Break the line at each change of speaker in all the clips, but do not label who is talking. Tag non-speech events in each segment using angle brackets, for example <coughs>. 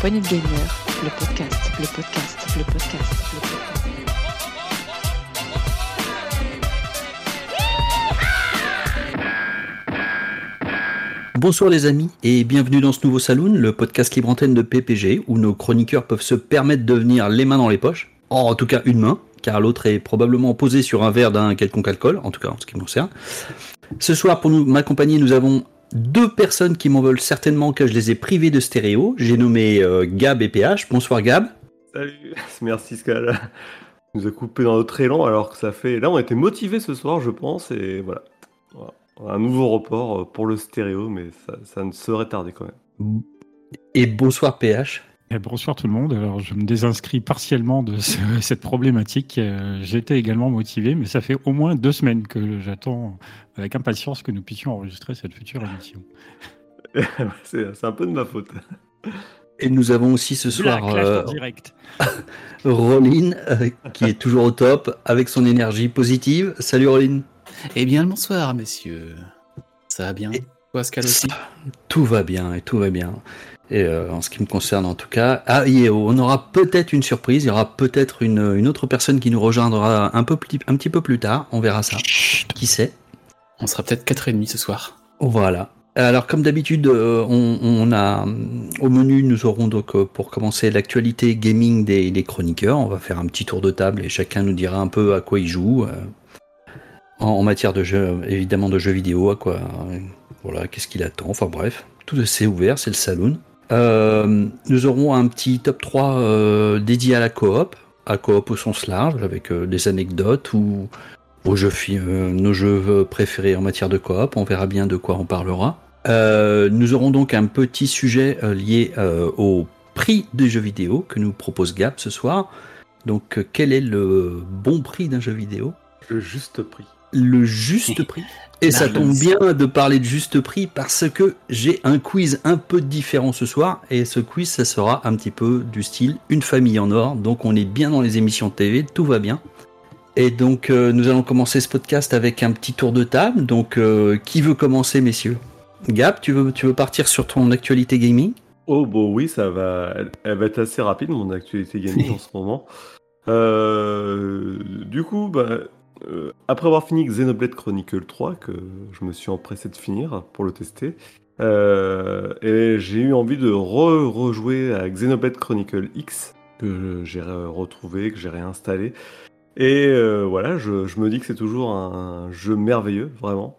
De Gamer, le podcast, le podcast, le podcast, le podcast.
Bonsoir les amis et bienvenue dans ce nouveau saloon, le podcast libre antenne de PPG où nos chroniqueurs peuvent se permettre de venir les mains dans les poches. En tout cas une main, car l'autre est probablement posée sur un verre d'un quelconque alcool, en tout cas en ce qui me concerne. Ce soir pour nous m'accompagner nous avons deux personnes qui m'en veulent certainement que je les ai privés de stéréo. J'ai nommé euh, Gab et PH. Bonsoir Gab.
Salut, <laughs> merci Scal. nous a coupé dans notre élan alors que ça fait. Là, on était motivés ce soir, je pense, et voilà. Voilà. Un nouveau report euh, pour le stéréo, mais ça, ça ne serait tardé quand même.
Et bonsoir PH.
Eh, bonsoir tout le monde. Alors, je me désinscris partiellement de ce- <laughs> cette problématique. Euh, J'étais également motivé, mais ça fait au moins deux semaines que j'attends avec impatience que nous puissions enregistrer cette future émission. <laughs>
c'est un peu de ma faute.
Et nous avons aussi ce soir euh,
en direct. <laughs>
Rolin euh, qui est toujours au top avec son énergie positive. Salut Rolin.
Eh bien, le bonsoir, messieurs. Ça va bien?
Et-
Pascal aussi?
Tout va bien et tout va bien. Et euh, en ce qui me concerne en tout cas. Ah, et on aura peut-être une surprise. Il y aura peut-être une, une autre personne qui nous rejoindra un, peu, plus- un petit peu plus tard. On verra ça. Qui sait?
On sera peut-être 4h30 ce soir.
Voilà. Alors comme d'habitude, euh, on, on a au menu, nous aurons donc euh, pour commencer l'actualité gaming des, des chroniqueurs. On va faire un petit tour de table et chacun nous dira un peu à quoi il joue en, en matière de jeux, évidemment de jeux vidéo, à quoi, voilà, qu'est-ce qu'il attend. Enfin bref, tout c'est ouvert, c'est le saloon. Euh, nous aurons un petit top 3 euh, dédié à la coop, à coop au sens large, avec euh, des anecdotes ou vos jeux, nos jeux préférés en matière de coop. On verra bien de quoi on parlera. Nous aurons donc un petit sujet lié au prix des jeux vidéo que nous propose Gap ce soir. Donc, quel est le bon prix d'un jeu vidéo?
Le juste prix.
Le juste prix. Et ça tombe bien de parler de juste prix parce que j'ai un quiz un peu différent ce soir. Et ce quiz, ça sera un petit peu du style une famille en or. Donc, on est bien dans les émissions de TV, tout va bien. Et donc, euh, nous allons commencer ce podcast avec un petit tour de table. Donc, euh, qui veut commencer, messieurs? Gap, tu veux, tu veux partir sur ton actualité gaming?
Oh, bon, oui, ça va. Elle, elle va être assez rapide, mon actualité gaming en ce moment. Euh, du coup, bah, euh, après avoir fini Xenoblade Chronicle 3, que je me suis empressé de finir pour le tester, euh, et j'ai eu envie de re- rejouer à Xenoblade Chronicle X, que j'ai re- retrouvé, que j'ai réinstallé. Et euh, voilà, je, me dis que c'est toujours un jeu merveilleux, vraiment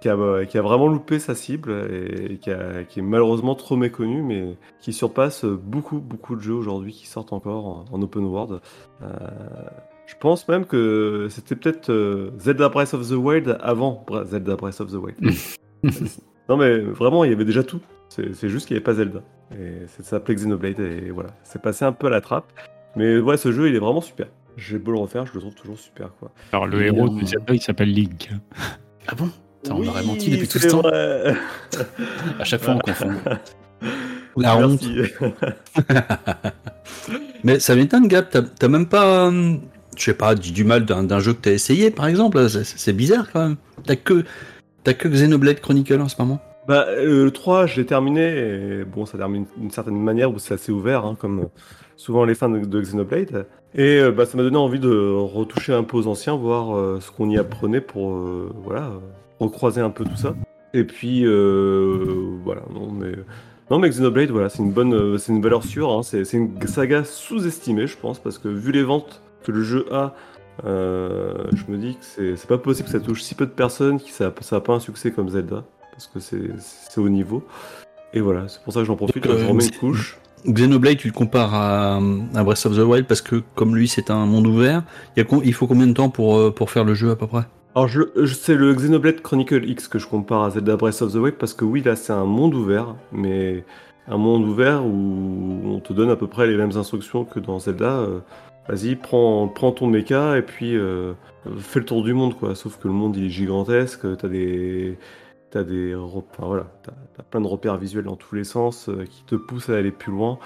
qui a, vraiment loupé sa cible et qui, est malheureusement trop méconnu, mais qui surpasse beaucoup, beaucoup de jeux aujourd'hui qui sortent encore en, en open world. Je pense même que c'était peut-être euh, Zelda Breath of the Wild avant Bra- Zelda Breath of the Wild. <laughs> non mais vraiment, il y avait déjà tout. C'est juste qu'il n'y avait pas Zelda. Et ça s'appelait Xenoblade et voilà, c'est passé un peu à la trappe. Mais ouais, ce jeu, il est vraiment super. J'ai beau le refaire, je le trouve toujours super quoi.
Alors, le
Et
héros de Zelda, il s'appelle Link.
Ah bon? Putain, On aurait menti depuis tout ce temps. À chaque fois, on confond. <laughs>
La honte. <laughs> Mais ça m'étonne, Gap, t'as t'as même pas, euh, je sais pas, dit du mal d'un jeu que t'as essayé, par exemple. C'est- bizarre quand même. T'as que, que Xenoblade Chronicle en ce moment.
Bah, euh, le 3, je l'ai terminé, bon, ça termine d'une certaine manière où c'est assez ouvert, hein, comme souvent les fans de, de Xenoblade. Et euh, bah, ça m'a donné envie de retoucher un peu aux anciens, voir euh, ce qu'on y apprenait pour voilà, recroiser un peu tout ça. Et puis, voilà, non, mais. Non mais Xenoblade, voilà, c'est une bonne, c'est une valeur sûre. hein, c'est une saga sous-estimée, je pense, parce que vu les ventes que le jeu a, euh, je me dis que c'est pas possible que ça touche si peu de personnes, que ça ça a pas un succès comme Zelda, parce que c'est au niveau. Et voilà, c'est pour ça que j'en profite,
Donc,
je
euh,
remets une
c'est-
couche.
Xenoblade, tu le compares à, à Breath of the Wild parce que comme lui c'est un monde ouvert, il, y a con- il faut combien de temps pour, euh, pour faire le jeu à peu près?
Alors je, je- c'est le Xenoblade Chronicle X que je compare à Zelda Breath of the Wild parce que oui là c'est un monde ouvert, mais un monde ouvert où on te donne à peu près les mêmes instructions que dans Zelda. euh, Vas-y, prends, prends ton mecha et puis euh, fais le tour du monde quoi. Sauf que le monde il est gigantesque, t'as des t'as des enfin, voilà, plein de repères visuels dans tous les sens euh, qui te poussent à aller plus loin.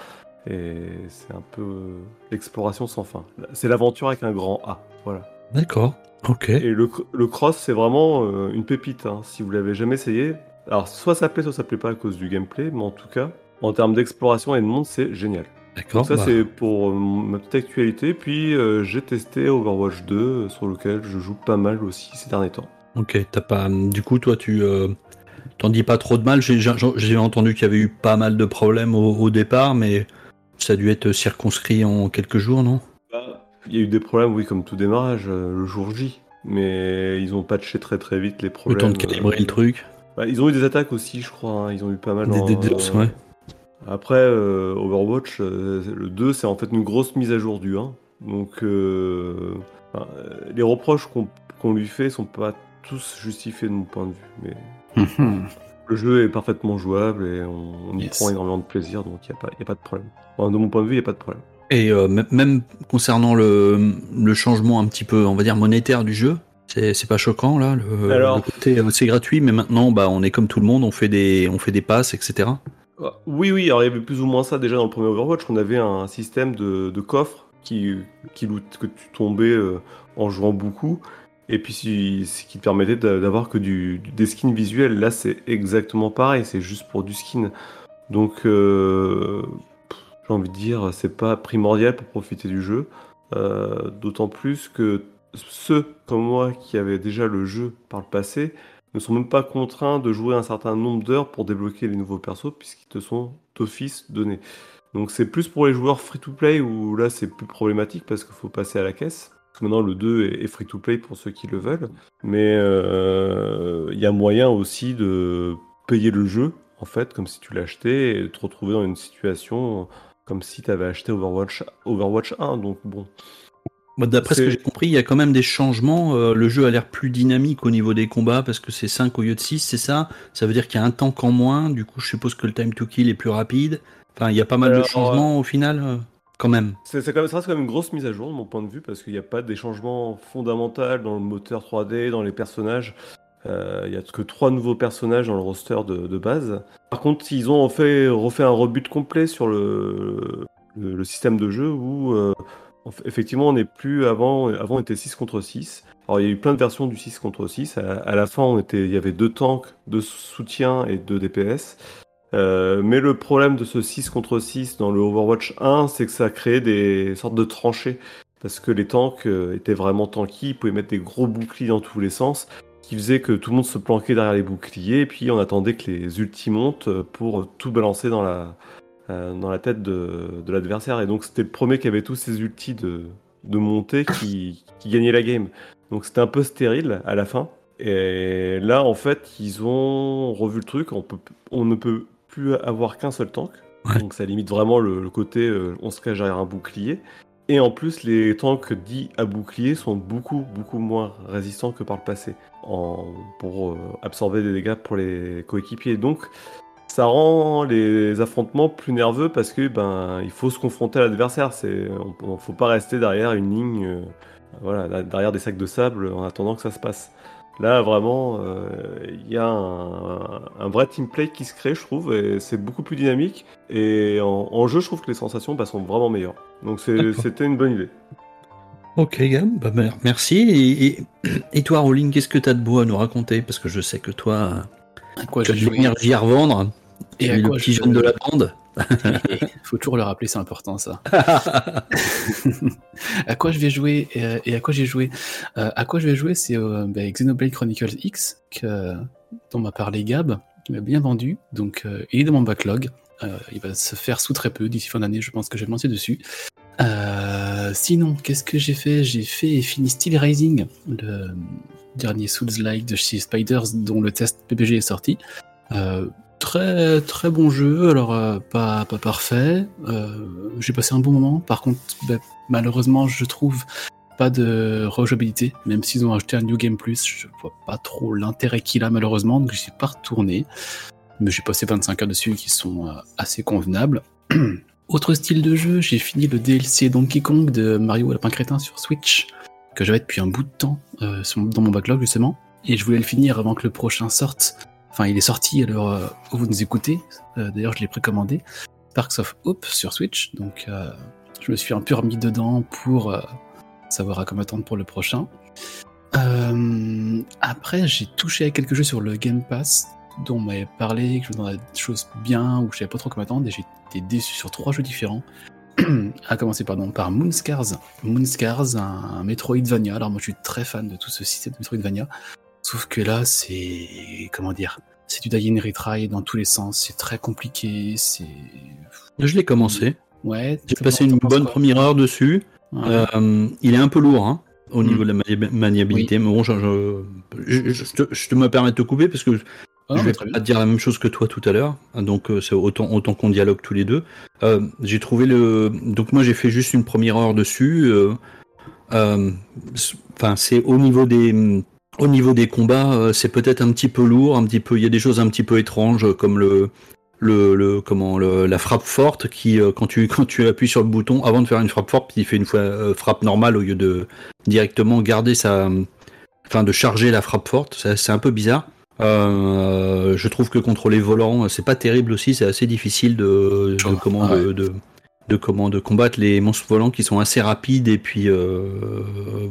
Et c'est un peu euh, l'exploration sans fin. C'est l'aventure avec un grand A. Voilà.
D'accord. Ok.
Et le, le cross, c'est vraiment euh, une pépite. hein. Si vous l'avez jamais essayé, alors soit ça plaît, soit ça plaît pas à cause du gameplay, mais en tout cas, en termes d'exploration et de monde, c'est génial.
D'accord.
Donc ça
bah,
c'est pour euh, ma petite actualité. Puis euh, j'ai testé Overwatch 2 euh, sur lequel je joue pas mal aussi ces derniers temps.
Ok, t'as pas. Du coup, toi, tu euh, t'en dis pas trop de mal. J'ai entendu qu'il y avait eu pas mal de problèmes au, au départ, mais ça a dû être circonscrit en quelques jours, non?
Bah, Il y a eu des problèmes, oui, comme tout démarrage, le jour J. Mais ils ont patché très très vite les
Le
problèmes.
temps de calibrer le truc.
bah, ils ont eu des attaques aussi, je crois. hein. Ils ont eu pas mal
Des,
en-
des ouais.
Après, euh, Overwatch, euh, le 2, c'est en fait une grosse mise à jour du 1. Donc, euh, enfin, les reproches qu'on lui fait sont pas tous justifiés de mon point de vue. Mais <laughs> le jeu est parfaitement jouable et on, on y
Yes.
prend énormément de plaisir, donc il n'y a, a pas de problème. Enfin, de mon point de vue, il n'y a pas de problème.
Et même concernant le, le changement un petit peu, on va dire, monétaire du jeu, c'est pas choquant là le,
Alors-
c'est gratuit, mais maintenant, bah, on est comme tout le monde, on fait des, on fait des passes, etc.
Ah, Oui, oui, alors il y avait plus ou moins ça déjà dans le premier Overwatch. On avait un système de, de coffre qui, qui que tu tombais euh, en jouant beaucoup. Et puis ce qui permettait d'a- d'avoir que du, des skins visuels. Là, c'est exactement pareil, c'est juste pour du skin. Donc, euh, j'ai envie de dire, c'est pas primordial pour profiter du jeu. Euh, D'autant plus que ceux comme moi qui avaient déjà le jeu par le passé ne sont même pas contraints de jouer un certain nombre d'heures pour débloquer les nouveaux persos puisqu'ils te sont d'office donnés. Donc c'est plus pour les joueurs free-to-play où là c'est plus problématique parce qu'il faut passer à la caisse. Maintenant le 2 est free-to-play pour ceux qui le veulent. Mais euh, il y a moyen aussi de payer le jeu en fait comme si tu l'achetais et te retrouver dans une situation comme si tu avais acheté Overwatch, Overwatch 1. Donc bon,
Bah, D'après ce que j'ai compris, il y a quand même des changements. euh, le jeu a l'air plus dynamique au niveau des combats parce que c'est 5 au lieu de 6, c'est ça? Ça veut dire qu'il y a un tank en moins, du coup je suppose que le time to kill est plus rapide. Enfin, il y a pas mal
Alors,
de changements au final, euh, quand même.
C'est c'est quand même, ça reste quand même une grosse mise à jour de mon point de vue parce qu'il n'y a pas des changements fondamentaux dans le moteur 3D, dans les personnages. Euh, Il n'y a que trois nouveaux personnages dans le roster de, de base. Par contre, ils ont fait, refait un reboot complet sur le, le, le système de jeu où euh, effectivement on n'est plus avant. On était 6 contre 6. Alors il y a eu plein de versions du 6 contre 6. À, la fin il y avait deux tanks, deux soutiens et deux DPS. Euh, mais le problème de ce 6 contre 6 dans le Overwatch 1, c'est que ça créait des sortes de tranchées. Parce que les tanks euh, étaient vraiment tanky, ils pouvaient mettre des gros boucliers dans tous les sens, qui faisait que tout le monde se planquait derrière les boucliers, et puis on attendait que les ultis montent pour tout balancer dans la, dans la tête de, de l'adversaire. Et donc c'était le premier qui avait tous ces ultis de, de montée qui, qui gagnait la game. Donc c'était un peu stérile à la fin. Et là, en fait, ils ont revu le truc. On, peut, on ne peut plus avoir qu'un seul tank.
Ouais.
Donc ça limite vraiment le, le côté euh, on se cache derrière un bouclier. Et en plus, les tanks dits à bouclier sont beaucoup, beaucoup moins résistants que par le passé en, pour euh, absorber des dégâts pour les coéquipiers. Donc, ça rend les affrontements plus nerveux parce que ben il faut se confronter à l'adversaire. C'est, on, on- faut pas rester derrière une ligne, euh, voilà, derrière des sacs de sable en attendant que ça se passe. Là, vraiment, euh, il y a un, un vrai team play qui se crée, je trouve, et c'est beaucoup plus dynamique. Et en, en jeu, je trouve que les sensations bah, sont vraiment meilleures. Donc c'était une bonne idée.
Ok, Gab, bah, mer- merci. Et, et, et toi, Rowling, qu'est-ce que tu as de beau à nous raconter? Parce que je sais que toi,
À quoi
tu as de l'énergie à revendre.
Et à
le
quoi
petit
je-
jeune de la bande.
Faut toujours le rappeler, c'est important ça. <laughs> <laughs> à quoi je vais jouer et, euh, et à quoi j'ai joué? Euh, À quoi je vais jouer, c'est euh, bah, Xenoblade Chronicles X, que, dont m'a parlé Gab, qui m'a bien vendu. Donc, euh, il est dans mon backlog. Euh, il va se faire sous très peu d'ici fin d'année. Je pense que je vais me lancer dessus. Sinon, qu'est-ce que j'ai fait? J'ai fait et fini Steel Rising, le dernier Souls-like de chez Spiders, dont le test PPG est sorti. Très très bon jeu, alors euh, pas, pas parfait. Euh, j'ai passé un bon moment. Par contre, bah, malheureusement, je trouve pas de rejouabilité, même s'ils ont ajouté un New Game Plus, je vois pas trop l'intérêt qu'il a malheureusement, donc je suis pas retourné. Mais j'ai passé 25 heures dessus qui sont euh, assez convenables. <clears throat> Autre style de jeu, j'ai fini le DLC Donkey Kong de Mario Lapin Crétin sur Switch, que j'avais depuis un bout de temps dans mon backlog justement, et je voulais le finir avant que le prochain sorte. Enfin, il est sorti à l'heure où vous nous écoutez. Euh, D'ailleurs, je l'ai précommandé. Parks of Hope sur Switch. Donc, euh, je me suis un peu remis dedans pour euh, savoir à quoi m'attendre pour le prochain. Après, j'ai touché à quelques jeux sur le Game Pass. dont on m'avait parlé, que je dans des choses bien, ou je savais pas trop comment attendre, et j'ai été déçu sur trois jeux différents. <clears throat> à commencer pardon, par Moonscars. Moonscars, un, un Metroidvania. Alors moi je suis très fan de tout ce système de Metroidvania. Sauf que là c'est... comment dire C'est du die and retry dans tous les sens. C'est très compliqué. C'est...
Je l'ai commencé.
Ouais.
J'ai passé une bonne première heure dessus.
Ouais.
Euh, il est un peu lourd hein, au
Mm.
niveau de la mani- maniabilité, mais bon, je, je, je- je te, je te me permets de te couper parce que
Ah
je vais pas te dire la même chose que toi tout à l'heure, donc euh, c'est autant, autant qu'on dialogue tous les deux. Euh, j'ai trouvé le. Donc moi j'ai fait juste une première heure dessus. euh, euh, Enfin, c'est au niveau des. Au niveau des combats, euh, c'est peut-être un petit peu lourd, un petit peu. Il y a des choses un petit peu étranges, comme le, le, le comment, le, la frappe forte qui, euh, quand tu, <laughs> quand tu appuies sur le bouton, avant de faire une frappe forte, il fait une fois euh, frappe normale au lieu de directement garder sa, enfin, de charger la frappe forte. C'est un peu bizarre. Euh, je trouve que contre les volants, c'est pas terrible aussi. C'est assez difficile de, de comment
Ah
de, de, de comment de combattre les monstres volants qui sont assez rapides et puis euh,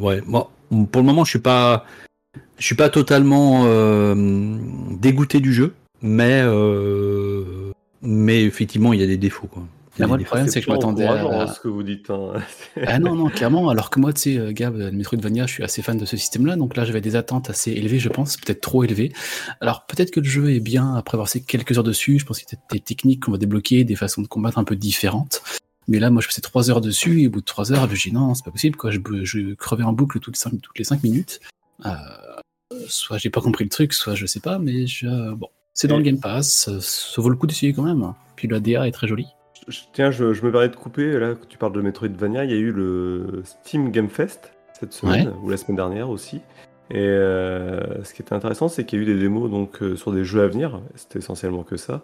ouais. Bon, pour le moment, je suis pas, je suis pas totalement euh, dégoûté du jeu, mais euh, mais effectivement, il y a des défauts quoi. Il y a
Mais moi, le problème, c'est que je
pas
m'attendais à...
hein, ce que vous dites. hein.
Ah non, non, clairement. Alors que moi, tu sais, euh, Gab, euh, Metroidvania, je suis assez fan de ce système-là. Donc là, j'avais des attentes assez élevées, je pense, peut-être trop élevées. Alors peut-être que le jeu est bien après avoir passé quelques heures dessus. Je pense qu'il y a peut-être des techniques qu'on va débloquer, des façons de combattre un peu différentes. Mais là, moi, je passais trois heures dessus et au bout de trois heures, je me dis non, c'est pas possible. Quoi. Je, je crevais en boucle toutes, cinq- toutes les cinq minutes. Euh, soit j'ai pas compris le truc, soit je sais pas. Mais je, bon, c'est dans le Game Pass. Ça, vaut le coup d'essayer quand même. Puis la DA est très jolie.
Tiens, je, je me permets de couper. Là, que tu parles de Metroidvania, il y a eu le Steam Game Fest cette semaine, ou la semaine dernière aussi. Et euh, ce qui était intéressant, c'est qu'il y a eu des démos donc, euh, sur des jeux à venir. C'était essentiellement que ça.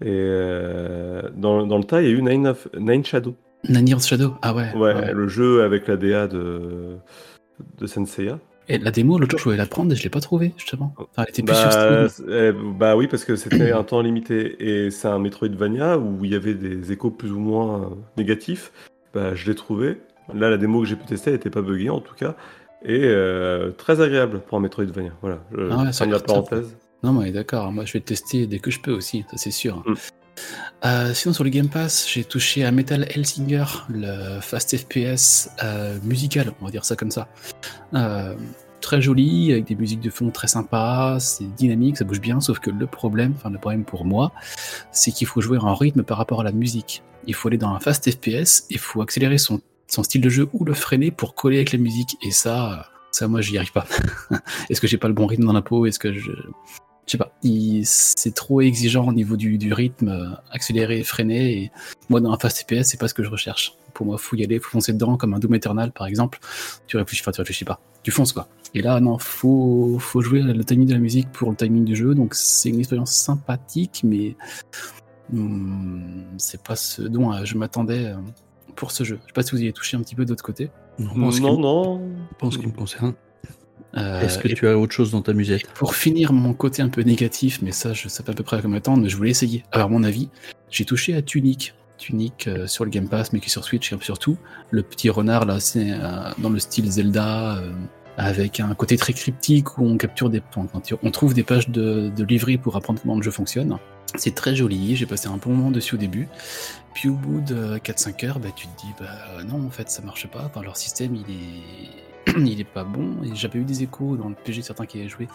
Et euh, dans, dans le tas, il y a eu Nine, of, Nine Shadow.
Nine Years Shadow, ah ouais.
Ouais,
ouais.
le jeu avec la DA de, de Senseiya.
Et la démo, l'autre jour, je voulais la prendre et je l'ai pas trouvée, justement. Enfin, elle était plus sur
Bah,
Steam.
c'est- eh, bah oui, parce que c'était un temps limité. Et c'est un Metroidvania où il y avait des échos plus ou moins euh, négatifs. Bah, je l'ai trouvé. Là, la démo que j'ai pu tester, elle n'était pas buggée en tout cas. Et euh, très agréable pour un Metroidvania. Voilà, je
Ah ouais, ça
la
top. Non, mais d'accord. Moi, je vais tester dès que je peux aussi, ça c'est sûr.
Mm.
Euh, sinon, sur le Game Pass, j'ai touché à Metal Hellsinger, le fast FPS euh, musical, on va dire ça comme ça. Euh, très joli, avec des musiques de fond très sympas, c'est dynamique, ça bouge bien, sauf que le problème, enfin le problème pour moi, c'est qu'il faut jouer en rythme par rapport à la musique. Il faut aller dans un fast FPS, il faut accélérer son, style de jeu ou le freiner pour coller avec la musique, et ça, ça moi j'y arrive pas. <laughs> Est-ce que j'ai pas le bon rythme dans la peau? Est-ce que je... Je sais pas, c'est trop exigeant au niveau du, du rythme, euh, accélérer, freiner, et moi dans un fast FPS, c'est pas ce que je recherche. Pour moi, faut y aller, faut foncer dedans, comme un Doom Eternal par exemple. Tu réfléchis pas, tu réfléchis pas, tu fonces quoi. Et là, non, faut, faut jouer le timing de la musique pour le timing du jeu, donc c'est une expérience sympathique, mais hmm, c'est pas ce dont euh, je m'attendais euh, pour ce jeu. Je sais pas si vous y avez touché un petit peu de l'autre côté.
Non,
Non, non.
en ce qui me concerne.
Euh,
Est-ce que tu as autre chose dans ta musette?
Pour finir mon côté un peu négatif, mais ça je sais pas à peu près à combien attendre, mais je voulais essayer. Alors mon avis, j'ai touché à Tunic. Tunic euh, sur le Game Pass, mais qui est sur Switch et surtout. Le petit renard là, c'est euh, dans le style Zelda, euh, avec un côté très cryptique où on capture des quand on trouve des pages de, de livret pour apprendre comment le jeu fonctionne. C'est très joli, j'ai passé un bon moment dessus au début. Puis au bout de 4-5 heures, bah, tu te dis bah non en fait ça marche pas. Enfin, leur système il est <clears throat> il est pas bon. Et j'avais eu des échos dans le PG certains qui avaient joué,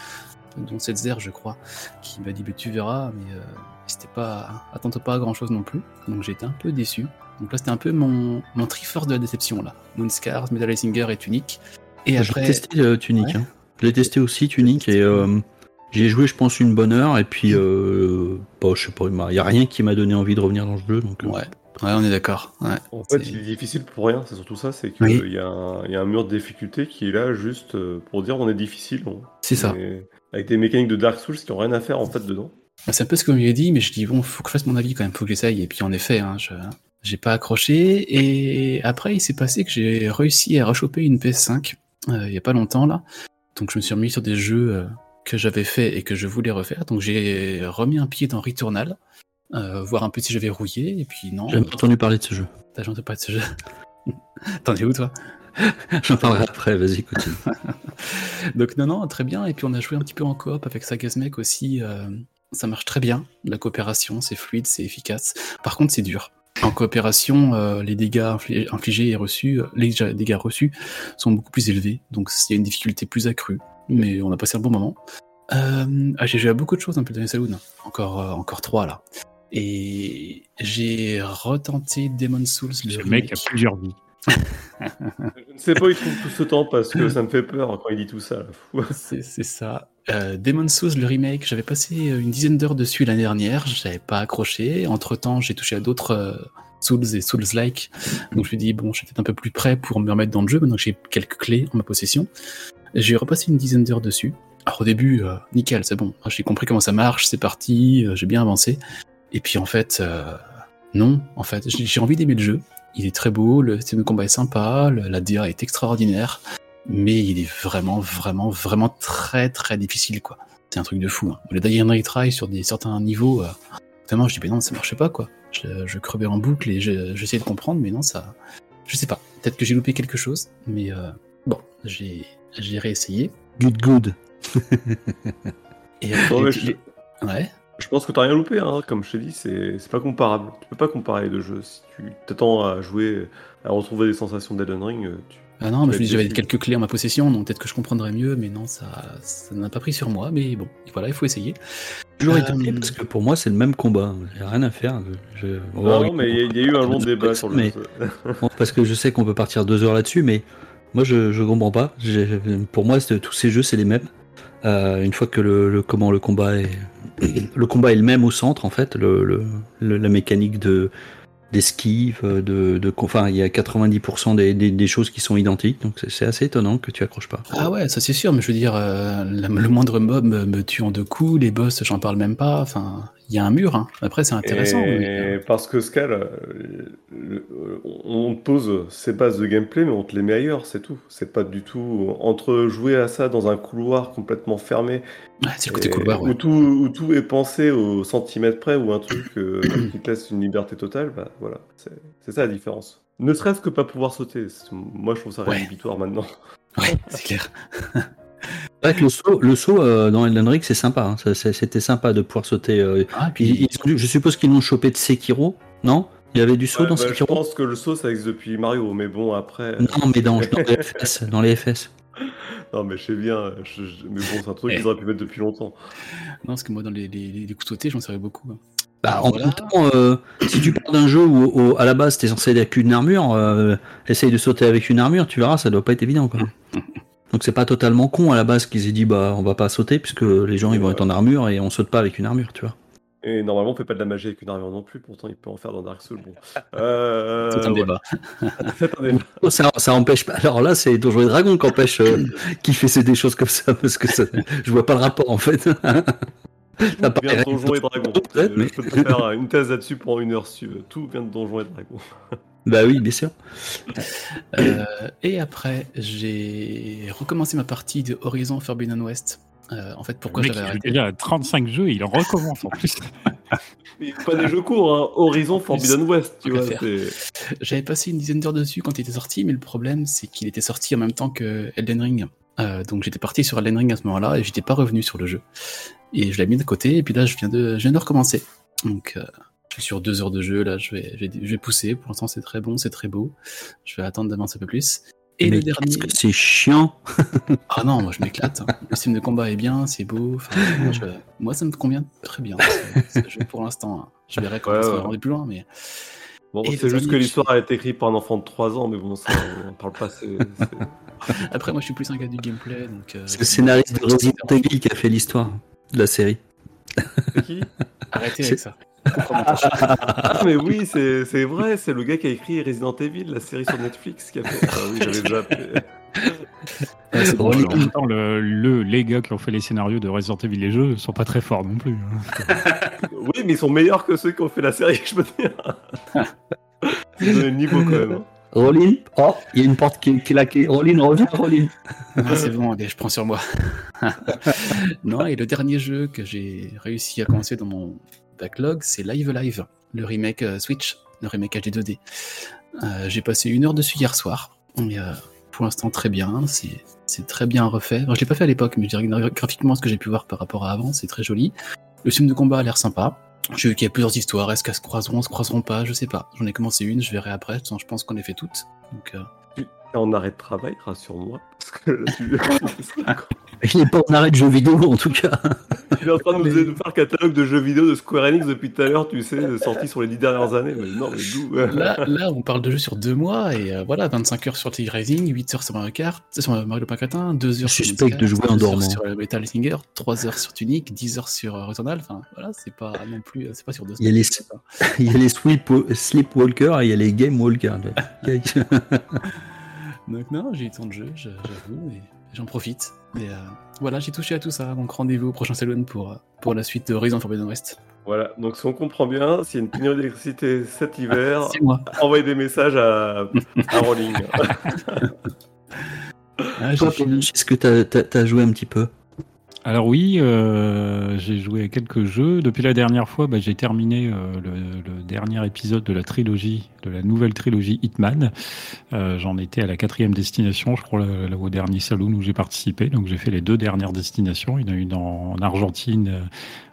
dont Setzer je crois, qui m'a dit bah, tu verras, mais euh, c'était pas attends pas à grand chose non plus. Donc j'étais un peu déçu. Donc là c'était un peu mon, mon triforce de la déception là. Moonscars, Metal Singer et Tunic. Et
J'ai
après
testé euh, Tunic.
Ouais.
hein. Je l'ai testé aussi Tunic et euh, j'y ai joué je pense une bonne heure et puis euh, bah, je sais pas, il y a rien qui m'a donné envie de revenir dans ce jeu donc. euh,
ouais, ouais on est d'accord. Ouais.
En fait, il est difficile pour rien, c'est surtout ça, c'est qu'il
Oui.
y, a un- il y a un mur de difficulté qui est là juste euh, pour dire on est difficile. on-
C'est ça.
mais Avec des mécaniques de Dark Souls qui ont rien à faire en fait dedans.
C'est un peu ce qu'on lui a dit, mais je dis bon, faut que je fasse mon avis quand même, faut que j'essaye. Et puis en effet, hein, je j'ai pas accroché. Et après, il s'est passé que j'ai réussi à rechoper une PS5 euh, il y a pas longtemps là. Donc je me suis remis sur des jeux euh, que j'avais fait et que je voulais refaire. Donc j'ai remis un pied dans Returnal, euh, voir un peu si j'avais rouillé. Et puis non,
J'ai jamais entendu parler de ce jeu.
t'as jamais pas de ce jeu. <laughs> T'en es où toi <laughs>
J'en parlerai après, vas-y continue. <laughs>
Donc non, non, très bien. Et puis on a joué un petit peu en coop avec Sagasmec aussi, euh, ça marche très bien. La coopération, c'est fluide, c'est efficace. Par contre, c'est dur. En coopération, euh, les dégâts infli- infligés et reçus, les dégâts reçus sont beaucoup plus élevés, donc il y a une difficulté plus accrue. Mais on a passé un bon moment. Euh, ah, j'ai joué à beaucoup de choses un peu dans les Saloon. Encore, euh, encore trois là. Et j'ai retenté Demon Souls. le
Ce mec
remake.
a plusieurs vies.
Je ne sais pas où il trouve tout ce temps parce que ça me fait peur quand il dit tout ça. <laughs>
C'est ça. Euh, Demon Souls, le remake, j'avais passé une dizaine d'heures dessus l'année dernière, j'avais pas accroché. Entre temps, j'ai touché à d'autres euh, Souls et Souls-like. Donc je me dis, bon, je suis peut-être un peu plus prêt pour me remettre dans le jeu, maintenant que j'ai quelques clés en ma possession. J'ai repassé une dizaine d'heures dessus. Alors au début, euh, nickel, c'est bon. J'ai compris comment ça marche, c'est parti, euh, j'ai bien avancé. Et puis en fait, euh, non, en fait, j'ai envie d'aimer le jeu. Il est très beau, le système de combat est sympa, le- la DA est extraordinaire mais il est vraiment, vraiment, vraiment très, très difficile, quoi. C'est un truc de fou. Hein. Le Die and Retry sur des certains niveaux, euh, vraiment, je dis, mais non, ça marchait pas, quoi. Je, je crevais en boucle et je- j'essayais de comprendre, mais non, ça. Je sais pas. Peut-être que j'ai loupé quelque chose, mais euh, bon, j'ai j'ai réessayé.
Good, good.
Et après,
mais
j'ai- Ouais.
Je pense que t'as rien loupé, hein. comme je t'ai dit, c'est c'est pas comparable. Tu peux pas comparer les deux jeux. Si tu t'attends à jouer, à retrouver des sensations d'Elden Ring, euh, tu...
Ah non, mais je me dis, j'avais quelques clés en ma possession, donc peut-être que je comprendrais mieux, mais non, ça ça n'a pas pris sur moi, mais bon, voilà, il faut essayer.
Toujours
Euh,
étonné parce que pour moi c'est le même combat. J'ai rien à faire. Je-
Non, mais il y, a- il y a eu un long débat sur le
Mais-
jeu.
Bon, parce que je sais qu'on peut partir deux heures là-dessus, mais moi je, je comprends pas. Pour moi, tous ces jeux c'est les mêmes. Euh, une fois que le, le- comment le combat est le combat est le même au centre en fait, le, la mécanique de d'esquive, de, de enfin il y a 90% des, des, des choses qui sont identiques, donc c'est- assez étonnant que tu accroches pas.
Ah ouais, ça c'est sûr, mais je veux dire, euh, la- le moindre mob me, me tue en deux coups, les boss, j'en parle même pas. Enfin, il y a un mur. Hein. Après, c'est intéressant.
Et
mais, euh,
parce que Scal, euh, on te pose ses bases de gameplay, mais on te les met ailleurs, c'est tout. C'est pas du tout entre jouer à ça dans un couloir complètement fermé,
ouais, c'est le côté couloir. Ouais.
où, tout, où tout est pensé au centimètre près, ou un truc euh, <coughs> qui te laisse une liberté totale, bah voilà, c'est ça la différence. Ne serait-ce que pas pouvoir sauter, moi je trouve ça
Ouais.
rédhibitoire maintenant. <laughs>
Ouais, c'est clair. <laughs>
Vrai que le saut, le saut euh, dans Elden Ring c'est sympa, hein. C'était sympa de pouvoir sauter. euh,
Ah,
Puis, ils je suppose qu'ils l'ont chopé de Sekiro, non? Il y avait du saut
Ouais,
dans
bah, je
Sekiro?
pense que le saut ça existe depuis Mario, mais bon après.
Non, mais dans, dans les FS. Dans les FS. <laughs>
Non mais je sais bien, je- je- mais bon c'est un truc qu'ils auraient pu mettre depuis longtemps.
non, parce que moi, dans les, les, les coups sautés, j'en savais beaucoup. hein.
Bah, en
Voilà.
même temps, euh, si tu pars d'un jeu où, où, à la base t'es censé être avec une armure, euh, essaye de sauter avec une armure, tu verras, ça doit pas être évident quoi. <laughs> Donc c'est pas totalement con à la base qu'ils aient dit bah on va pas sauter puisque les gens ils vont être en armure et on saute pas avec une armure, tu vois.
Et normalement, on fait pas de la magie avec une armure non plus, pourtant il peut en faire dans Dark Souls. Bon. <laughs> Euh,
C'est un
voilà.
débat. <laughs>
C'est un débat.
Oh, Ça, ça empêche pas. Alors là, c'est Donjons et Dragons qui empêche euh, <laughs> qui fait ces- des choses comme ça parce que ça, je vois pas le rapport en fait. Ça
Tout vient de Donjons et Dragons. Euh,
mais-
Je peux te faire une thèse là-dessus pendant une heure si tu veux. Tout vient de Donjons et Dragons.
bah oui, bien sûr.
Euh, et après, j'ai recommencé ma partie de Horizon Forbidden West. Euh, en fait, pourquoi j'avais arrêté
déjà à 35 jeux et il en recommence en plus. <laughs>
Mais pas des jeux courts, hein. Horizon Forbidden West, tu vois. <laughs>
J'avais passé une dizaine d'heures dessus quand il était sorti, mais le problème, c'est qu'il était sorti en même temps que Elden Ring. Euh, donc j'étais parti sur Elden Ring à ce moment-là et j'étais pas revenu sur le jeu. Et je l'ai mis de côté, et puis là, je viens de, je viens de recommencer. Donc, euh, je suis sur deux heures de jeu, là, je vais, je vais, je vais pousser. Pour l'instant, c'est très bon, c'est très beau. Je vais attendre d'avancer un peu plus. Et
mais
le dernier.
qu'est-ce que c'est chiant.
Ah non, moi je m'éclate. Le système de combat est bien, c'est beau. Enfin, moi, je- moi, ça me convient très bien. ce- ce jeu pour l'instant. hein. Je verrai quand
Ouais,
on sera
ouais.
rendu plus loin, mais
Bon, c'est juste que l'histoire a été écrite par un enfant de 3 ans, mais bon, ça, on parle pas. c'est- c'est-
après, moi je suis plus un gars du gameplay. donc. euh,
C'est le scénariste de Resident Evil qui a fait l'histoire de la série.
C'est qui?
Arrêtez
C'est-
avec ça.
Ah, mais oui, c'est vrai, c'est le gars qui a écrit Resident Evil, la série sur Netflix, qui a fait. Ah oui, j'avais déjà appelé.
Ouais, c'est.
En même temps, le, le- les gars qui ont fait les scénarios de Resident Evil les jeux sont pas très forts non plus. hein. <laughs>
Oui, mais ils sont meilleurs que ceux qui ont fait la série, je peux dire. <laughs> C'est le niveau quand même. hein.
Rollin, oh, il y a une porte qui, est là. Qui... Rollin, reviens, Rollin.
Non, c'est bon, allez, je prends sur moi. <laughs> non, et le dernier jeu que j'ai réussi à commencer dans mon backlog, c'est Live Live, le remake euh, Switch, le remake HD 2D. Euh, j'ai passé une heure dessus hier soir. Et, euh, pour l'instant, très bien. C'est c'est très bien refait. Je l'ai pas fait à l'époque, mais je dirais que graphiquement, ce que j'ai pu voir par rapport à avant, c'est très joli. Le film de combat a l'air sympa. Je veux qu'il y ait plusieurs histoires. Est-ce qu'elles se croiseront, se croiseront pas Je sais pas. J'en ai commencé une, je verrai après. Je pense qu'on les fait toutes. Donc, euh,
en arrêt de travail, rassure-moi. Parce que là, <laughs> tu... <laughs>
Il n'est pas en arrêt de jeux vidéo en tout cas.
Il est en train de nous faire un catalogue de jeux vidéo de Square Enix depuis tout à l'heure, tu sais, sortis sur les dix dernières années. Mais non, mais d'où?
Là, là, on parle de jeux sur deux mois et euh, voilà, 25 heures sur T-Rising, 8 heures sur Mario Kart, sur Mario 1, 2 heures sur
Suspect de jouer en
2 heures
dormant.
sur euh, Metal Singer, 3 heures sur Tunic, 10 heures sur euh, Returnal. Enfin, voilà, c'est pas non plus, c'est pas sur deux
Il y a les-. <laughs> Il y a les sleep, Sleepwalkers et il y a les Game Walkers. <laughs> <laughs>
Donc non, j'ai eu tant de jeux, je- j'avoue, et j'en profite. Et euh, voilà, j'ai touché à tout ça, donc rendez-vous au prochain Salon pour, euh, pour la suite de Horizon Forbidden West.
Voilà, donc si on comprend bien, s'il y a une pénurie d'électricité cet <laughs> hiver,
C'est moi.
envoyez des messages à, à Rolling. <laughs>
Ah, j'ai
Toi,
fini.
est-ce que tu as, joué un petit peu?
Alors oui, euh, j'ai joué à quelques jeux. Depuis la dernière fois, bah, j'ai terminé euh, le, le dernier épisode de la trilogie, de la nouvelle trilogie Hitman. Euh, J'en étais à la quatrième destination, je crois, là, au dernier salon où j'ai participé. Donc j'ai fait les deux dernières destinations. Il y en a une en, en Argentine,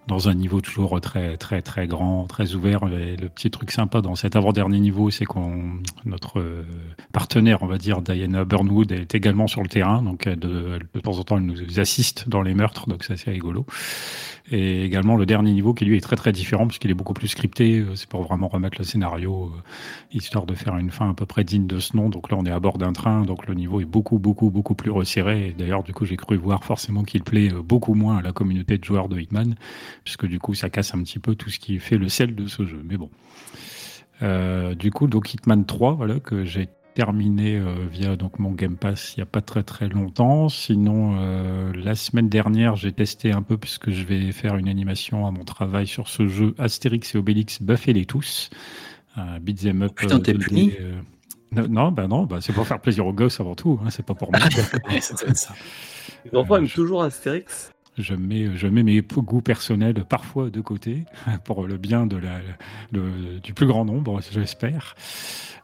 dans un niveau toujours très très très grand, très ouvert. Et le petit truc sympa dans cet avant-dernier niveau, c'est qu'on notre euh, partenaire, on va dire, Diana Burnwood, est également sur le terrain. Donc de, de temps en temps, elle nous assiste dans les meurtres, donc c'est assez rigolo. Et également le dernier niveau qui lui est très très différent puisqu'il est beaucoup plus scripté. euh, C'est pour vraiment remettre le scénario, euh, histoire de faire une fin à peu près digne de ce nom. Donc là, on est à bord d'un train, donc le niveau est beaucoup beaucoup beaucoup plus resserré. D'ailleurs, du coup, j'ai cru voir forcément qu'il plaît euh, beaucoup moins à la communauté de joueurs de Hitman, puisque du coup, ça casse un petit peu tout ce qui fait le sel de ce jeu. Mais bon. Euh, du coup, donc Hitman 3, voilà, que j'ai terminé euh, via donc mon Game Pass il n'y a pas très très longtemps. Sinon, euh, la semaine dernière, j'ai testé un peu puisque je vais faire une animation à mon travail sur ce jeu Astérix et Obélix Buffez-les tous. Un beat'em up.
Putain, t'es
2D,
puni
euh, non, non, bah non, bah c'est pour faire plaisir aux gosses avant tout, hein, c'est pas pour moi.
Ça.
Les enfants
Euh,
aiment toujours Astérix.
Je mets, je mets mes goûts personnels parfois de côté <laughs> pour le bien de la, le- du plus grand nombre, j'espère.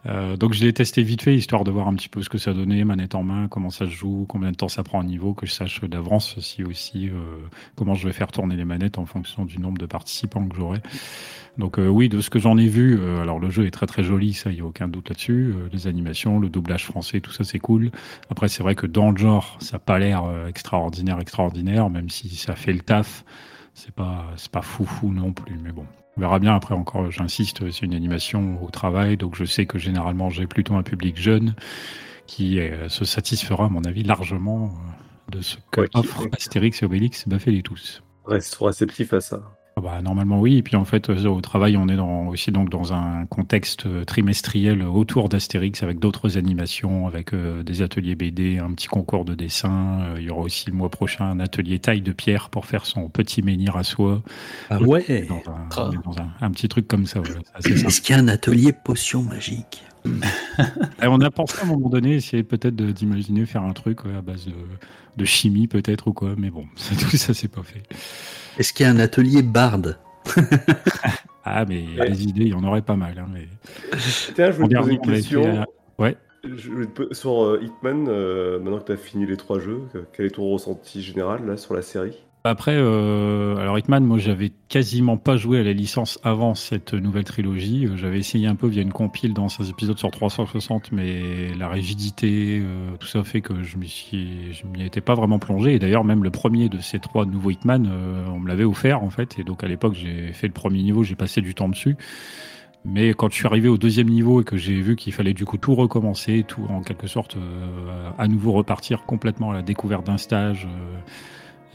Euh, donc je l'ai testé vite fait histoire de voir un petit peu ce que ça donnait, manette en main, comment ça se joue, combien de temps ça prend à niveau, que je sache d'avance si aussi euh, comment je vais faire tourner les manettes en fonction du nombre de participants que j'aurai. Donc euh, oui, de ce que j'en ai vu, euh, alors le jeu est très très joli, ça il y a aucun doute là-dessus. Euh, les animations, le doublage français, tout ça c'est cool. Après c'est vrai que dans le genre, ça n'a pas l'air extraordinaire extraordinaire, même si ça fait le taf. C'est pas c'est pas fou fou non plus, mais bon. On verra bien après encore, j'insiste, c'est une animation au travail, donc je sais que généralement j'ai plutôt un public jeune qui euh, se satisfera à mon avis largement euh, de ce que
Ouais, qui-
offre Astérix et Obélix, bah les tous.
Reste réceptif à ça.
Ah bah, normalement oui, et puis en fait euh, au travail on est dans, aussi donc dans un contexte euh, trimestriel autour d'Astérix avec d'autres animations, avec euh, des ateliers BD, un petit concours de dessin. Euh, il y aura aussi le mois prochain un atelier taille de pierre pour faire son petit menhir à soi.
Ah ouais
Dans un,
Ah.
dans un, un petit truc comme ça. voilà.
Est-ce qu'il y a un atelier potion magique? <laughs>
Et on a pensé à un moment donné essayer peut-être d'imaginer faire un truc ouais, à base de, de chimie peut-être ou quoi, mais bon, <laughs> tout ça c'est pas fait.
Est-ce qu'il y a un atelier barde <laughs>
Ah mais
Ouais.
les idées, il y en aurait pas mal. hein, mais...
Tiens, je
En
voulais te poser une question.
à- Ouais.
Je te Sur euh, Hitman, euh, maintenant que tu as fini les trois jeux, que- quel est ton ressenti général là, sur la série?
Après, euh, alors Hitman, moi j'avais quasiment pas joué à la licence avant cette nouvelle trilogie. Euh, J'avais essayé un peu via une compile dans ces épisodes sur 360, mais la rigidité, euh, tout ça fait que je m'y étais pas vraiment plongé. Et d'ailleurs, même le premier de ces trois nouveaux Hitman, euh, on me l'avait offert en fait. Et donc à l'époque, j'ai fait le premier niveau, j'ai passé du temps dessus. Mais quand je suis arrivé au deuxième niveau et que j'ai vu qu'il fallait du coup tout recommencer, tout en quelque sorte euh, à nouveau repartir complètement à la découverte d'un stage.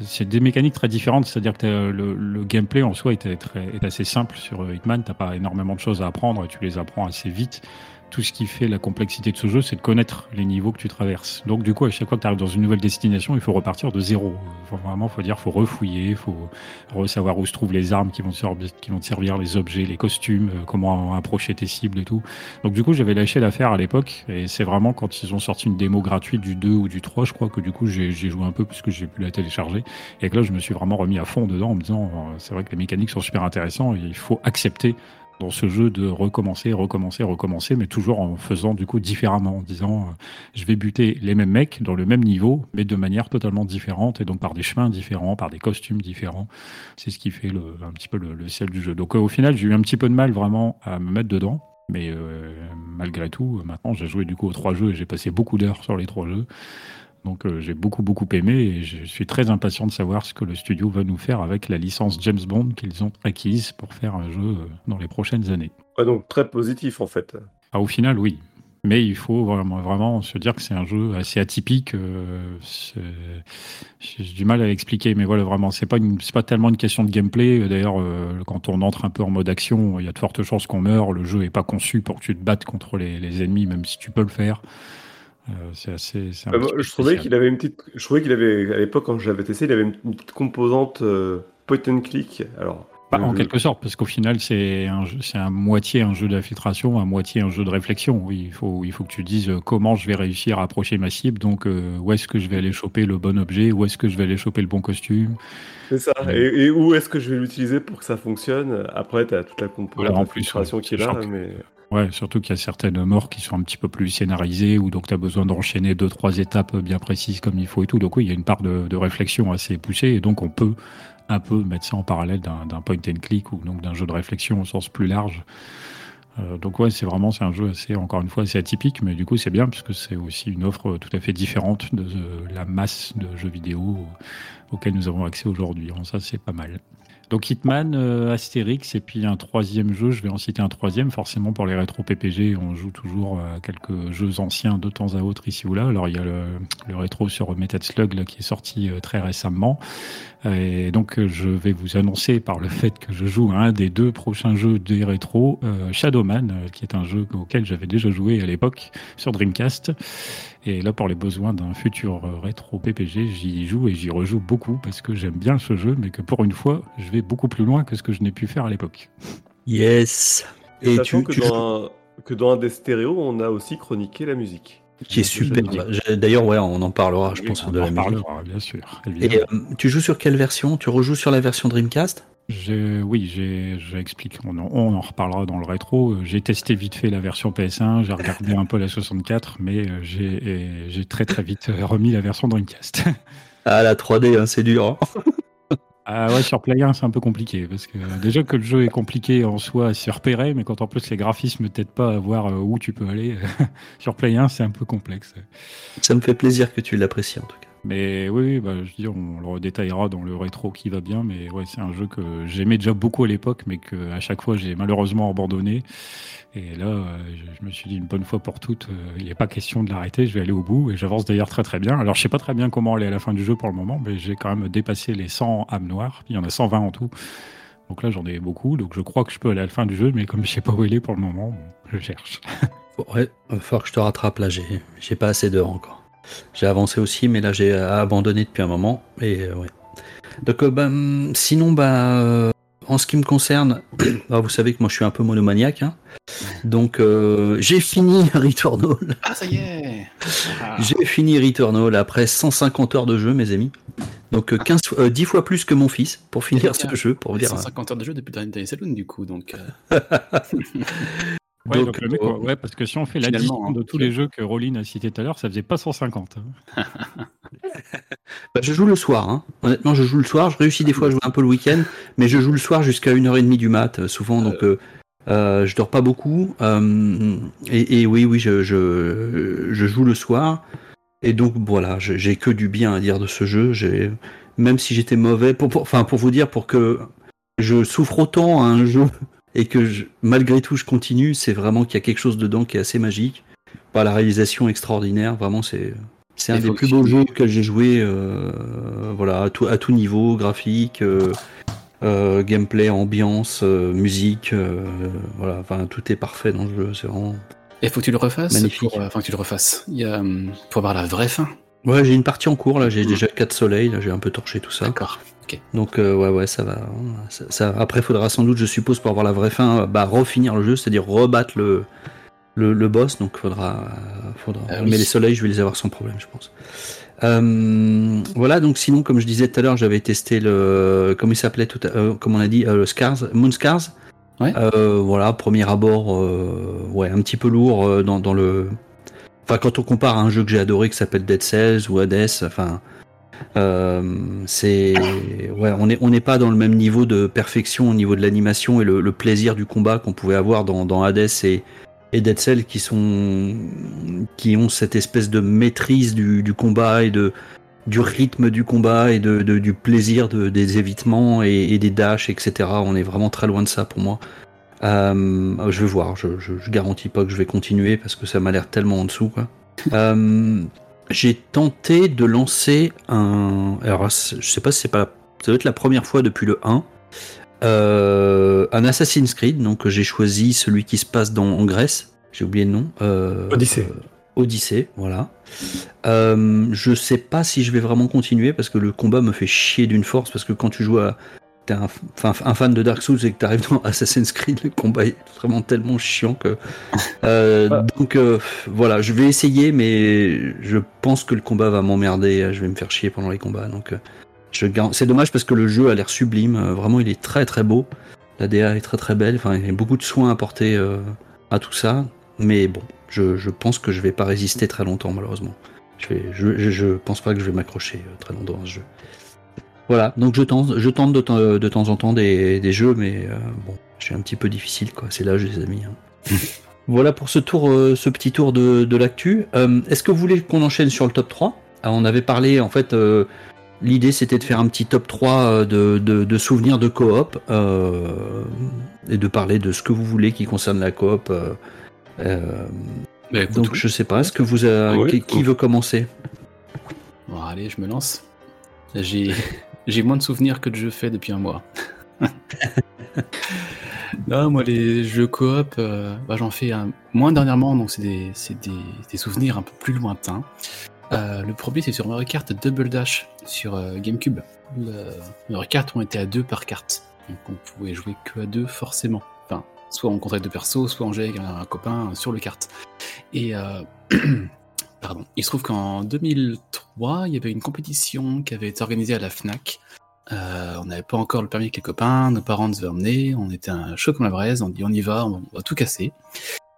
Euh, c'est des mécaniques très différentes, c'est-à-dire que le, le gameplay en soi est, très, est assez simple sur euh, Hitman, t'as pas énormément de choses à apprendre et tu les apprends assez vite. Tout ce qui fait la complexité de ce jeu, c'est de connaître les niveaux que tu traverses. Donc du coup, à chaque fois que tu arrives dans une nouvelle destination, il faut repartir de zéro. Faut vraiment, faut dire, faut refouiller, faut savoir où se trouvent les armes qui vont, te servir, les objets, les costumes, euh, comment approcher tes cibles et tout. Donc du coup, j'avais lâché l'affaire à l'époque, et c'est vraiment quand ils ont sorti une démo gratuite du 2 ou du 3, je crois que du coup, j'ai joué un peu puisque j'ai pu la télécharger. Et que là, je me suis vraiment remis à fond dedans en me disant, euh, c'est vrai que les mécaniques sont super intéressantes et il faut accepter dans ce jeu de recommencer, recommencer, recommencer, mais toujours en faisant du coup différemment, en disant euh, je vais buter les mêmes mecs dans le même niveau, mais de manière totalement différente, et donc par des chemins différents, par des costumes différents. C'est ce qui fait le, un petit peu le, sel du jeu. Donc euh, au final, j'ai eu un petit peu de mal vraiment à me mettre dedans. Mais euh, malgré tout, maintenant j'ai joué du coup aux trois jeux et j'ai passé beaucoup d'heures sur les trois jeux. Donc euh, j'ai beaucoup beaucoup aimé et je suis très impatient de savoir ce que le studio va nous faire avec la licence James Bond qu'ils ont acquise pour faire un jeu euh, dans les prochaines années.
Ouais, donc très positif en fait.
Ah, au final, oui. Mais il faut vraiment, vraiment se dire que c'est un jeu assez atypique. euh, J'ai du mal à l'expliquer, mais voilà, vraiment, c'est pas, une- pas tellement une question de gameplay. D'ailleurs, euh, quand on entre un peu en mode action, il y a de fortes chances qu'on meure. Le jeu est pas conçu pour que tu te battes contre les, les ennemis, même si tu peux le faire. Euh, c'est assez. peu
je trouvais qu'il avait une petite. Je trouvais qu'il avait à l'époque quand j'avais testé, il avait une, petite composante euh, point and click. Alors.
Bah, en quelque sorte, parce qu'au final, c'est un, jeu- c'est un moitié un jeu d'infiltration, à moitié un jeu de réflexion. Il faut, il faut que tu dises comment je vais réussir à approcher ma cible. Donc, euh, où est-ce que je vais aller choper le bon objet? Où est-ce que je vais aller choper le bon costume?
C'est ça. Et, et où est-ce que je vais l'utiliser pour que ça fonctionne? Après, tu as toute la composante
Voilà, en plus,
d'infiltration
ouais,
qui est là, mais.
Ouais, surtout qu'il y a certaines morts qui sont un petit peu plus scénarisées, ou donc tu as besoin d'enchaîner deux, trois étapes bien précises comme il faut et tout. Donc oui, il y a une part de, de réflexion assez poussée, et donc on peut un peu mettre ça en parallèle d'un point and click ou donc d'un jeu de réflexion au sens plus large. Euh, donc ouais, c'est vraiment c'est un jeu assez encore une fois assez atypique, mais du coup c'est bien parce que c'est aussi une offre tout à fait différente de euh, la masse de jeux vidéo auxquels nous avons accès aujourd'hui. Ça c'est pas mal. Donc Hitman, euh, Astérix, et puis un troisième jeu, je vais en citer un troisième, forcément pour les rétro PPG, on joue toujours à quelques jeux anciens de temps à autre ici ou là. Alors il y a le, rétro sur Metal Slug qui est sorti euh, très récemment. Et donc euh, je vais vous annoncer par le fait que je joue à un des deux prochains jeux des rétro, euh, Shadowman, euh, qui est un jeu auquel j'avais déjà joué à l'époque sur Dreamcast. Et là, pour les besoins d'un futur euh, rétro PPG, j'y joue et j'y rejoue beaucoup parce que j'aime bien ce jeu, mais que pour une fois, je vais beaucoup plus loin que ce que je n'ai pu faire à l'époque.
Yes. Et
Sachant
tu,
que,
tu joues-
dans un, que dans un des stéréos, on a aussi chroniqué la musique.
Qui est super. D'ailleurs, ouais, on en parlera, je
Oui,
pense,
on
de
en
la
reparlera, bien sûr.
Et euh, tu joues sur quelle version? Tu rejoues sur la version Dreamcast?
J'ai- oui, j'ai- j'explique. On, en- on en reparlera dans le rétro. J'ai testé vite fait la version PS1, j'ai regardé un peu la 64, mais euh, j'ai très très vite euh, remis la version Dreamcast.
Ah, la 3D, hein, c'est dur. hein. <laughs>
Ah ouais, sur Play 1, c'est un peu compliqué parce que déjà que le jeu est compliqué en soi à se repérer, mais quand en plus les graphismes t'aident pas à voir euh, où tu peux aller, <laughs> sur Play 1, c'est un peu complexe.
Ça me fait plaisir que tu l'apprécies en tout cas.
Mais oui, oui, bah, je veux dire, on le redétaillera dans le rétro qui va bien, mais ouais, c'est un jeu que j'aimais déjà beaucoup à l'époque, mais que à chaque fois j'ai malheureusement abandonné. Et là, euh, je, me suis dit une bonne fois pour toutes, euh, il n'est pas question de l'arrêter, je vais aller au bout. Et j'avance d'ailleurs très très bien. Alors je sais pas très bien comment aller à la fin du jeu pour le moment, mais j'ai quand même dépassé les 100 âmes noires. Il y en a 120 en tout. Donc là, j'en ai beaucoup. Donc je crois que je peux aller à la fin du jeu, mais comme je sais pas où il est pour le moment, je cherche. <laughs>
Ouais, il va falloir que je te rattrape là, j'ai pas assez d'heures encore. J'ai avancé aussi, mais là j'ai abandonné depuis un moment. Et euh. Donc, bah, sinon, bah, en ce qui me concerne, <clears throat> bah, vous savez que moi je suis un peu monomaniaque. hein. Donc, euh, j'ai fini <laughs> Returnal.
Ah, ça y est Ah.
J'ai fini Returnal après 150 heures de jeu, mes amis. Donc, euh, 15, fois- euh, 10 fois plus que mon fils pour finir ce jeu. Pour dire,
150 heures de jeu depuis le dernier Saloon, du coup, donc... <laughs> euh,
Ouais,
Donc,
donc le mec,
euh,
ouais, parce que si on fait l'addition
hein,
de tous les jeux que Rolling a cités tout à l'heure, ça faisait pas 150. hein. <laughs>
Bah, je joue le soir, hein. honnêtement je joue le soir, je réussis des fois à jouer un peu le week-end, mais je joue le soir jusqu'à 1h30 du mat, euh, souvent, donc euh, euh, je dors pas beaucoup, euh, et, et oui, oui, je, je, je joue le soir, et donc voilà, je- j'ai que du bien à dire de ce jeu, même si j'étais mauvais, pour, pour- enfin pour vous dire, pour que je souffre autant à un jeu, et que je- malgré tout je continue, c'est vraiment qu'il y a quelque chose dedans qui est assez magique, la réalisation extraordinaire, vraiment c'est... C'est un des plus beaux jeux que j'ai joué, euh, voilà, à tout, à tout niveau, graphique, euh, euh, gameplay, ambiance, musique, voilà, enfin tout est parfait dans le jeu, c'est vraiment.
Il faut que tu le refasses.
Magnifique.
Pour, Enfin, que tu le refasses. Il y a, hum, pour avoir la vraie fin.
Ouais, j'ai une partie en cours là, j'ai
Mm.
déjà quatre soleils, là j'ai un peu torché tout ça.
D'accord. Ok.
Donc euh, ouais ouais ça va. Ça, ça- Après faudra sans doute je suppose pour avoir la vraie fin, bah refinir le jeu, c'est-à-dire rebattre le, le, le boss. Donc faudra faudra.
Ah oui.
Mais les soleils je vais les avoir sans problème je pense. Euh, voilà donc sinon comme je disais tout à l'heure j'avais testé le comment il s'appelait tout à, euh, comme on a dit euh, le Scars Moon Scars
Ouais.
Euh, voilà, premier abord, euh, ouais, un petit peu lourd euh, dans, dans le. Enfin, quand on compare à un jeu que j'ai adoré qui s'appelle Dead Cells ou Hades, enfin, euh, c'est, ouais, on n'est on n'est pas dans le même niveau de perfection au niveau de l'animation et le, le plaisir du combat qu'on pouvait avoir dans, dans Hades et, et Dead Cells qui sont, qui ont cette espèce de maîtrise du, du combat et de du rythme du combat et de, de- du plaisir de, des évitements et, et des dashs, etc. On est vraiment très loin de ça pour moi. Euh, je vais voir, je, je, je garantis pas que je vais continuer parce que ça m'a l'air tellement en dessous. Quoi. <laughs> Euh, J'ai tenté de lancer un. Alors, je sais pas si c'est pas. Ça doit être la première fois depuis le 1. Euh, un Assassin's Creed, donc j'ai choisi celui qui se passe dans, en Grèce. J'ai oublié le nom.
Odyssée.
Odyssée, voilà. Euh, je sais pas si je vais vraiment continuer parce que le combat me fait chier d'une force parce que quand tu joues à t'es un, fan de Dark Souls et que tu arrives dans Assassin's Creed, le combat est vraiment tellement chiant que. <laughs> Euh. Donc euh, voilà, je vais essayer, mais je pense que le combat va m'emmerder. Je vais me faire chier pendant les combats. Donc euh, je c'est dommage parce que le jeu a l'air sublime. euh, Vraiment, il est très très beau. La DA est très très belle. Enfin, il y a beaucoup de soins apportés euh, à tout ça. Mais bon, je, je pense que je vais pas résister très longtemps malheureusement. Je, vais, je, je, je pense pas que je vais m'accrocher euh, très longtemps à ce jeu. Voilà, donc je tente, je tente de, temps- de temps en temps des, des jeux, mais euh, bon, c'est un petit peu difficile, quoi. C'est l'âge, les amis. hein. <laughs> voilà pour ce tour, euh, ce petit tour de, de l'actu. Euh, Est-ce que vous voulez qu'on enchaîne sur le top 3 Ah, On avait parlé, en fait, euh, l'idée c'était de faire un petit top 3 euh, de, de, de souvenirs de coop euh, et de parler de ce que vous voulez qui concerne la coop. euh, euh,
Bah, écoute,
donc je sais pas, est-ce que vous
Ouais,
qui, qui veut commencer?
Bon, allez, je me lance. J'ai j'ai moins de souvenirs que de jeux faits depuis un mois. <laughs> non, moi, les jeux coop, euh, bah, j'en fais un... moins dernièrement, donc c'est des, des, des souvenirs un peu plus lointains. Euh, le premier, c'est sur Mario Kart Double Dash sur euh, GameCube. Le... Mario Kart, on était à deux par carte. Donc on pouvait jouer que à deux, forcément. Enfin, soit on contracte deux persos, soit on jouait avec un, un copain sur le kart. Et <clears throat> Pardon. Il se trouve qu'en 2003, il y avait une compétition qui avait été organisée à la FNAC. Euh, on n'avait pas encore le permis avec les copains, nos parents nous avaient emmenés, on était un chaud comme la braise, on dit on y va, on va tout casser.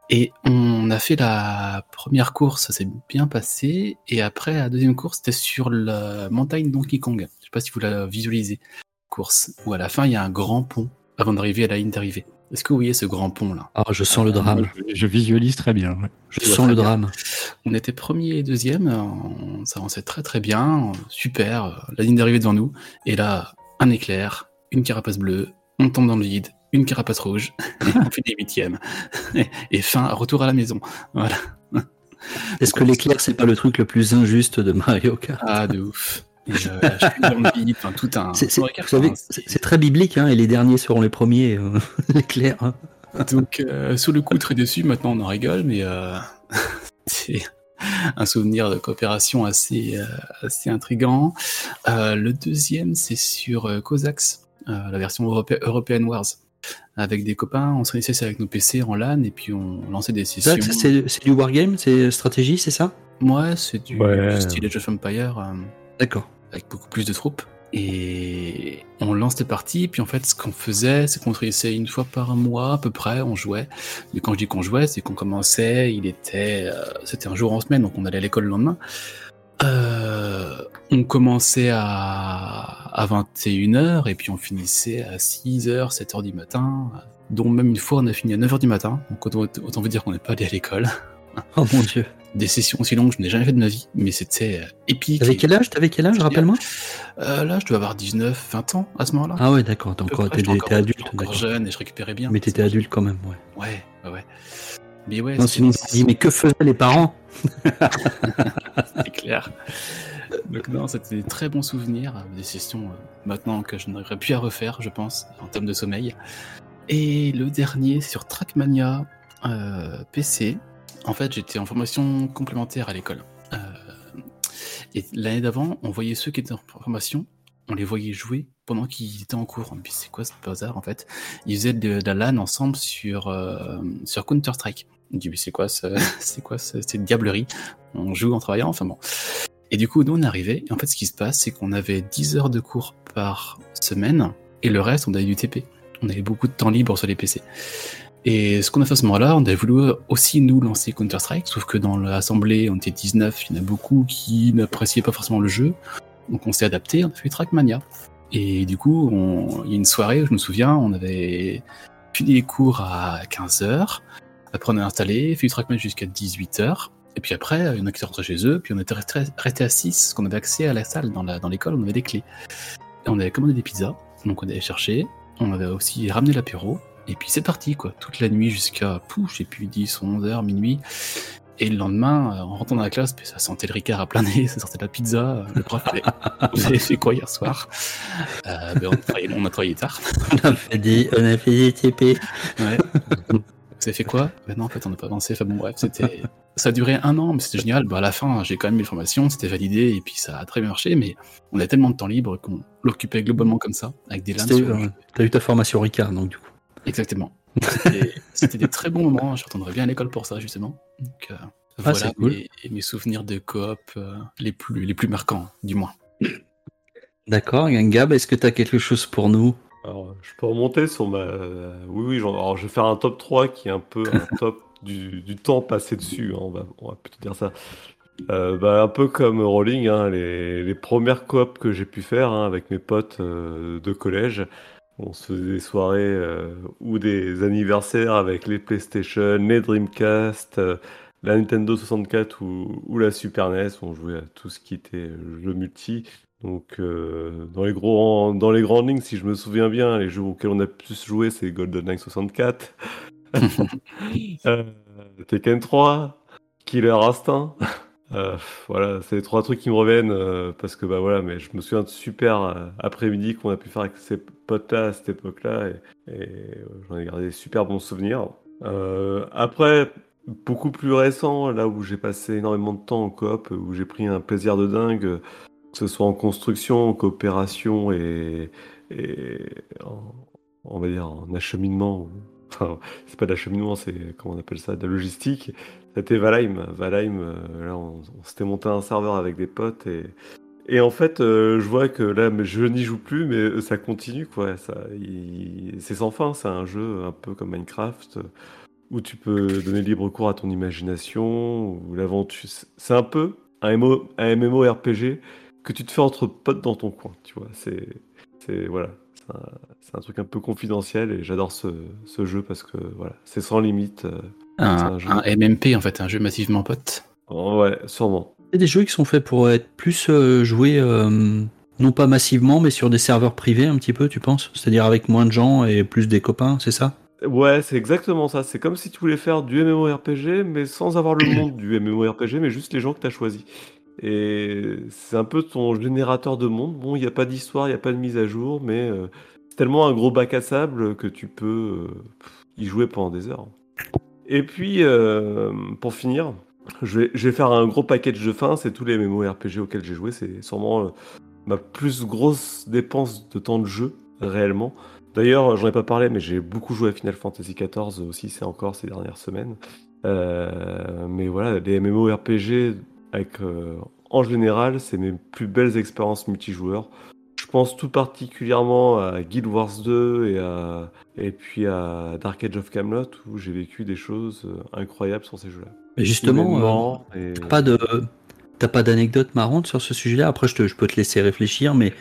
Et on a fait la première course, ça s'est bien passé, et après la deuxième course, c'était sur la montagne Donkey Kong. Je sais pas si vous la visualisez, course, où à la fin il y a un grand pont avant d'arriver à la ligne d'arrivée. Est-ce que vous voyez ce grand pont là
Ah, je sens le drame.
Je, je visualise très bien. ouais.
Je sens le
bien.
drame.
On était premier et deuxième, on s'avançait très très bien, super, la ligne d'arrivée devant nous, et là, un éclair, une carapace bleue, on tombe dans le vide, une carapace rouge, <laughs> et on fait des huitièmes. <laughs> Et, et fin, retour à la maison. <laughs> Voilà.
Est-ce que l'éclair, c'est pas le truc le plus injuste de Mario Kart?
Ah, de ouf. Et, euh, je suis dans le vide, enfin, tout un.
C'est- c'est-
Mario
Vous
Kart,
savez, c'est c'est très biblique, hein, et les derniers seront les premiers, euh, <laughs> l'éclair. hein.
Donc, euh, sur le coup, très déçu, maintenant on en rigole, mais euh, <laughs> c'est un souvenir de coopération assez, euh, assez intrigant. Euh, le deuxième, c'est sur euh, Cossacks, euh, la version Europé- European Wars. Avec des copains, on se réunissait avec nos PC en LAN et puis on lançait des sessions.
ça, c'est c'est du wargame, c'est stratégie, c'est ça?
Moi, c'est du
Ouais.
style Age of Empire. euh,
D'accord.
avec beaucoup plus de troupes. Et on lance des parties, puis en fait, ce qu'on faisait, c'est qu'on réunissait une fois par mois à peu près, on jouait. Mais quand je dis qu'on jouait, c'est qu'on commençait, il était, euh, c'était un jour en semaine, donc on allait à l'école le lendemain. Euh, on commençait à, à 21h, et puis on finissait à 6h, 7h du matin, dont même une fois on a fini à 9h du matin, donc autant vous dire qu'on n'est pas allé à l'école. <laughs>
Oh mon dieu.
Des sessions aussi longues, je n'ai jamais fait de ma vie, mais c'était euh, épique.
T'avais quel âge T'avais quel âge, rappelle-moi
Euh, là, je dois avoir 19, 20 ans à ce moment-là.
Ah ouais, d'accord. Encore- adulte,
encore jeune et je récupérais bien.
Mais t'étais adulte quand même, ouais.
Ouais, ouais, ouais. Mais ouais,
Non, sinon, tu dis, mais que faisaient les parents? <laughs>
C'est clair. Donc non, c'était des très bons souvenirs, euh, des sessions euh, maintenant que je n'aurais plus à refaire, je pense, en termes de sommeil. Et le dernier, sur Trackmania euh, PC. En fait, j'étais en formation complémentaire à l'école. Euh, et l'année d'avant, on voyait ceux qui étaient en formation, on les voyait jouer pendant qu'ils étaient en cours. Puis c'est quoi ce bazar en fait? Ils faisaient de, la LAN ensemble sur, euh, sur Counter-Strike. On dit, mais c'est quoi, ce- <laughs> c'est quoi ce- cette diablerie? On joue en travaillant, enfin bon. Et du coup, nous, on arrivés. Et en fait, ce qui se passe, c'est qu'on avait 10 heures de cours par semaine. Et le reste, on avait du TP. On avait beaucoup de temps libre sur les PC. Et ce qu'on a fait à ce moment-là, on a voulu aussi nous lancer Counter-Strike, sauf que dans l'assemblée, on était 19, il y en a beaucoup qui n'appréciaient pas forcément le jeu. Donc on s'est adapté, on a fait Trackmania. Et du coup, il y a une soirée je me souviens, on avait fini les cours à 15h. Après, on a installé, fait du Trackman jusqu'à 18h. Et puis après, il y en a qui rentrés chez eux, puis on était resté, à 6, parce qu'on avait accès à la salle dans l'école, on avait des clés. Et on avait commandé des pizzas, donc on avait cherché, on avait aussi ramené l'apéro, et puis c'est parti, quoi. Toute la nuit jusqu'à, pouf, je sais plus, 10, 11 heures, minuit. Et le lendemain, euh, en rentrant dans la classe, puis ça sentait le Ricard à plein nez, <laughs> ça sortait de la pizza. Le prof Vous avez fait quoi hier soir Euh, ben, on, a travaillé, on a travaillé tard.
On a fait des, on a fait des TP.
Ouais. Vous avez fait quoi? Ben non, en fait, on n'a pas avancé. Enfin bon, bref, c'était. Ça a duré un an, mais c'était génial. Bah, à la fin, j'ai quand même eu l'information, c'était validé, et puis ça a très bien marché, mais on a tellement de temps libre qu'on l'occupait globalement comme ça, avec des
euh,
jeu.
T'as eu ta formation Ricard, donc du coup.
Exactement. <laughs> C'était- des très bons moments, je retournerai bien à l'école pour ça, justement. Donc, euh, voilà
c'est cool.
mes, mes souvenirs de coop euh, les, plus, les plus marquants, du moins.
D'accord, Gab, est-ce que t'as quelque chose pour nous?
Alors, je peux remonter sur ma. Oui, oui, genre, alors, je vais faire un top 3 qui est un peu un <laughs> top du, du temps passé dessus, hein, on, va, on va plutôt dire ça. Euh, bah, un peu comme Rolling, hein, les, les premières coops que j'ai pu faire hein, avec mes potes euh, de collège. On se faisait des soirées euh, ou des anniversaires avec les PlayStation, les Dreamcast, euh, la Nintendo 64 ou, ou la Super NES. On jouait à tout ce qui était jeux multi. Donc, euh, dans, les gros, dans les grandes lignes, si je me souviens bien, les jeux auxquels on a plus joué, c'est GoldenEye 64, <laughs> euh, Tekken 3, Killer Instinct. Euh, voilà, c'est les trois trucs qui me reviennent euh, parce que bah voilà, mais je me souviens de super euh, après-midi qu'on a pu faire avec ces potes-là à cette époque-là et, j'en ai gardé des super bons souvenirs. Après, beaucoup plus récent, là où j'ai passé énormément de temps en coop, où j'ai pris un plaisir de dingue, que ce soit en construction, en coopération et, en, on va dire en acheminement. <laughs> c'est pas de l'acheminement, c'est comment on appelle ça, de la logistique. C'était Valheim. Valheim, euh, là, on, s'était monté un serveur avec des potes et, et en fait, euh, je vois que là, je n'y joue plus, mais ça continue, quoi. Ça, c'est sans fin. C'est un jeu un peu comme Minecraft euh, où tu peux donner libre cours à ton imagination. C'est un peu un, MMO, un MMORPG que tu te fais entre potes dans ton coin, tu vois. C'est, c'est voilà, c'est un, truc un peu confidentiel et j'adore ce, jeu parce que voilà, c'est sans limite. euh.
Un, MMP, en fait, un jeu massivement pote.
Oh, ouais, sûrement.
Il y a des jeux qui sont faits pour être plus euh, joués, euh, non pas massivement, mais sur des serveurs privés un petit peu, tu penses? C'est-à-dire avec moins de gens et plus des copains, c'est ça?
Ouais, c'est exactement ça. C'est comme si tu voulais faire du MMORPG, mais sans avoir le monde du MMORPG, mais juste les gens que tu as choisis. Et c'est un peu ton générateur de monde. Bon, il n'y a pas d'histoire, il n'y a pas de mise à jour, mais euh, c'est tellement un gros bac à sable que tu peux euh, y jouer pendant des heures. Et puis, euh, pour finir, je vais, faire un gros package de fin. C'est tous les MMORPG auxquels j'ai joué. C'est sûrement euh, ma plus grosse dépense de temps de jeu, réellement. D'ailleurs, j'en ai pas parlé, mais j'ai beaucoup joué à Final Fantasy XIV aussi, c'est encore ces dernières semaines. Euh, mais voilà, les avec, euh, en général, c'est mes plus belles expériences multijoueurs. Je pense tout particulièrement à Guild Wars 2 et, à, et puis à Dark Age of Camelot où j'ai vécu des choses euh, incroyables sur ces jeux-là.
Mais Justement, euh,
et-
t'as pas de, t'as pas d'anecdote marrante sur ce sujet-là? Après, je, te- je peux te laisser réfléchir, mais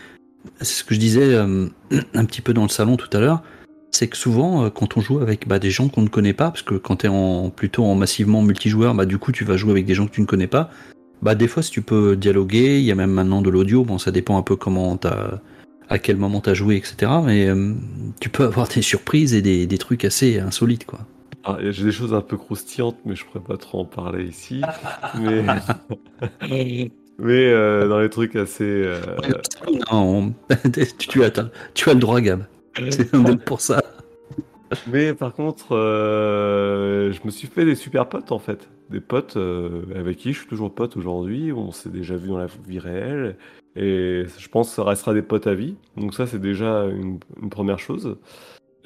c'est ce que je disais euh, <clears throat> un petit peu dans le salon tout à l'heure. C'est que souvent, euh, quand on joue avec bah, des gens qu'on ne connaît pas, parce que quand tu es en, plutôt en massivement multijoueur, bah, du coup, tu vas jouer avec des gens que tu ne connais pas. Bah, des fois, si tu peux dialoguer, il y a même maintenant de l'audio. Bon, ça dépend un peu comment t'as, à quel moment tu as joué, etc. Mais euh, tu peux avoir des surprises et des, des trucs assez insolites, quoi.
Ah, j'ai des choses un peu croustillantes, mais je pourrais pas trop en parler ici. <laughs> mais <laughs> mais euh, dans les trucs assez. euh,
Non, <laughs> tu, tu as, tu as le droit, Gab. C'est pour ça.
Mais par contre, euh, je me suis fait des super potes en fait. Des potes euh, avec qui je suis toujours pote aujourd'hui. On s'est déjà vu dans la vie réelle. Et je pense que ça restera des potes à vie. Donc ça, c'est déjà une, première chose.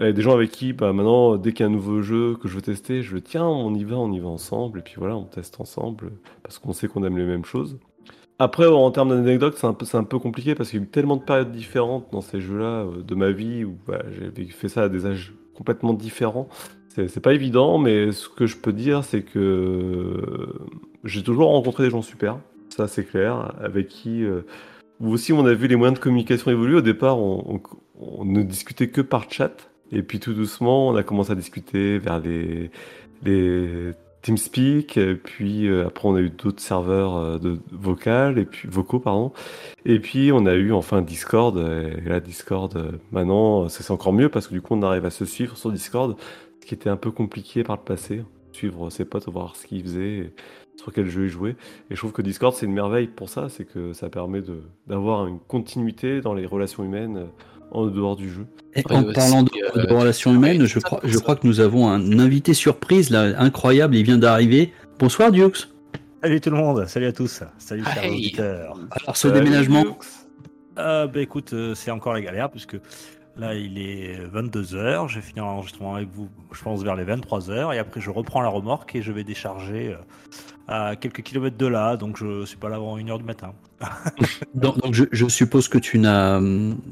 Des gens avec qui, bah, maintenant, dès qu'il y a un nouveau jeu que je veux tester, je le tiens, on y va, on y va ensemble. Et puis voilà, on teste ensemble parce qu'on sait qu'on aime les mêmes choses. Après, en termes d'anecdotes, c'est un, peu- compliqué parce qu'il y a eu tellement de périodes différentes dans ces jeux-là euh, de ma vie où bah, j'ai fait ça à des âges complètement différents. C'est pas évident, mais ce que je peux dire, c'est que euh, j'ai toujours rencontré des gens super, ça c'est clair, avec qui euh, aussi on a vu les moyens de communication évoluer. Au départ, on, on- on ne discutait que par chat, et puis tout doucement, on a commencé à discuter vers les, les TeamSpeak, puis euh, après on a eu d'autres serveurs euh, de vocal et puis vocaux pardon. Et puis on a eu enfin Discord et là Discord euh, maintenant c'est encore mieux parce que du coup on arrive à se suivre sur Discord, ce qui était un peu compliqué par le passé, suivre ses potes, voir ce qu'ils faisaient, sur quel jeu ils jouaient. Et je trouve que Discord c'est une merveille pour ça, c'est que ça permet d'avoir une continuité dans les relations humaines en dehors du jeu.
Et en parlant de,
euh,
de relations humaines,
ouais,
je crois, je que nous avons un invité surprise là, incroyable. Il vient d'arriver. Bonsoir Dukes.
Salut tout le monde, salut à tous, salut chers
Hey.
auditeurs.
Alors ce déménagement.
Euh, bah écoute, euh, c'est encore la galère puisque là il est 22h, je vais finir l'enregistrement avec vous, je pense vers les 23h et après je reprends la remorque et je vais décharger euh, à quelques kilomètres de là, donc je suis pas là avant 1h du matin. <laughs>
donc, donc je, je suppose que tu n'as,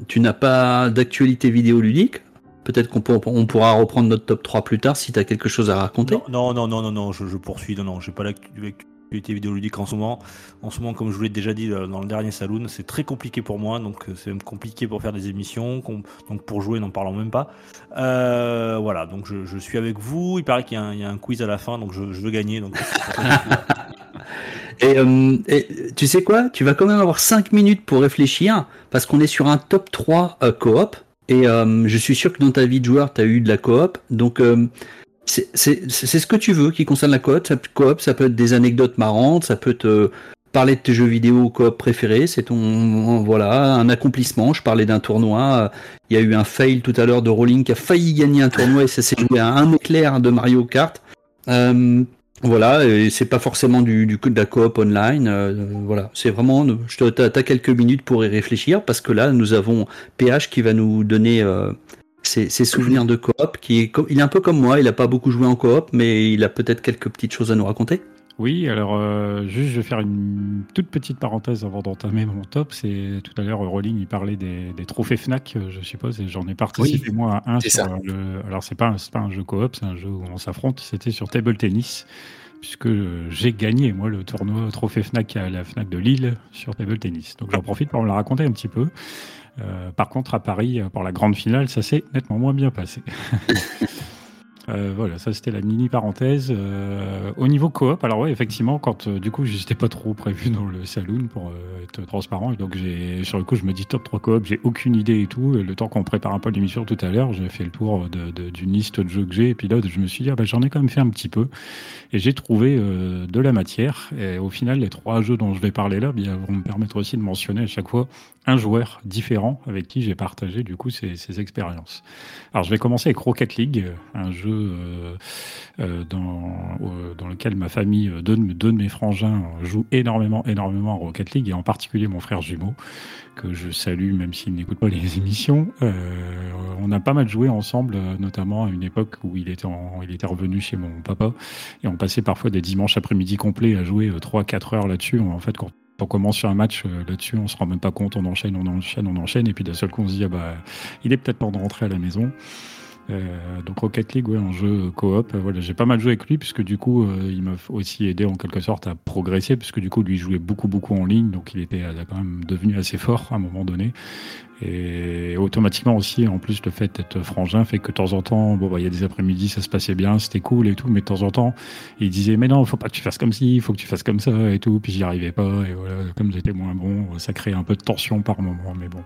tu n'as pas d'actualité vidéoludique. Peut-être qu'on pour- on pourra reprendre notre top 3 plus tard si tu as quelque chose à raconter.
Non, non, non, non, non, je poursuis, non, non, j'ai pas l'actu- l'actualité vidéoludique en ce moment. En ce moment, comme je vous l'ai déjà dit euh, dans le dernier saloon, c'est très compliqué pour moi, donc euh, c'est même compliqué pour faire des émissions, donc pour jouer, n'en parlons même pas. Euh, voilà, donc je, suis avec vous. Il paraît qu'il y, a un- quiz à la fin, donc je, veux gagner. <laughs>
Et, tu sais quoi? Tu vas quand même avoir 5 minutes pour réfléchir parce qu'on est sur un top 3 euh, coop. Et je suis sûr que dans ta vie de joueur, tu as eu de la coop. Donc, c'est ce que tu veux qui concerne la coop. Ça, ça peut être des anecdotes marrantes, ça peut te parler de tes jeux vidéo coop préférés. C'est ton voilà un accomplissement. Je parlais d'un tournoi. Il y a eu un fail tout à l'heure de Rolling qui a failli gagner un tournoi et ça s'est joué à un éclair de Mario Kart. Euh, voilà, et c'est pas forcément du, du de la coop online. euh, voilà, c'est vraiment. Je t'as quelques minutes pour y réfléchir parce que là, nous avons PH qui va nous donner euh, ses, ses souvenirs de coop. Qui est, co- il est un peu comme moi. Il a pas beaucoup joué en coop, mais il a peut-être quelques petites choses à nous raconter.
Oui, alors euh, juste je vais faire une toute petite parenthèse avant d'entamer mon top. C'est tout à l'heure Rolling il parlait des, des trophées Fnac, je suppose, et j'en ai participé moi à un sur
ça.
le. Alors c'est pas un- c'est pas un jeu coop, c'est un jeu où on s'affronte. C'était sur table tennis puisque euh, j'ai gagné moi le tournoi trophée Fnac à la Fnac de Lille sur table tennis. Donc j'en profite pour me la raconter un petit peu. Euh, par contre à Paris euh, pour la grande finale, ça s'est nettement moins bien passé. <laughs> Euh, voilà, ça c'était la mini parenthèse. Euh, au niveau coop, alors ouais, effectivement, quand euh, du coup j'étais pas trop prévu dans le saloon pour euh, être transparent, et donc j'ai sur le coup je me dis top 3 coop, j'ai aucune idée et tout. Et le temps qu'on prépare un peu l'émission tout à l'heure, j'ai fait le tour de- de- d'une liste de jeux que j'ai, et puis là je me suis dit ah, bah, j'en ai quand même fait un petit peu, et j'ai trouvé euh, de la matière. Et au final, les trois jeux dont je vais parler là, bien, vont me permettre aussi de mentionner à chaque fois un joueur différent avec qui j'ai partagé du coup ces, ces expériences. Alors je vais commencer avec Rocket League, un jeu euh, euh, dans, lequel ma famille, deux, de mes frangins euh, jouent énormément, énormément à Rocket League, et en particulier mon frère jumeau, que je salue même s'il n'écoute pas les émissions. On a pas mal joué ensemble, notamment à une époque où il était, il était revenu chez mon papa, et on passait parfois des dimanches après-midi complets à jouer 3-4 heures là-dessus. En fait, quand on commence sur un match là-dessus, on se rend même pas compte, on enchaîne, on enchaîne, on enchaîne, et puis d'un seul coup on se dit, ah bah, il est peut-être temps de rentrer à la maison. Euh, donc Rocket League, ouais, un jeu coop. Euh, voilà, j'ai pas mal joué avec lui puisque du coup, euh, il m'a aussi aidé en quelque sorte à progresser puisque du coup, lui jouait beaucoup beaucoup en ligne, donc il était a quand même devenu assez fort à un moment donné. Et automatiquement aussi, en plus, le fait d'être frangin fait que de temps en temps, bon, bah, il y a des après-midi, ça se passait bien, c'était cool et tout, mais de temps en temps, il disait, mais non, faut pas que tu fasses comme ci, faut que tu fasses comme ça et tout, puis j'y arrivais pas, et voilà, comme j'étais moins bon, ça créait un peu de tension par moment, mais bon,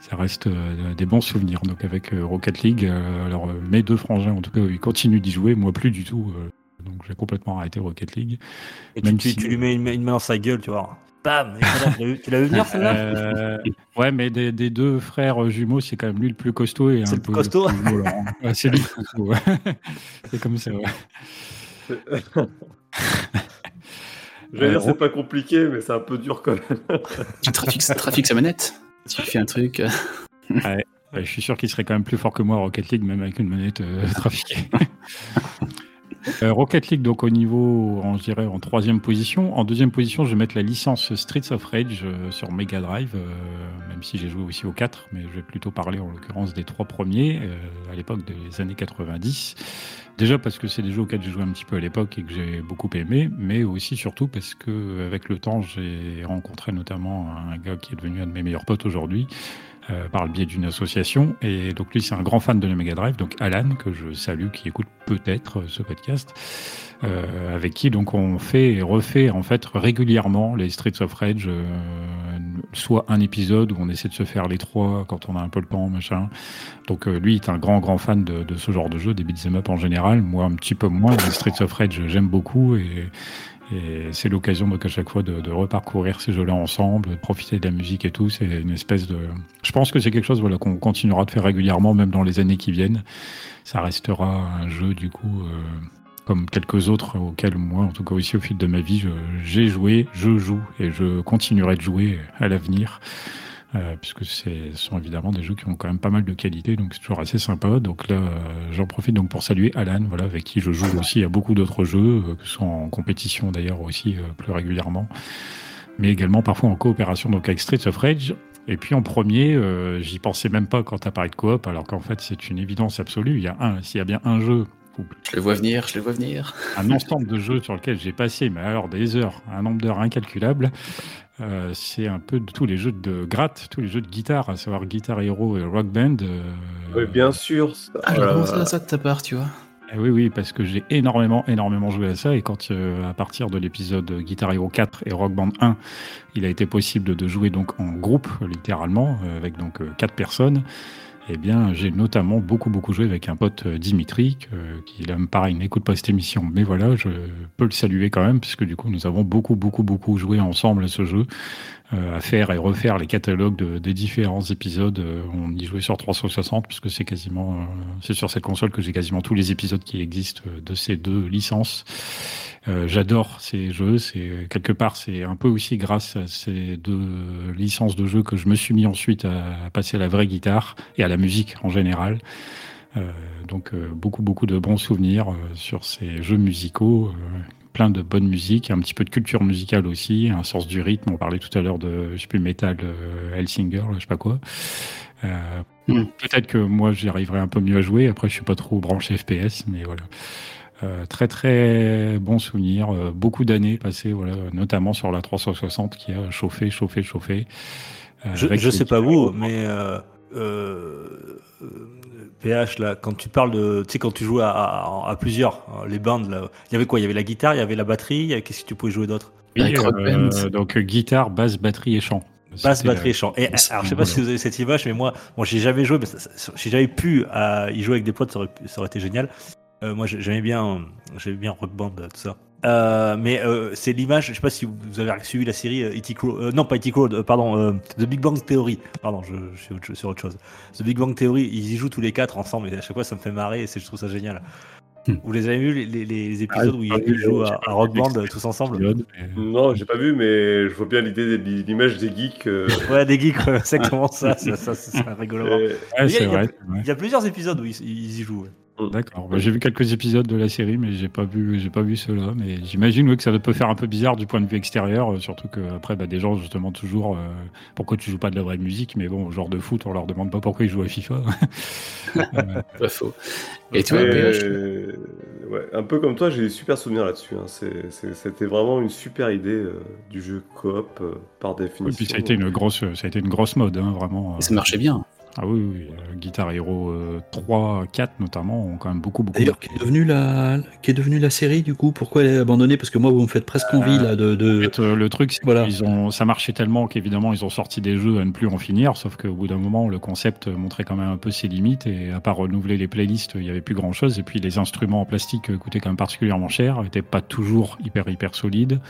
ça reste euh, des bons souvenirs. Donc avec euh, Rocket League, euh, alors euh, mes deux frangins, en tout cas, ils continuent d'y jouer, moi plus du tout, euh, donc j'ai complètement arrêté Rocket League.
Et tu,
Même
tu-
si-
tu lui mets une, main- une main dans sa gueule, tu vois. Bam tu l'as vu- venir celle-là
Euh, ouais, mais des, des deux frères jumeaux, c'est quand même lui le plus costaud et
C'est
un
le
peu
plus costaud
plus violent. <laughs> Ouais, c'est lui le plus costaud. <laughs> C'est comme ça, ouais.
Je vais dire,
Euh,
c'est pas compliqué, mais c'est un peu dur quand même.
Un trafic, trafic sa manette. Tu fais un truc. euh, <laughs>
Ouais, je suis sûr qu'il serait quand même plus fort que moi à Rocket League, même avec une manette euh, <laughs> trafiquée. <laughs> Euh, Rocket League, donc au niveau, en, je dirais, en troisième position. En deuxième position, je vais mettre la licence Streets of Rage euh, sur Mega Drive, euh, même si j'ai joué aussi aux 4, mais je vais plutôt parler en l'occurrence des trois premiers, à l'époque des années 90. Déjà parce que c'est des jeux auxquels j'ai joué un petit peu à l'époque et que j'ai beaucoup aimé, mais aussi surtout parce que avec le temps, j'ai rencontré notamment un gars qui est devenu un de mes meilleurs potes aujourd'hui, euh, par le biais d'une association. Et donc lui, c'est un grand fan de la Mega Drive, donc Alan, que je salue, qui écoute peut-être ce podcast, euh, avec qui donc on fait et refait en fait régulièrement les Streets of Rage, euh, soit un épisode où on essaie de se faire les trois quand on a un peu le temps, machin. Donc euh, lui est un grand grand fan de, de ce genre de jeu, des beat'em up en général. Moi un petit peu moins, les Streets of Rage j'aime beaucoup et et c'est l'occasion donc à chaque fois de, de reparcourir ces jeux-là ensemble, de profiter de la musique et tout. C'est une espèce de. Je pense que c'est quelque chose voilà qu'on continuera de faire régulièrement, même dans les années qui viennent. Ça restera un jeu du coup. euh, comme quelques autres auxquels moi, en tout cas aussi au fil de ma vie, j'ai joué, je joue et je continuerai de jouer à l'avenir. Euh, puisque ce sont évidemment des jeux qui ont quand même pas mal de qualité, donc c'est toujours assez sympa. Donc là, euh, j'en profite donc pour saluer Alan, voilà, avec qui je joue aussi à beaucoup d'autres jeux, euh, que ce soit en compétition d'ailleurs aussi euh, plus régulièrement, mais également parfois en coopération donc avec Streets of Rage. Et puis en premier, euh, j'y pensais même pas quand t'as parlé de coop, alors qu'en fait c'est une évidence absolue. Il y a un, s'il y a bien un jeu
Je le vois venir, je le vois venir.
un ensemble de jeux sur lequel j'ai passé, mais alors des heures, un nombre d'heures incalculable. Euh, c'est un peu de tous les jeux de gratte, tous les jeux de guitare, à savoir Guitar Hero et Rock Band. euh,
Oui, bien sûr. ça-
Ah,
voilà.
comment ça, ça de ta part, tu vois
eh oui, oui, parce que j'ai énormément, énormément joué à ça. Et quand, euh, à partir de l'épisode Guitar Hero 4 et Rock Band 1, il a été possible de, jouer donc en groupe, littéralement, avec donc euh, quatre personnes. Eh bien, j'ai notamment beaucoup, beaucoup joué avec un pote euh, Dimitri, qui là, pareil, n'écoute pas cette émission. Mais voilà, je peux le saluer quand même, puisque du coup, nous avons beaucoup, beaucoup, beaucoup joué ensemble à ce jeu, euh, à faire et refaire les catalogues de- des différents épisodes. Euh, on y jouait sur 360, puisque c'est quasiment, c'est sur cette console que j'ai quasiment tous les épisodes qui existent de ces deux licences. Euh, J'adore ces jeux. C'est quelque part, c'est un peu aussi grâce à ces deux licences de jeux que je me suis mis ensuite à, à passer à la vraie guitare et à la musique en général. Euh, donc euh, beaucoup beaucoup de bons souvenirs euh, sur ces jeux musicaux. plein de bonne musique, un petit peu de culture musicale aussi, un sens du rythme. On parlait tout à l'heure de, je sais plus, Metal Hellsinger, je sais pas quoi.
Mm.
Peut-être que moi j'y arriverai un peu mieux à jouer. Après, je suis pas trop branché FPS, mais voilà. Euh, très très bon souvenir, euh, beaucoup d'années passées, voilà, notamment sur la 360 qui a chauffé, chauffé, chauffé. Euh,
Je,
les
sais pas vous, mais euh, euh, euh, PH là, quand tu parles de, tu sais, quand tu joues à, à- à plusieurs, euh, les bandes là, il y avait quoi? Il y avait la guitare, il y avait la batterie, qu'est-ce que tu pouvais jouer d'autre?
Oui, euh, donc guitare, basse, batterie et chant.
Basse, batterie et chant. Et alors, je sais pas si vous avez cette image, mais moi, bon, j'ai jamais joué, mais si j'avais pu euh, y jouer avec des potes, ça aurait, pu- ça aurait été génial. Euh, moi, j'ai- j'aimais bien, j'aimais bien Rock Band, euh, tout ça. Euh, mais euh, c'est l'image, je sais pas si vous avez suivi la série euh, E.T. Crow, euh, non pas E.T. Crow, euh, pardon, euh, The Big Bang Theory, pardon, je, je suis autre- sur autre chose. The Big Bang Theory, ils y jouent tous les quatre ensemble, et à chaque fois ça me fait marrer, et je trouve ça génial.
Hmm.
Vous les avez vus les, les- les épisodes
Ah,
où ils, ils jouent à, à Rock Band tous ensemble
mais-
Non, j'ai pas vu, mais je vois bien l'idée de l'image des geeks. euh, <laughs>
Ouais, des geeks, c'est comment ça, ça, ça, ça, c'est rigolo.
et-
Ouais,
Il y a- il y a-. Il y a plusieurs épisodes où ils, ils y jouent. ouais.
D'accord. Bah, j'ai vu quelques épisodes de la série, mais j'ai pas vu, j'ai pas vu ceux-là. Mais j'imagine oui, que ça peut faire un peu bizarre du point de vue extérieur, euh, surtout que après, bah, des gens justement toujours, euh, pourquoi tu joues pas de la vraie musique? Mais bon, genre de foot, on leur demande pas pourquoi ils jouent à FIFA. <laughs> Euh,
Pas faux. Et
euh, ouais, un peu comme toi, j'ai des super souvenirs là-dessus. hein. C'était vraiment une super idée euh, du jeu coop euh, par définition.
et puis ça a été une grosse, ça a été une grosse mode, hein, vraiment.
ça marchait bien.
Ah oui, oui, oui. euh, Guitar Hero euh, 3, 4 notamment ont quand même beaucoup, beaucoup.
D'ailleurs, qui est devenue la, qui est devenue la série du coup Pourquoi elle est abandonnée? Parce que moi, vous me faites presque envie là de.
En
de...
fait, euh, le truc, c'est
Voilà.
qu'ils ont, ça marchait tellement qu'évidemment, ils ont sorti des jeux à ne plus en finir. Sauf qu'au bout d'un moment, le concept montrait quand même un peu ses limites. Et à part renouveler les playlists, il n'y avait plus grand chose. Et puis, les instruments en plastique euh, coûtaient quand même particulièrement cher, n'étaient pas toujours hyper, hyper solides.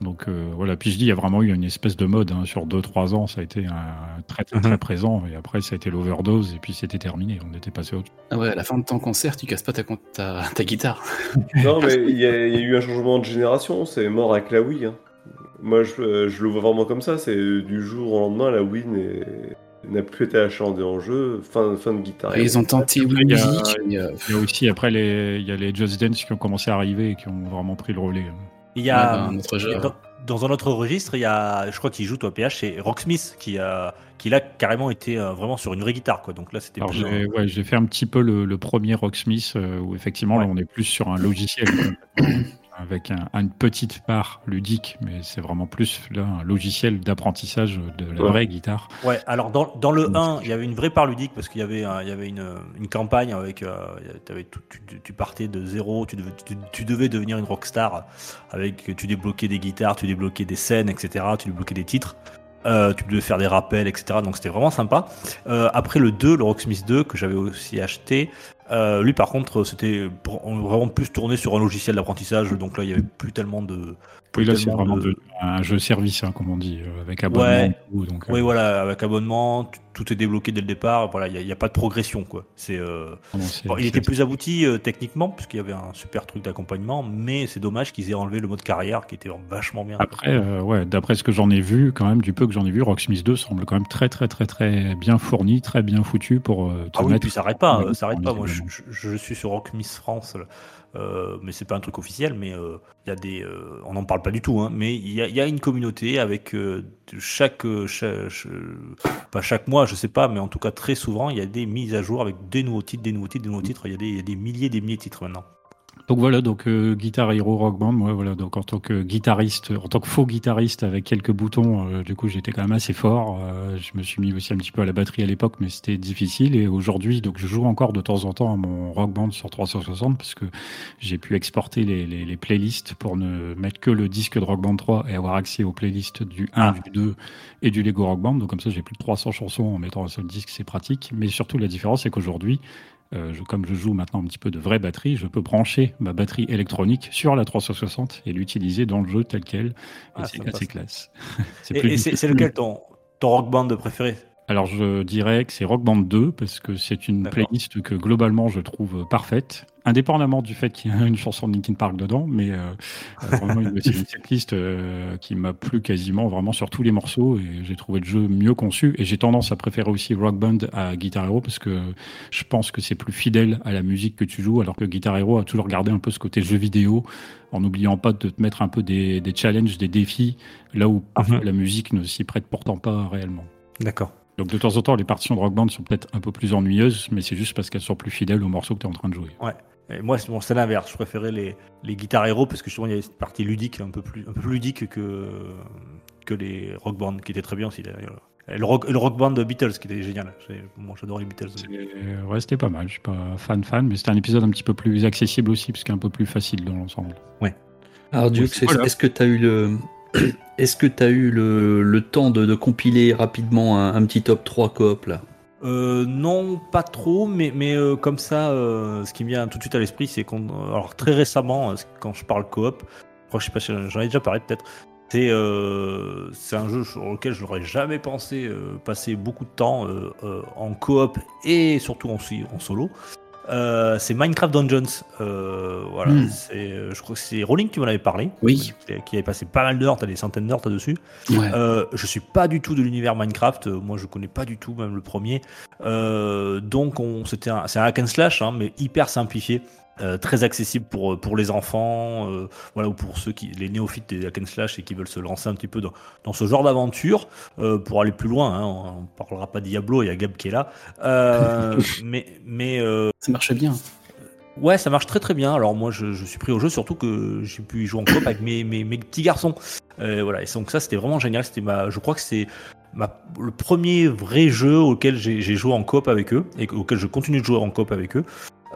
Donc euh, voilà, puis je dis, il y a vraiment eu une espèce de mode hein. sur 2-3 ans, ça a été un, très très, très
Mhm.
présent, et après ça a été l'overdose, et puis c'était terminé, on était passé autre
Ah ouais, à la fin de ton concert, tu casses pas ta, ta, ta guitare. <laughs>
Non, mais il y, a il y a eu un changement de génération. C'est mort avec la Wii. hein. Moi, je, je le vois vraiment comme ça. C'est du jour au lendemain, la Wii n'est n'a plus été achalandé en jeu. Fin, fin de guitare.
Ils ont tenté
Après,
Wii
il y a-
euh,
Il y a aussi après les, il y a les Just Dance qui ont commencé à arriver et qui ont vraiment pris le relais.
Il y a,
Ouais, jeu.
dans, dans un autre registre, il y a, je crois qu'il joue toi PH, c'est Rocksmith qui a, qui là carrément été euh, vraiment sur une vraie guitare quoi. Donc là c'était
Alors j'ai
un-
ouais, j'ai fait un petit peu le, le premier Rocksmith euh, où effectivement là on est plus sur un logiciel <coughs> avec un- une petite part ludique, mais c'est vraiment plus là un logiciel d'apprentissage de la
Ouais.
vraie guitare.
Ouais, alors dans, dans le
Donc,
1, il y avait une vraie part ludique parce qu'il y avait, il y avait une, une campagne avec. euh, tout- tu, tu- tu partais de zéro, tu devais, tu, tu devais devenir une rockstar avec. Tu débloquais des guitares, tu débloquais des scènes, etc. Tu débloquais des titres. euh, tu devais faire des rappels, etc. Donc c'était vraiment sympa. Euh, après le 2, le Rocksmith 2, que j'avais aussi acheté, euh, lui par contre c'était vraiment plus tourné sur un logiciel d'apprentissage. Donc là il y avait plus tellement de.
Oui, là c'est vraiment
de-
un jeu service, hein, comme on dit, euh, avec abonnement.
Ouais.
et tout, donc, euh,
Oui, voilà, avec abonnement, tout est débloqué dès le départ. Voilà, il n'y a, pas de progression, quoi. C'est. euh, Bon, il était plus abouti techniquement, puisqu'il y avait un super truc d'accompagnement, mais c'est dommage qu'ils aient enlevé le mode carrière qui était vachement bien.
Après, ouais, d'après ce que j'en ai vu, quand même, du peu que j'en ai vu, Rocksmith 2 semble quand même très, très, très, très bien fourni, très bien foutu pour
ah oui,
mettre.
puis ça arrête pas, ça arrête pas. Moi, je, je- suis sur Rock Miss France. Euh, mais c'est pas un truc officiel, mais euh, il y a des, euh, on n'en parle pas du tout, hein, mais il y a, une communauté avec euh, chaque, euh, cha- ch- pas chaque mois, je sais pas, mais en tout cas très souvent, il y a des mises à jour avec des nouveaux titres, des nouveaux titres, des nouveaux titres. Il y y a des milliers, des milliers de titres maintenant.
Donc voilà, donc euh, Guitar Hero Rock Band, moi voilà, donc en tant que guitariste, en tant que faux guitariste avec quelques boutons, euh, du coup j'étais quand même assez fort. Euh, je me suis mis aussi un petit peu à la batterie à l'époque, mais c'était difficile. Et aujourd'hui, donc je joue encore de temps en temps à mon Rock Band sur 360 parce que j'ai pu exporter les, les, les playlists pour ne mettre que le disque de Rock Band 3 et avoir accès aux playlists du 1,
Ah.
du 2 et du Lego Rock Band. Donc comme ça, j'ai plus de 300 chansons en mettant un seul disque, c'est pratique. Mais surtout la différence, c'est qu'aujourd'hui euh, je- comme je joue maintenant un petit peu de vraie batterie, je peux brancher ma batterie électronique sur la 360 et l'utiliser dans le jeu tel quel. Et
Ah,
c'est assez classe. <laughs> C'est
lequel ton, ton rock band préféré?
Alors je dirais que c'est Rock Band 2 parce que c'est une playlist que globalement je trouve parfaite, indépendamment du fait qu'il y a une chanson de Linkin Park dedans, mais euh, euh, vraiment une, c'est une <laughs> setlist euh, qui m'a plu quasiment vraiment sur tous les morceaux et j'ai trouvé le jeu mieux conçu et j'ai tendance à préférer aussi Rock Band à Guitar Hero parce que je pense que c'est plus fidèle à la musique que tu joues alors que Guitar Hero a toujours gardé un peu ce côté jeu vidéo en n'oubliant pas de te mettre un peu des, des challenges, des défis là où parfois
Mhm.
la musique ne s'y prête pourtant pas réellement.
D'accord.
Donc de temps en temps, les partitions de Rock Band sont peut-être un peu plus ennuyeuses, mais c'est juste parce qu'elles sont plus fidèles au morceau que tu es en train de jouer.
Et moi, c'est bon, c'est l'inverse. Je préférais les, les guitares héros parce que justement, il y avait cette partie ludique, un peu plus, un peu plus ludique que, que les rock bands, qui étaient très bien aussi. d'ailleurs. Et le rock, le rock band de Beatles, qui était génial. Moi, j'adore les Beatles.
Ouais, c'était pas mal. Je suis pas fan fan, mais c'était un épisode un petit peu plus accessible aussi, parce qu'il est un peu plus facile dans l'ensemble.
Alors, Duke,
c'est-
est-ce
voilà.
est-ce que tu as eu le. <clears throat> Est-ce que tu as eu le, temps de, compiler rapidement un, petit top 3 coop là?
Euh, non, pas trop, mais, euh, comme ça, euh, ce qui me vient tout de suite à l'esprit, c'est qu'on. Alors, très récemment, quand je parle coop, je sais pas si j'en ai déjà parlé peut-être, c'est un jeu sur lequel je n'aurais jamais pensé passer beaucoup de temps en coop et surtout en solo. Euh, c'est Minecraft Dungeons. Euh, voilà,
Hmm.
c'est, euh, je crois que c'est Rolling qui m'en avait parlé.
Oui.
Qui avait passé pas mal d'heures, t'as des centaines d'heures dessus.
Ouais.
Euh, je suis pas du tout de l'univers Minecraft. Moi, je connais pas du tout, même le premier. Donc, on, c'était c'est un hack and slash, hein, mais hyper simplifié, euh, très accessible pour pour les enfants, euh, voilà, ou pour ceux qui, les néophytes des hack and slash et qui veulent se lancer un petit peu dans, dans ce genre d'aventure euh, pour aller plus loin. Hein, on, on parlera pas Diablo, il y a Gab qui est là, Euh, <laughs> mais mais euh,
Ça marche bien.
Ouais, ça marche très très bien. Alors moi, je, je suis pris au jeu, surtout que j'ai pu y jouer en coop avec mes, mes, mes petits garçons. Euh, voilà, et donc ça, c'était vraiment génial. C'était ma, je crois que c'est ma, le premier vrai jeu auquel j'ai joué en coop avec eux et auquel je continue de jouer en coop avec eux.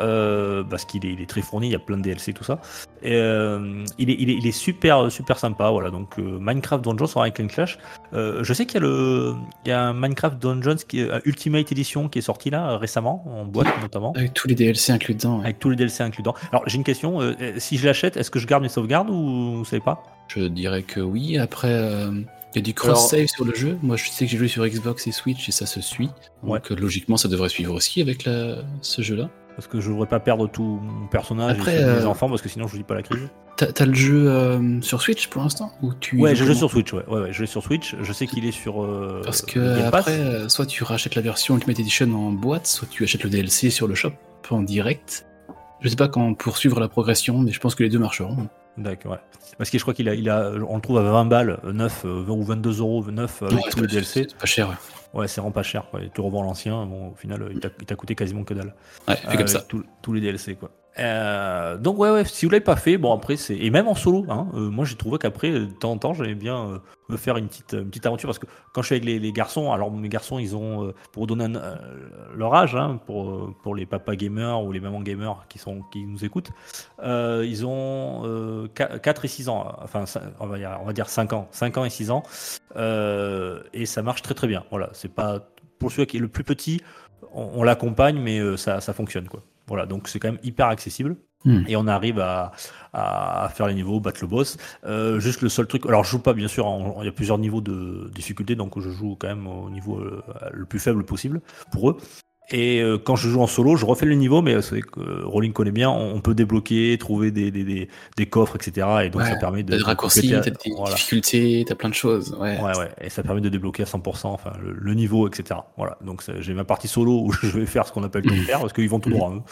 Euh, parce qu'il est, il est très fourni, il y a plein de DLC tout ça. Et, euh, il, est, il, est, il est super super sympa, voilà. Donc euh, Minecraft Dungeons sur and Clash. Je sais qu'il y a le, il y a un Minecraft Dungeons qui est, Ultimate Edition qui est sorti là récemment en boîte notamment.
Avec tous les DLC inclus dedans. ouais.
Avec tous les DLC inclus dedans. Alors j'ai une question, si je l'achète, est-ce que je garde mes sauvegardes ou vous savez pas?
Je dirais que oui. Après, il y a du cross-save sur le jeu. Moi, je sais que j'ai joué sur Xbox et Switch et ça se suit. Donc,
Ouais.
euh, logiquement, ça devrait suivre aussi avec la- ce jeu-là.
Parce que je voudrais pas perdre tout mon personnage
Après,
et mes
euh,
enfants, parce que sinon je vous dis pas la crise.
T'as le jeu euh, sur Switch pour l'instant? Ou tu
Ouais, je joue sur Switch, ouais. ouais, ouais, je l'ai sur Switch. Je sais qu'il est sur. euh,
Parce que après, euh, soit tu rachètes la version Ultimate Edition en boîte, soit tu achètes le DLC sur le shop en direct. Je sais pas quand poursuivre la progression, mais je pense que les deux marcheront.
D'accord, ouais. Parce que je crois qu'il a, il a, on le trouve à 20 balles, euh, 9 euh, 20 ou 22 euros, 9 avec
Ouais, pas-
DLC.
C'est pas cher, ouais.
C'est vraiment pas cher, quoi. Et tu revends l'ancien, bon, au final, euh, il t'a- coûté quasiment que dalle.
Ouais, fais
Euh,
comme ça.
avec tous- tous les DLC, quoi. Euh, donc ouais, ouais, si vous l'avez pas fait, bon après c'est et même en solo, hein, euh, moi j'ai trouvé qu'après de temps en temps j'aimais bien euh, me faire une petite une petite aventure parce que quand je suis avec les, garçons, alors mes garçons ils ont euh, pour donner un, euh, leur âge, hein, pour pour les papas gamers ou les mamans gamers qui sont qui nous écoutent, ils ont euh, 4 et 6 ans, enfin on va dire on va dire 5 ans, 5 ans et 6 ans, et ça marche très très bien. Voilà, c'est pas pour celui qui est le plus petit, on, on l'accompagne mais euh, ça ça fonctionne quoi. Voilà, donc c'est quand même hyper accessible.
Hmm.
Et on arrive à, faire les niveaux, battre le boss. Euh, juste le seul truc, alors je joue pas bien sûr, il y a plusieurs niveaux de difficulté, donc je joue quand même au niveau euh, le plus faible possible pour eux. Et euh, quand je joue en solo, je refais le niveau, mais c'est que euh, Rolling connaît bien, on, on peut débloquer, trouver des, des, des, des coffres, etc. Et donc
Ouais,
ça permet de...
T'as des
de
raccourcis, t'as des
voilà.
difficultés, t'as plein de choses. Ouais.
Ouais, ouais, et ça permet de débloquer à 100%, enfin, le, le niveau, etc. Voilà, donc j'ai ma partie solo où <laughs> je vais faire ce qu'on appelle tout faire, parce qu'ils vont tout droit. hein.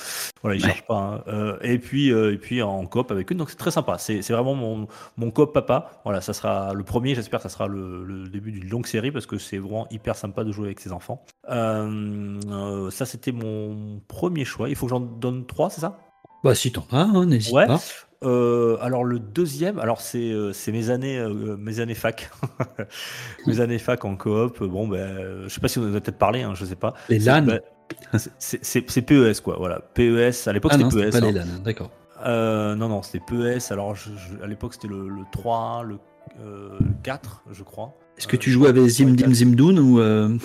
Voilà, ils
Ouais.
cherchent pas. hein. Euh, et puis, euh, et puis en coop avec eux, donc c'est très sympa. C'est c'est vraiment mon, mon coop papa. Voilà, ça sera le premier. J'espère que ça sera le, le début d'une longue série parce que c'est vraiment hyper sympa de jouer avec ses enfants. Euh, euh, ça, c'était mon premier choix. Il faut que j'en donne trois, c'est ça?
Bah si t'en as, hein, n'hésite
Ouais.
pas.
Euh, alors le deuxième, alors c'est euh, mes années euh, mes années fac, <laughs> mes années fac en coop. Bon ben, je sais pas si vous en avez peut-être parlé, hein, je sais pas.
Les LAN
ben, <laughs> c'est- c'est c'est- c'est PES quoi, voilà. PES à l'époque
Ah
c'était PES.
pas les
hein.
LAN, d'accord.
Euh, non non c'était PES. Alors je- je- à l'époque c'était le, le 3, le euh, 4 je crois.
Est-ce que
Euh,
tu joues avec Zim Dim Zimdoun ou euh,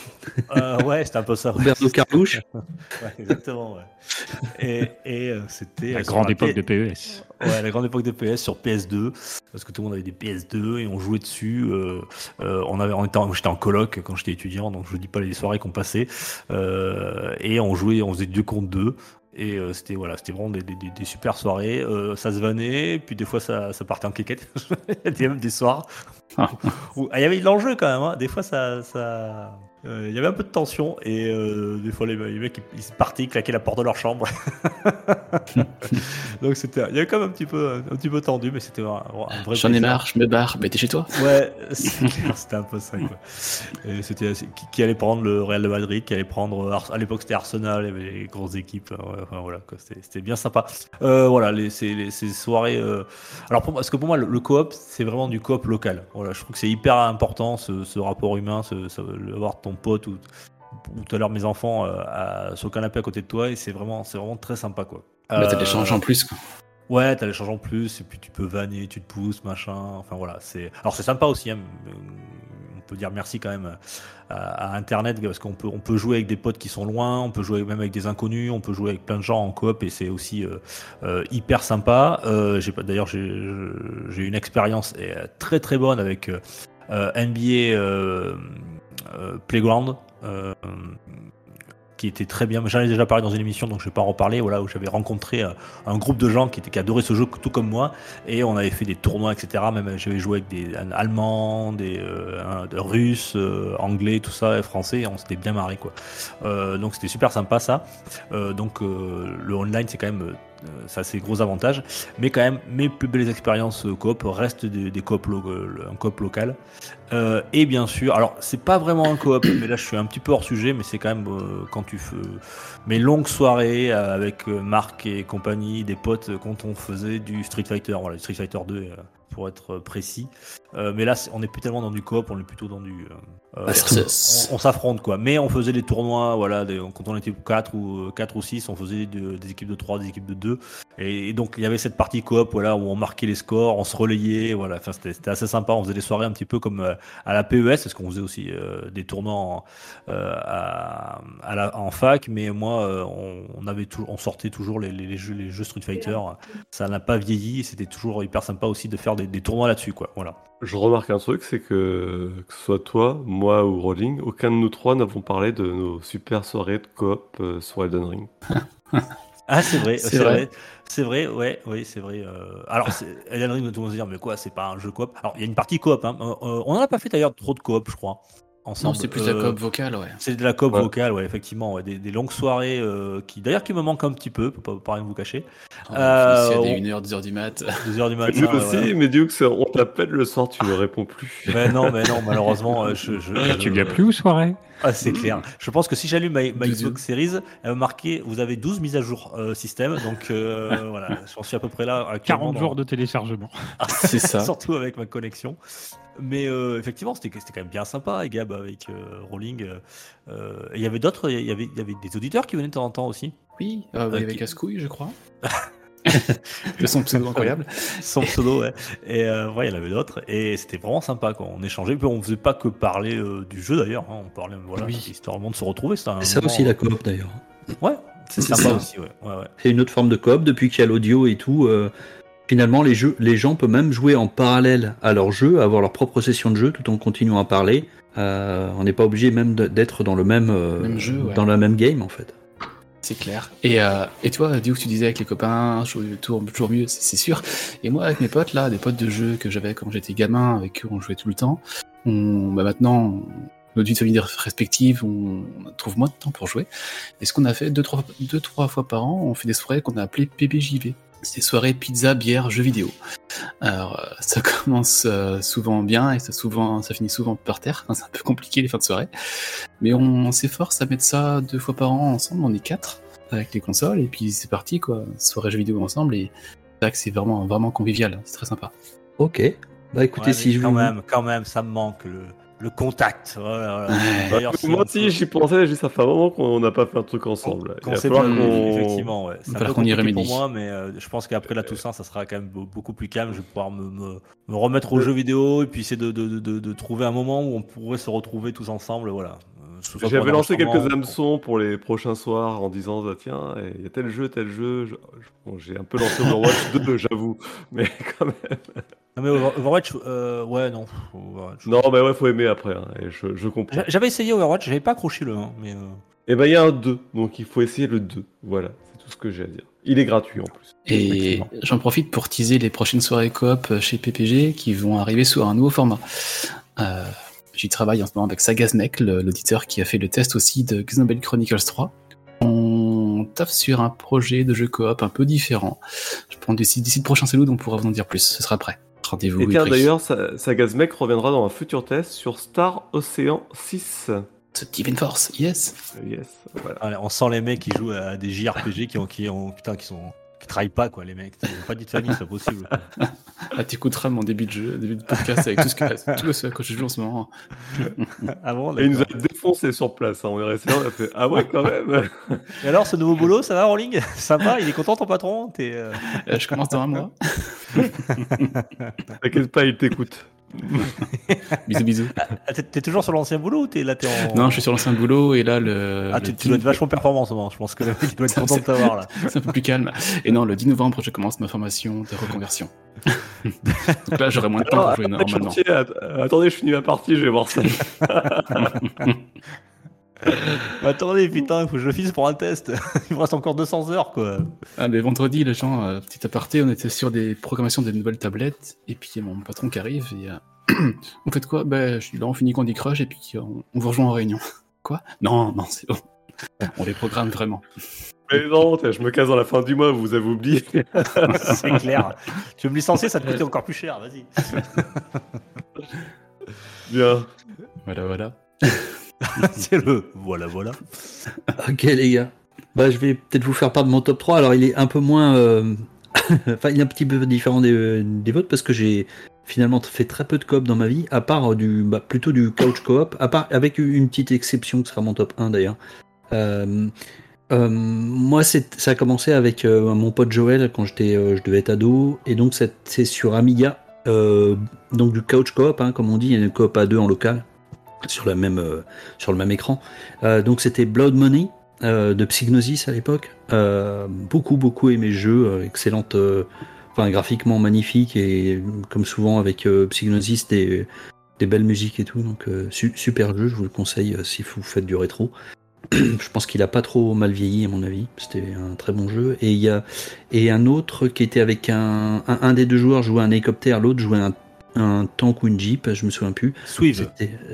Euh, ouais c'était un peu ça. <laughs> ouais.
Roberto Carlouche <laughs>
Ouais, exactement ouais. Et, et euh, c'était
La
euh,
grande époque
P-
de PES.
Ouais, la grande époque de PS sur PS2, parce que tout le monde avait des PS2 et on jouait dessus. euh, euh, on avait, on était, en- j'étais en coloc quand j'étais étudiant, donc je vous dis pas les soirées qu'on passait. Euh, et on jouait, on faisait deux contre deux. Et euh, c'était voilà, c'était vraiment des, des- super soirées. Euh, ça se vannait, puis des fois ça, ça partait en quéquette. <laughs> Il y a même des soirs <laughs> ah, il y avait de l'enjeu quand même. hein. Des fois ça, ça, euh, il y avait un peu de tension et euh, des fois les, les mecs ils, ils partaient, ils claquaient la porte de leur chambre. <laughs> Donc c'était, il y avait quand même un petit peu, un petit peu tendu, mais c'était un, un vrai.
J'en ai marre, je me barre, mais t'es chez toi.
Ouais, c'était un peu ça. Quoi. Et c'était qui, qui allait prendre le Real de Madrid, qui allait prendre Ars- à l'époque c'était Arsenal, il y avait les grosses équipes. euh, ouais, enfin, voilà, quoi, c'était, c'était bien sympa. Euh, voilà, les, ces, les- ces soirées. euh, Alors pour moi, parce que pour moi le, le coop c'est vraiment du coop local. Voilà, je trouve que c'est hyper important ce, ce rapport humain, ce, ce- le- avoir ton pote ou, ou tout à l'heure mes enfants euh, à- sur le canapé à côté de toi et c'est vraiment, c'est vraiment très sympa quoi.
Bah, t'as
Euh,
des changes en plus. Quoi.
Ouais, t'as l'échange en plus, et puis tu peux vanner, tu te pousses, machin. Enfin voilà, c'est. Alors c'est sympa aussi. Hein, mais, on peut dire merci quand même à, à Internet parce qu'on peut on peut jouer avec des potes qui sont loin, on peut jouer même avec des inconnus, on peut jouer avec plein de gens en coop et c'est aussi euh, euh, hyper sympa. Euh, j'ai pas d'ailleurs j'ai j'ai une expérience euh, très très bonne avec euh, euh, NBA euh, euh, Playground. euh, qui était très bien, j'en ai déjà parlé dans une émission, donc je vais pas en reparler. Voilà, où j'avais rencontré euh, un groupe de gens qui, étaient, qui adoraient ce jeu tout comme moi, et on avait fait des tournois, etc. Même euh, j'avais joué avec des Allemands, des, euh, Russes, euh, Anglais, tout ça, Français, et on s'était bien marré. Euh, donc c'était super sympa ça. Euh, donc euh, le online c'est quand même euh, ça c'est gros avantage, mais quand même mes plus belles expériences euh, coop restent des, coop euh, un coop local. Euh, et bien sûr, alors c'est pas vraiment un coop, mais là je suis un petit peu hors sujet, mais c'est quand même euh, quand tu fais mes longues soirées euh, avec euh, Marc et compagnie, des potes, euh, quand on faisait du Street Fighter, voilà, Street Fighter 2 euh, pour être euh, précis. Euh, mais là, on n'est plus tellement dans du coop, on est plutôt dans du. euh, euh,
Bah,
on- s'affronte quoi. Mais on faisait des tournois, voilà, des- quand on était 4 ou 4 ou 6, on faisait de- des équipes de 3, des équipes de 2. Et, et donc il y avait cette partie coop, voilà, où on marquait les scores, on se relayait, voilà. Enfin, c'était assez sympa. On faisait des soirées un petit peu comme euh, à la PES, parce qu'on faisait aussi des tournois en, à, à la- en fac. Mais moi, on, on avait tout, on sortait toujours les, les- les jeux, les jeux Street Fighter. Ça n'a pas vieilli. C'était toujours hyper sympa aussi de faire des, des tournois là-dessus, quoi. Voilà.
Je remarque un truc, c'est que que ce soit toi, moi ou Rolling, aucun de nous trois n'avons parlé de nos super soirées de coop euh, sur Elden Ring. <laughs>
Ah, c'est vrai,
C'est vrai.
vrai. C'est vrai, ouais, oui, c'est vrai. euh, Alors, c'est- Elden Ring, tout le monde se dire, mais quoi, c'est pas un jeu coop? Alors, il y a une partie coop. Hein. euh, euh, on n'en a pas fait d'ailleurs trop de coop, je crois.
Non, c'est plus la
Euh,
coop vocale, ouais.
C'est de la coop
Ouais.
vocale, ouais, effectivement. ouais, des, des longues soirées euh, qui, d'ailleurs, qui me manquent un petit peu, pour pas, pas rien vous cacher.
Oh,
Euh, on-
des 1h, 2h du mat. <laughs>
2 heures du matin.
Nous aussi,
ouais.
mais Duke, c'est- on t'appelle le soir, tu ne réponds plus.
Mais non, mais non, malheureusement, euh, je. je, je-
Tu viens plus aux soirées?
Ah, c'est clair. Je pense que si j'allume ma, ma. Xbox Series, elle va marquer vous avez 12 mises à jour euh, système. Donc euh, <laughs> voilà, j'en suis à peu près là. actuellement
40
dans-
jours de téléchargement.
C'est ça. <laughs>
Surtout avec ma connexion. Mais euh, effectivement, c'était quand même bien sympa, et Gab, avec euh, Rolling. Il y avait d'autres, il y avait, il y avait des auditeurs qui venaient de temps en temps aussi.
Oui, euh,
Ok.
avec Cascouille, je crois. <laughs> <laughs> Son pseudo incroyable.
Son pseudo, ouais. Et euh, ouais, il y en avait d'autres. Et c'était vraiment sympa, quoi. On échangeait. Puis on faisait pas que parler euh, du jeu d'ailleurs. hein. On parlait, voilà,
Oui.
histoire de se retrouver. C'était un
C'est ça
moment-
aussi la coop d'ailleurs.
Ouais, c'est
C'est
sympa
ça.
aussi, ouais. ouais, ouais.
C'est une autre forme de coop depuis qu'il y a l'audio et tout. euh, finalement, les, jeux, les gens peuvent même jouer en parallèle à leur jeu, avoir leur propre session de jeu tout en continuant à parler. Euh, on n'est pas obligé même de- d'être dans le même, euh,
Même jeu, ouais.
dans la même game en fait.
C'est clair. Et, euh, et toi, Duke, tu disais avec les copains, toujours, mieux, c'est sûr. Et moi, avec mes potes, là, des potes de jeu que j'avais quand j'étais gamin, avec qui on jouait tout le temps, bah maintenant, nos de famille respectives, on, on trouve moins de temps pour jouer. Et ce qu'on a fait deux trois, deux, trois fois par an, on fait des soirées qu'on a appelées PBJV. C'est des soirées pizza, bière, jeux vidéo. Alors, euh, <laughs> ça commence euh, souvent bien et ça, souvent, ça finit souvent par terre. C'est un peu compliqué les fins de soirée. Mais on, s'efforce à mettre ça deux fois par an ensemble. On est quatre avec les consoles et puis c'est parti quoi. Soirée jeux vidéo ensemble et c'est vrai que c'est vraiment, vraiment convivial. C'est très sympa.
Ok. Bah écoutez,
Ouais,
si je
quand
vous...
même, quand même, ça me manque le, le contact. Voilà, voilà.
Ouais.
D'ailleurs, si
Moi
on
aussi, j'y pensais, j'ai- ça fait un moment qu'on n'a pas fait un truc ensemble. Falloir
pas-
qu'on-
effectivement, ouais. C'est
va
un
qu'on y
compliqué pour
remédie.
moi, mais euh, je pense qu'après la Toussaint, ça sera quand même be- beaucoup plus calme. Je vais pouvoir me, me, me remettre aux jeux vidéo et puis essayer de, de, de, de trouver un moment où on pourrait se retrouver tous ensemble. Voilà. Euh,
J'avais lancé quelques hameçons pour les prochains soirs en disant ah, tiens, il y a tel jeu, tel jeu. Bon, J'ai un peu lancé Overwatch 2, j'avoue. Mais quand même.
Non, mais Over- Overwatch, euh, ouais, non. Overwatch.
Non, mais ouais, faut aimer après. hein, et je, je comprends.
J'a- J'avais essayé Overwatch, j'avais pas accroché le 1, mais. euh,
Et ben, il y a un 2, donc il faut essayer le 2. Voilà, c'est tout ce que j'ai à dire. Il est gratuit en plus.
Et j'en profite pour teaser les prochaines soirées coop chez PPG qui vont arriver sous un nouveau format. Euh, J'y travaille en ce moment avec Sagaznek, l'auditeur qui a fait le test aussi de Xenoblade Chronicles 3. On taffe sur un projet de jeu coop un peu différent. Je pense d'ici d'ici le prochain Salut, on pourra vous en dire plus. Ce sera prêt. Rendez-vous.
Et tiens, d'ailleurs, Sa- Sagazmek reviendra dans un futur test sur Star Ocean 6.
Steven Force, yes.
Euh, Yes, voilà.
allez, on sent les mecs qui jouent à des JRPG qui ont, qui ont, putain, qui sont, travaillent pas, quoi, les mecs. Ils pas dit de famille, c'est pas possible. quoi.
Ah, t'écouteras mon début de jeu, début de podcast avec tout ce que, <laughs> tout ce je joue en ce moment.
Ah bon,
Et il nous a défoncé sur place. hein. On est resté là, on a fait Ah ouais, quand même. <laughs>
Et alors, ce nouveau boulot, ça va, Rolling? Sympa, il est content ton patron? T'es, euh,
Euh, je commence dans un mois. <laughs>
T'inquiète pas, il t'écoute. <laughs>
Bisous, bisous.
ah, t'es- T'es toujours sur l'ancien boulot ou t'es là t'es en...
Non, je suis sur l'ancien boulot et là, le.
Ah,
le
tu,
10
tu dois être vachement performant en ce moment. Je pense que le mec doit être <laughs> content de t'avoir là. <laughs>
C'est un peu plus calme. Et non, le 10 novembre, je commence ma formation de reconversion. Donc là, j'aurai moins de temps
Alors,
pour jouer normalement.
chantier, attendez, je finis ma partie, je vais voir ça. <laughs>
Attendez, putain, faut que je le finisse pour un test. <laughs> il me reste encore 200 heures quoi.
Ah, mais vendredi, les gens, euh, petit aparté, on était sur des programmations des nouvelles tablettes. Et puis, il y a mon patron qui arrive et. euh, <clears throat> on fait quoi? Ben, je dis là, on finit Candy Crush et puis euh, on, on vous rejoint en réunion. <laughs> Quoi? Non, non, c'est bon. On les programme vraiment.
Mais non, je me casse dans la fin du mois, vous avez oublié.
C'est clair. tu veux me licencier, ça te coûte encore plus cher. Vas-y.
Bien.
Voilà, voilà. <laughs>
C'est le. Voilà, voilà.
Ok les gars. Bah je vais peut-être vous faire part de mon top 3. Alors il est un peu moins... euh, <laughs> enfin il est un petit peu différent des, des vôtres parce que j'ai finalement fait très peu de coop dans ma vie, à part du, bah, plutôt du couch coop, à part avec une petite exception qui sera mon top 1 d'ailleurs. Euh, euh, moi, ça a commencé avec euh, mon pote Joël quand j'étais, euh, je devais être ado, et donc c'est sur Amiga, euh, donc du couch coop, hein, comme on dit, il y a une coop à deux en local sur même, euh, sur le même écran. Euh, donc c'était Blood Money euh, de Psygnosis à l'époque. Beaucoup beaucoup aimé jeu, excellente, enfin graphiquement magnifique et comme souvent avec Psygnosis des, des belles musiques et tout. Donc su- super jeu, je vous le conseille si vous faites du rétro. <clears throat> je pense qu'il a pas trop mal vieilli à mon avis. C'était un très bon jeu. Et il y a et un autre qui était avec un un, un des deux joueurs jouait un hélicoptère, l'autre jouait un, un tank ou une jeep, je me souviens plus.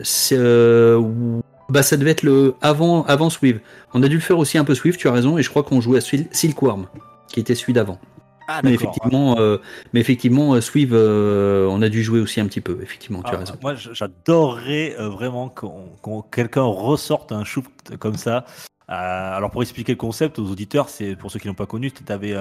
C'est, euh, bah ça devait être le avant avant Swift. On a dû le faire aussi un peu Swift, tu as raison. Et je crois qu'on jouait à Sil- Silkworm, qui était celui d'avant.
Ah,
Mais
d'accord.
effectivement, euh, mais effectivement, euh, Swift, euh, on a dû jouer aussi un petit peu. Effectivement, tu
Ah,
as raison.
Moi, j'adorerais euh, vraiment qu'on qu'on- quelqu'un ressorte un shoot comme ça. Euh, alors, pour expliquer le concept aux auditeurs, c'est pour ceux qui n'ont pas connu, tu avais,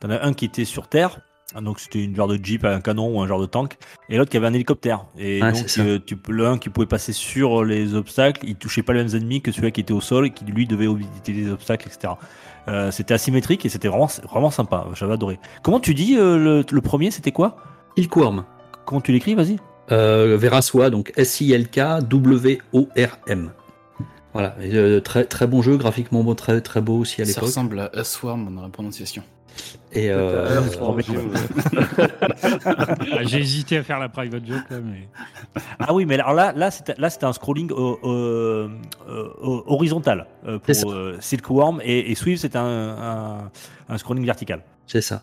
t'en as un qui était sur Terre. Ah, Donc c'était une genre de jeep, un canon ou un genre de tank, et l'autre qui avait un hélicoptère. Et
Ouais,
donc
c'est ça.
euh, tu, le un qui pouvait passer sur les obstacles, il touchait pas les mêmes ennemis que celui qui était au sol et qui lui devait éviter les obstacles, etc. Euh, c'était asymétrique et c'était vraiment vraiment sympa. J'avais adoré. Comment tu dis euh, le, le premier C'était quoi?
Silkworm.
Comment tu l'écris? Vas-y.
Euh, Veraswa, donc S-I-L-K-W-O-R-M. Voilà, et, euh, très, très bon jeu, graphiquement très, très beau aussi à
Ça
l'époque.
ressemble à Swarm dans la prononciation.
Et euh,
Ah, J'ai hésité à faire la private joke, là, mais.
Ah oui, mais alors là, là c'était là, c'était un scrolling euh, euh, horizontal pour euh, Silkworm et, et Swift, c'était un, un, un scrolling vertical.
c'est ça.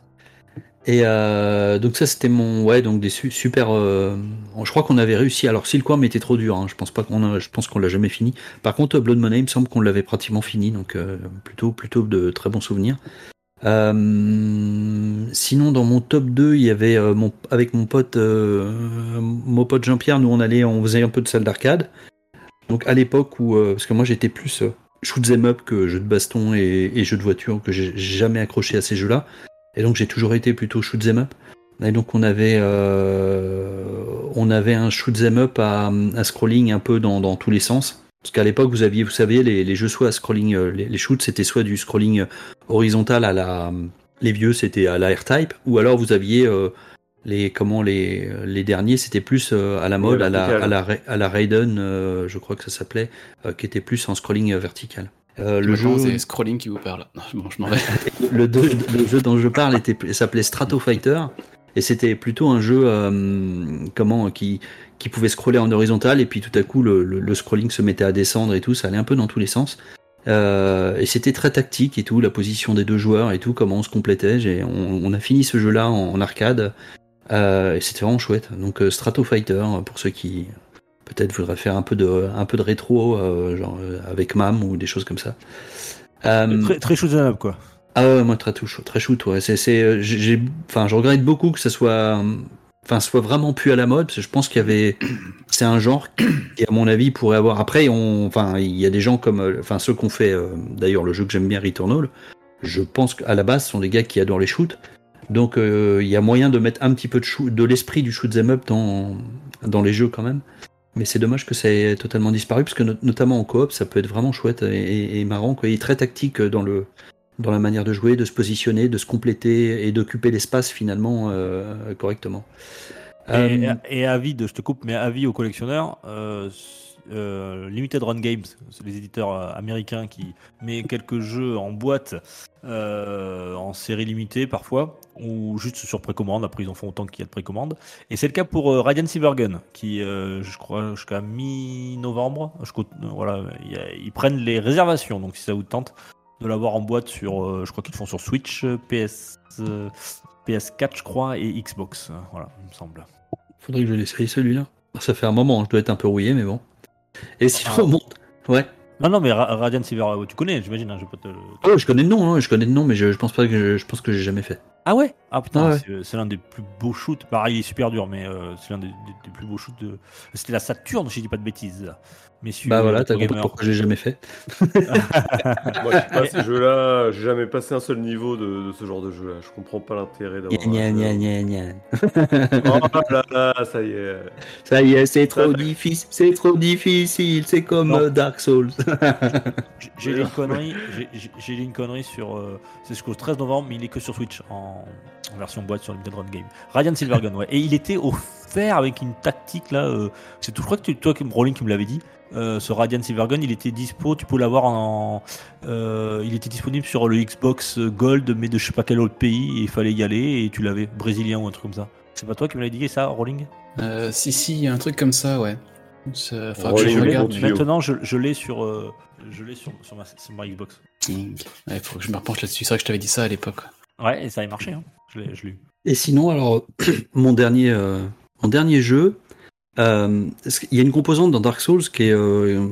Et euh, donc ça c'était mon ouais donc des su- super. euh, je crois qu'on avait réussi. Alors Silkworm était trop dur. hein, je pense pas qu'on a, je pense qu'on l'a jamais fini. Par contre Blood Money il me semble qu'on l'avait pratiquement fini donc euh, plutôt plutôt de très bons souvenirs. Euh, sinon dans mon top 2 il y avait euh, mon avec mon pote euh, mon pote Jean-Pierre nous on allait on faisait un peu de salle d'arcade. Donc à l'époque où parce que moi j'étais plus shoot 'em up que jeu de baston et, jeu de voiture que j'ai jamais accroché à ces jeux-là. Et donc j'ai toujours été plutôt shoot 'em up. Et donc on avait un shoot 'em up à, scrolling un peu dans tous les sens. Parce qu'à l'époque vous aviez vous savez les, les jeux soit à scrolling euh, les, les shoots c'était soit du scrolling euh, horizontal à la les vieux c'était à la R-Type ou alors vous aviez euh, les comment les les derniers c'était plus euh, à la mode à la à la à la Raiden euh, je crois que ça s'appelait euh, qui était plus en scrolling vertical. Euh, le jeu
c'est Scrolling qui vous parle. Non, bon, je m'en vais. <laughs>
le, jeu dont je parle était s'appelait Strato Fighter et c'était plutôt un jeu euh, comment qui qui pouvait scroller en horizontal et puis tout à coup le, le- le scrolling se mettait à descendre et tout ça allait un peu dans tous les sens Euh, et c'était très tactique et tout la position des deux joueurs et tout comment on se complétait J'ai- on, on a fini ce jeu là en, en arcade euh, et c'était vraiment chouette donc euh, Strato Fighter pour ceux qui peut-être voudraient faire un peu de un peu de rétro euh, genre avec MAM ou des choses comme ça
Très, très 'em up, quoi.
ah ouais, moi très très shoot, ouais. C'est, c'est, j'ai, j'ai- enfin, je regrette beaucoup que ça soit, enfin, soit vraiment plus à la mode, parce que je pense qu'il y avait, <clears throat> c'est un genre qui, à mon avis, pourrait avoir. Après, on, enfin, il y a des gens comme, euh, enfin, ceux qu'on fait, euh, d'ailleurs, le jeu que j'aime bien, Returnal. Je pense qu'à la base, ce sont des gars qui adorent les shoots. Donc, euh, il y a moyen de mettre un petit peu de l'esprit du shoot 'em up dans, dans les jeux quand même. Mais c'est dommage que ça ait totalement disparu, parce que no- notamment en coop, ça peut être vraiment chouette et, et- et marrant. Quoi. Est très tactique dans le, dans la manière de jouer, de se positionner, de se compléter et d'occuper l'espace finalement euh, correctement.
Et,
Euh,
et avis de, je te coupe, mais avis aux collectionneurs, euh, Limited Run Games, c'est les éditeurs américains qui met quelques jeux en boîte en série limitée parfois, ou juste sur précommande, après ils en font autant qu'il y a de précommande. Et c'est le cas pour Radiant Silvergun, qui, je crois, jusqu'à mi-novembre, voilà, ils prennent les réservations, donc si ça vous tente de l'avoir en boîte sur, euh, je crois qu'ils le font sur Switch, euh, PS, euh, PS4 je crois, et Xbox, voilà, il me semble.
Faudrait que je l'essaye celui-là. Ça fait un moment, je dois être un peu rouillé, mais bon. Et si
Ah.
je remonte, ouais.
Non, non, mais Ra- Radiant Silver, tu connais, j'imagine, hein, je peux te
Oh, je connais le nom, hein, je connais le nom, mais je, je pense pas que je, je pense que j'ai jamais fait.
Ah ouais? Ah putain,
Ah ouais.
c'est- l'un des plus beaux shoots. Pareil, il est super dur, mais euh, c'est l'un des, des- des plus beaux shoots de. C'était la Saturne, si je dis pas de bêtises. Messieurs.
bah voilà, t'as compris pourquoi j'ai jamais fait. <laughs>
Moi, je sais pas ces jeux-là, j'ai jamais passé un seul niveau de, de ce genre de jeu-là. Je comprends pas l'intérêt d'avoir.
Gna, gna, gna, gna. <laughs>
Oh là là, ça y est.
Ça y est, c'est trop difficile, c'est trop difficile, c'est comme
Non.
euh, Dark Souls.
J'ai- une connerie, j'ai- une <laughs> connerie sur. euh, c'est jusqu'au 13 novembre, mais il est que sur Switch en, en version boîte sur Limited Run Game. Radiant Silvergun, ouais. Et il était offert avec une tactique là. euh, c'est tout, je crois que tu- toi, qui- Rolling, qui me l'avait dit. Euh, ce Radiant Silvergun, il était dispo, tu peux l'avoir en. euh, il était disponible sur le Xbox Gold, mais de je sais pas quel autre pays, et il fallait y aller, et tu l'avais, brésilien ou un truc comme ça. C'est pas toi qui me l'avais dit ça, Rolling
Euh, si, si, il y a un truc comme ça, ouais. Ça- faudra que
les
je
tuyau.
Maintenant, je, je l'ai sur, euh, je l'ai sur, sur, ma, sur ma Xbox.
King. Ouais, faut que je me repenche là-dessus. C'est vrai que je t'avais dit ça à l'époque.
Ouais, et ça a marché. Hein. Je l'ai.
Et sinon, alors, <clears throat> mon dernier, euh, mon dernier jeu, euh, qu'il y a une composante dans Dark Souls qui est, euh,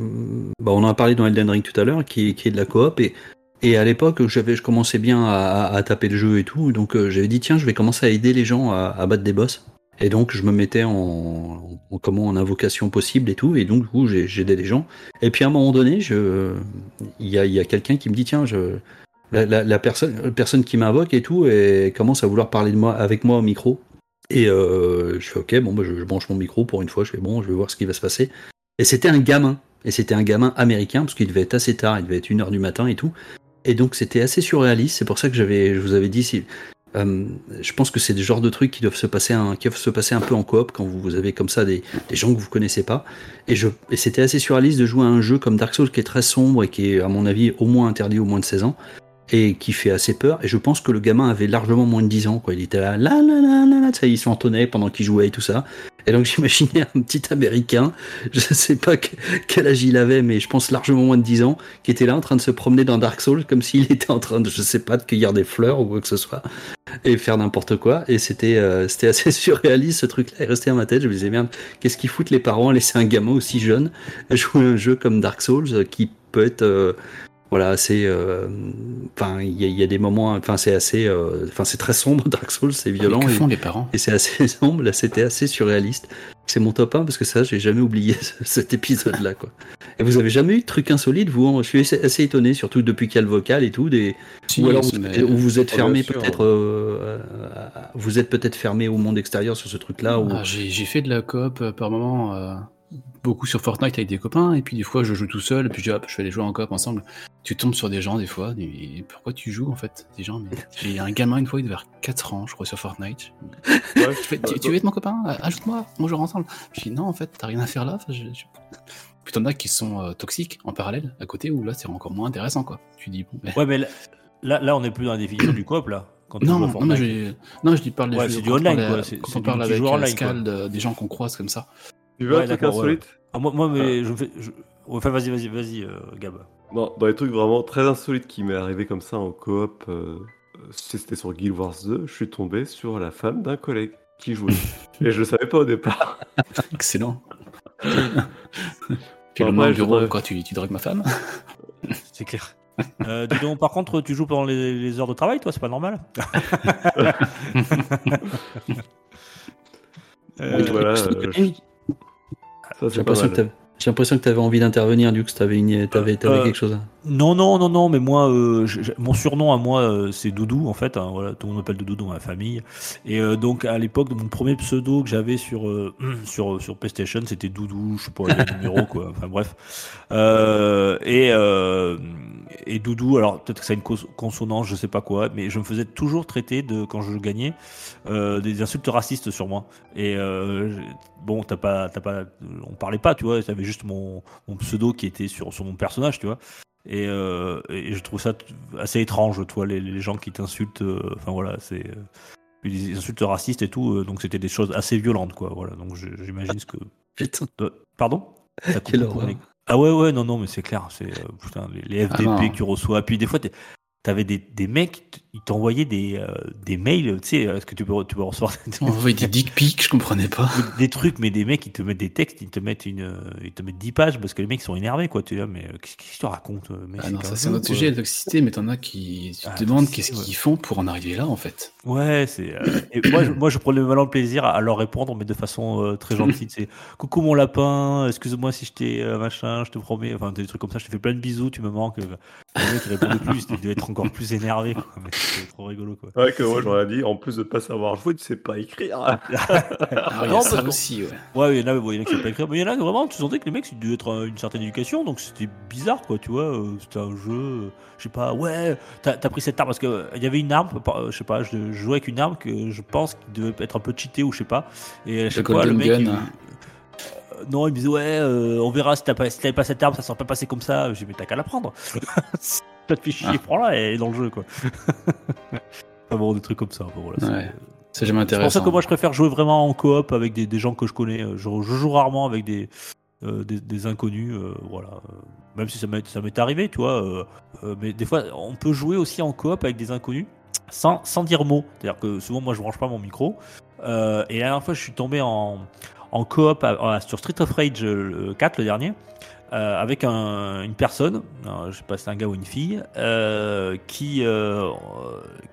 bah, on en a parlé dans Elden Ring tout à l'heure, qui, est- qui est de la coop. Et, et à l'époque, j'avais, je commençais bien à, à- à taper le jeu et tout, donc euh, j'avais dit tiens, je vais commencer à aider les gens à, à battre des boss. Et donc je me mettais en, en comment en invocation possible et tout, et donc du coup j'ai- j'aidais les gens. Et puis à un moment donné, il y a, y a quelqu'un qui me dit tiens, je, la, personne, personne qui m'invoque et tout, et commence à vouloir parler de moi avec moi au micro. Et euh, je fais ok, bon, bah, je, je branche mon micro pour une fois, je fais bon, je vais voir ce qui va se passer. Et c'était un gamin, et c'était un gamin américain, parce qu'il devait être assez tard, il devait être une heure du matin et tout. Et donc c'était assez surréaliste, c'est pour ça que j'avais, je vous avais dit, si, euh, je pense que c'est des genres de trucs qui doivent se passer un, qui doivent se passer un peu en coop quand vous, avez comme ça des, des gens que vous connaissez pas. Et, je, et c'était assez surréaliste de jouer à un jeu comme Dark Souls qui est très sombre et qui est, à mon avis, au moins interdit au moins de 16 ans et qui fait assez peur. Et je pense que le gamin avait largement moins de 10 ans, quoi. Il était là, là, là, là, là, ça, il s'entonnait pendant qu'il jouait et tout ça. Et donc <laughs> j'imaginais un petit américain, je sais pas que- quel âge il avait, mais je pense largement moins de 10 ans, qui était là en train de se promener dans Dark Souls comme s'il était en train de, je sais pas, de cueillir des fleurs ou quoi que ce soit, et faire n'importe quoi. Et c'était euh, assez <laughs> surréaliste ce truc-là, il restait à ma tête. Je me disais, merde, qu'est-ce qu'ils foutent les parents à laisser un gamin aussi jeune jouer un jeu comme Dark Souls euh, qui peut être. euh, voilà, assez. euh, Enfin, il y, a- il y a des moments. Enfin, c'est assez. euh, Enfin, c'est très sombre, Dark Souls, c'est violent.
Mais que
et-
les parents?
et c'est assez <laughs> sombre, là c'était assez surréaliste. C'est mon top 1 parce que ça, j'ai jamais oublié ce- cet épisode-là. quoi. Et vous avez jamais eu de truc insolite, vous hein? Je suis assez, étonné, surtout depuis qu'il y a le vocal et tout. Des...
Si,
ou alors vous, vous êtes fermé peut-être. euh, vous êtes peut-être fermé au monde extérieur sur ce truc-là. ou...
Ah, j'ai fait de la coop par moment, beaucoup sur Fortnite avec des copains, et puis des fois je joue tout seul, et puis je dis hop, je fais les jouer en coop ensemble. Tu tombes sur des gens des fois, et pourquoi tu joues en fait Des gens, mais j'ai un gamin une fois, il devait avoir 4 ans, je crois, sur Fortnite.
Ouais,
Je fais, tu, tu veux être mon copain? Euh, Ajoute-moi, on joue ensemble. Je dis non, en fait, t'as rien à faire là. Enfin, je- je- Puis t'en as qui sont euh, toxiques en parallèle, à côté, où là c'est encore moins intéressant quoi. Tu dis bon, mais-
Ouais, mais là, là, là, on n'est plus dans la définition du coop, là. Quand
Non, non, mais non, je dis parle des
Ouais,
jeux-
du online,
parle,
quoi,
Quand on parle avec
online,
Scald, des gens qu'on croise comme ça.
Tu veux
Ouais,
un truc
d'accord, ouais.
insolite?
Ah, moi, moi, mais je me fais. Je... Enfin, vas-y, vas-y, vas-y, euh, Gab.
Non, dans les trucs vraiment très insolites qui m'est arrivé comme ça en coop, euh, c'était sur Guild Wars 2, je suis tombé sur la femme d'un collègue qui jouait. <laughs> Et je le savais pas au départ. <laughs>
Excellent. <laughs> Puis
Bon,
le au bureau, quoi, tu, tu drogues ma femme
C'est clair. Euh, dis donc, par contre, tu joues pendant les, les heures de travail, toi, c'est pas normal Euh,
voilà, euh,
j'ai l'impression que tu avais envie d'intervenir, du coup, tu avais, une... t'avais, t'avais
Euh,
quelque chose.
Non, non, non, non, mais moi, euh, je- je- mon surnom à moi, euh, c'est Doudou, en fait. hein, voilà, tout le monde m'appelle Doudou dans ma famille. Et euh, donc, à l'époque, mon premier pseudo que j'avais sur, euh, <clears throat> sur, sur PlayStation, c'était Doudou, je sais pas, le numéro, <laughs> quoi. Enfin, bref. Euh, et, euh, et Doudou, alors peut-être que ça a une cons- consonance, je sais pas quoi, mais je me faisais toujours traiter de, quand je gagnais, euh, des insultes racistes sur moi. Et euh, bon, t'as pas, t'as pas, on parlait pas, tu vois, t'avais juste mon, mon pseudo qui était sur, sur mon personnage, tu vois. Et, euh, et je trouve ça assez étrange, tu vois, les, les gens qui t'insultent. euh, Enfin voilà, c'est euh, des insultes racistes et tout. euh, donc c'était des choses assez violentes, quoi. Voilà. Donc j'imagine ce que. <laughs>
Putain.
Pardon? Ça
Quelle horreur.
Ah ouais ouais non non mais c'est clair c'est euh, putain les, les
Ah
FDP que tu reçois puis des fois t'es- t'avais des, des mecs ils t'envoyaient des euh, des mails tu sais est-ce que tu peux tu peux recevoir
On envoyait des dick pics, je comprenais pas.
des trucs, mais des mecs, ils te mettent des textes, ils te mettent une, euh, ils te mettent 10 pages parce que les mecs sont énervés, quoi. Tu là, mais euh, qu'est-ce que tu racontes, euh, mec
Ah non, ça c'est un autre sujet, la toxicité, mais t'en as qui tu
Ah,
te demandes
toxicité,
qu'est-ce
ouais.
qu'ils font pour en arriver là en fait.
Ouais, c'est. euh, et moi, je, moi, je prenais vraiment le plaisir à, leur répondre, mais de façon euh, très gentille. C'est coucou mon lapin, excuse-moi si je t'ai euh, machin, je te promets, enfin des trucs comme ça. Je te fais plein de bisous, tu me manques. Le mec il plus, il devait être encore plus énervé. Quoi. Mais c'était trop rigolo, quoi.
Ouais, que moi j'aurais dit, en plus de pas savoir jouer, tu sais pas écrire.
Ah, <laughs> il y a
Non,
ça aussi, ouais.
Ouais, il y en a, bon, il y en a qui savent pas écrire, mais il y en a vraiment, tu sentais que les mecs, ils devaient être euh, une certaine éducation, donc c'était bizarre, quoi, tu vois. euh, C'était un jeu, euh, je sais pas, ouais, t'as pris cette arme parce que euh, il y avait une arme, euh, je sais pas, je, je jouais avec une arme que je pense qui devait être un peu cheatée ou je sais pas. Et à chaque fois, le mec.
Gun.
il- non, il me disait, ouais, euh, on verra si t'as pas, si t'avais pas cette arme, ça serait pas passé comme ça. J'ai dit, mais t'as qu'à la prendre. <laughs> ça te fait chier,
Ah.
prends-la et dans le jeu, quoi. <laughs> enfin bon, des trucs comme ça. bon, voilà, c'est-
Ouais. C'est jamais
c'est pour ça
intéressant.
que moi je préfère jouer vraiment en coop avec des, des gens que je connais. Euh, Je, je joue rarement avec des, euh, des, des inconnus, euh, voilà. Même si ça m'est ça m'est arrivé, tu vois. euh, euh, mais des fois, on peut jouer aussi en coop avec des inconnus sans, sans dire mot. C'est-à-dire que souvent, moi, je branche pas mon micro. Euh, et la dernière fois, je suis tombé en, en coop à- à- sur Street of Rage euh, le 4, le dernier. Euh, avec un- une personne, euh, je sais pas si c'est un gars ou une fille, euh, qui, euh,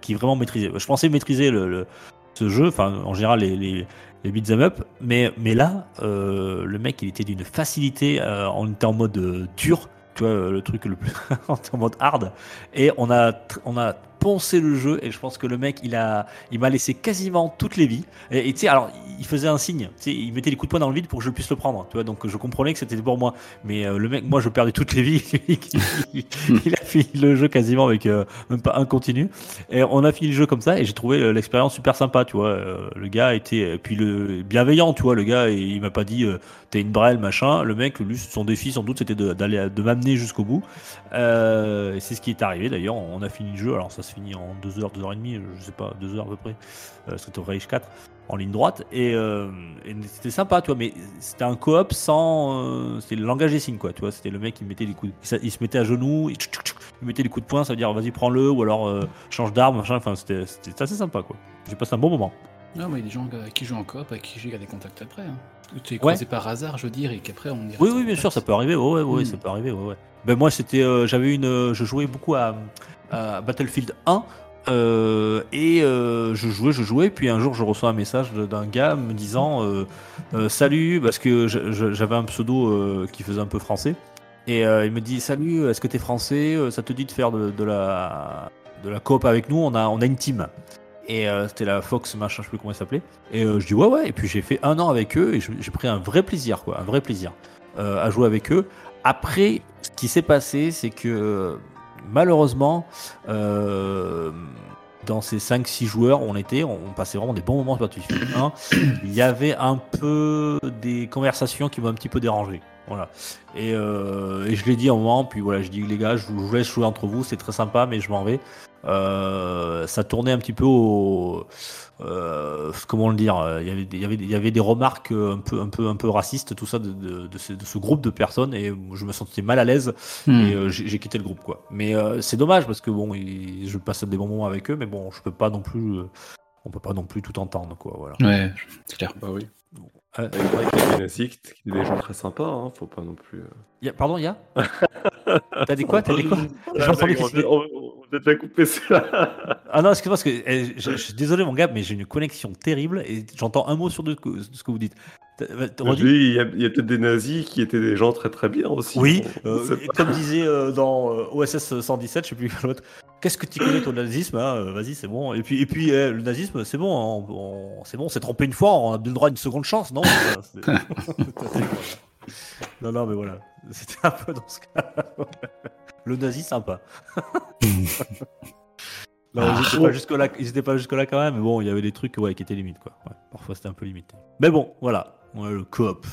qui vraiment maîtrisait. Je pensais maîtriser le, ce jeu, enfin en général les, les, les beat'em up, mais, mais là, le mec il était d'une facilité, on était en mode dur, tu vois, le truc le plus, <laughs> en mode hard, et on a, on a poncé le jeu, et je pense que le mec il a, il m'a laissé quasiment toutes les vies, et tu sais, alors il faisait un signe, tu sais, il mettait les coups de poing dans le vide pour que je puisse le prendre, tu vois, donc je comprenais que c'était pour moi, mais euh, le mec, moi je perdais toutes les vies, <laughs> il, a fini le jeu quasiment avec euh, même pas un continu. Et on a fini le jeu comme ça et j'ai trouvé euh, l'expérience super sympa, tu vois. Le gars était puis le bienveillant, tu vois. Le gars, il, il m'a pas dit t'es une brêle machin. Le mec, lui, son défi sans doute c'était de- d'aller de m'amener jusqu'au bout. C'est ce qui est arrivé d'ailleurs. On a fini le jeu. Alors ça se finit en 2 heures, 2 heures et demie, je sais pas, 2 heures à peu près. Euh, Street of Rage 4 en ligne droite et, euh, et c'était sympa, tu vois. Mais c'était un coop sans, euh, c'était le langage des signes, quoi. Tu vois, c'était le mec qui mettait les coups, il, se mettait à genoux, il, mettait les coups de poing, ça veut dire vas-y prends-le ou alors euh, change d'arme, machin. Enfin, c'était assez sympa, quoi. J'ai passé un bon moment.
Non, mais il y a des gens qui jouent en coop avec qui j'ai gardé contact après. Hein. Tu es croisé par hasard, je veux dire, et qu'après on
Oui, oui,
en
bien sûr, ça peut arriver. Ouais, ouais, ouais,
Mm.
ça peut arriver. Ouais, ouais. Ben moi, c'était, euh, j'avais une, euh, je jouais beaucoup à, Battlefield 1. euh, et euh, je jouais, je jouais, puis un jour je reçois un message d'un gars me disant euh, salut, parce que j'avais un pseudo qui faisait un peu français, et il me dit salut, est-ce que t'es français? Ça te dit de faire de, la de la coop avec nous? On a on a une team. Et c'était la Fox machin, je sais plus comment elle s'appelait. Et je dis ouais ouais. Et puis j'ai fait un an avec eux et j'ai pris un vrai plaisir quoi, un vrai plaisir à jouer avec eux. Après, ce qui s'est passé, c'est que malheureusement, euh, dans ces 5-6 joueurs, on était, on passait vraiment des bons moments sur Battlefield 1. <coughs> Il y avait un peu des conversations qui m'ont un petit peu dérangé. Voilà. Et, euh, et je l'ai dit à un moment, puis voilà, je dis les gars, je vous, je vous laisse jouer entre vous, c'est très sympa, mais je m'en vais. Euh, ça tournait un petit peu au, euh, comment le dire, euh, il y avait, des- il y avait, des- il y avait des remarques euh, un peu, un peu, un peu racistes, tout ça de, de, de ce, de ce groupe de personnes, et je me sentais mal à l'aise,
Hmm.
et euh, j'ai j'ai quitté le groupe, quoi. Mais euh, c'est dommage parce que bon, il- je passe des bons moments avec eux, mais bon, je peux pas non plus, euh, on peut pas non plus tout entendre, quoi. Voilà.
Ouais, c'est clair.
Bah oui.
Euh,
qu'il y a des gens très sympas, hein, faut pas non plus. euh.
y a- pardon, il y a? <laughs> T'as dit quoi? T'as dit quoi?
On
qu'il se-
on- on va peut-être la couper celle-là.
Ah non, excuse-moi, parce que eh, je, je suis désolé, mon gars, mais j'ai une connexion terrible et j'entends un mot sur deux de ce que vous dites. Redit
Oui, il y a, peut-être des nazis qui étaient des gens très très bien aussi.
Oui,
on
euh, comme disait euh, dans euh, OSS 117, je sais plus quel autre, qu'est-ce que tu connais ton nazisme hein, euh, Vas-y, c'est bon. Et puis, et puis eh, le nazisme, c'est bon, hein, on, on- c'est bon, on s'est trompé une fois, on a le droit à une seconde chance, non? <laughs> Non, non, mais voilà, c'était un peu dans ce cas. <laughs> le nazi, sympa. <laughs> Non,
Ah.
ils étaient pas jusque là, ils étaient pas jusque là quand même, mais bon, il y avait des trucs ouais, qui étaient limites quoi. Ouais, parfois c'était un peu limité. Mais bon, voilà, Ouais, le coop.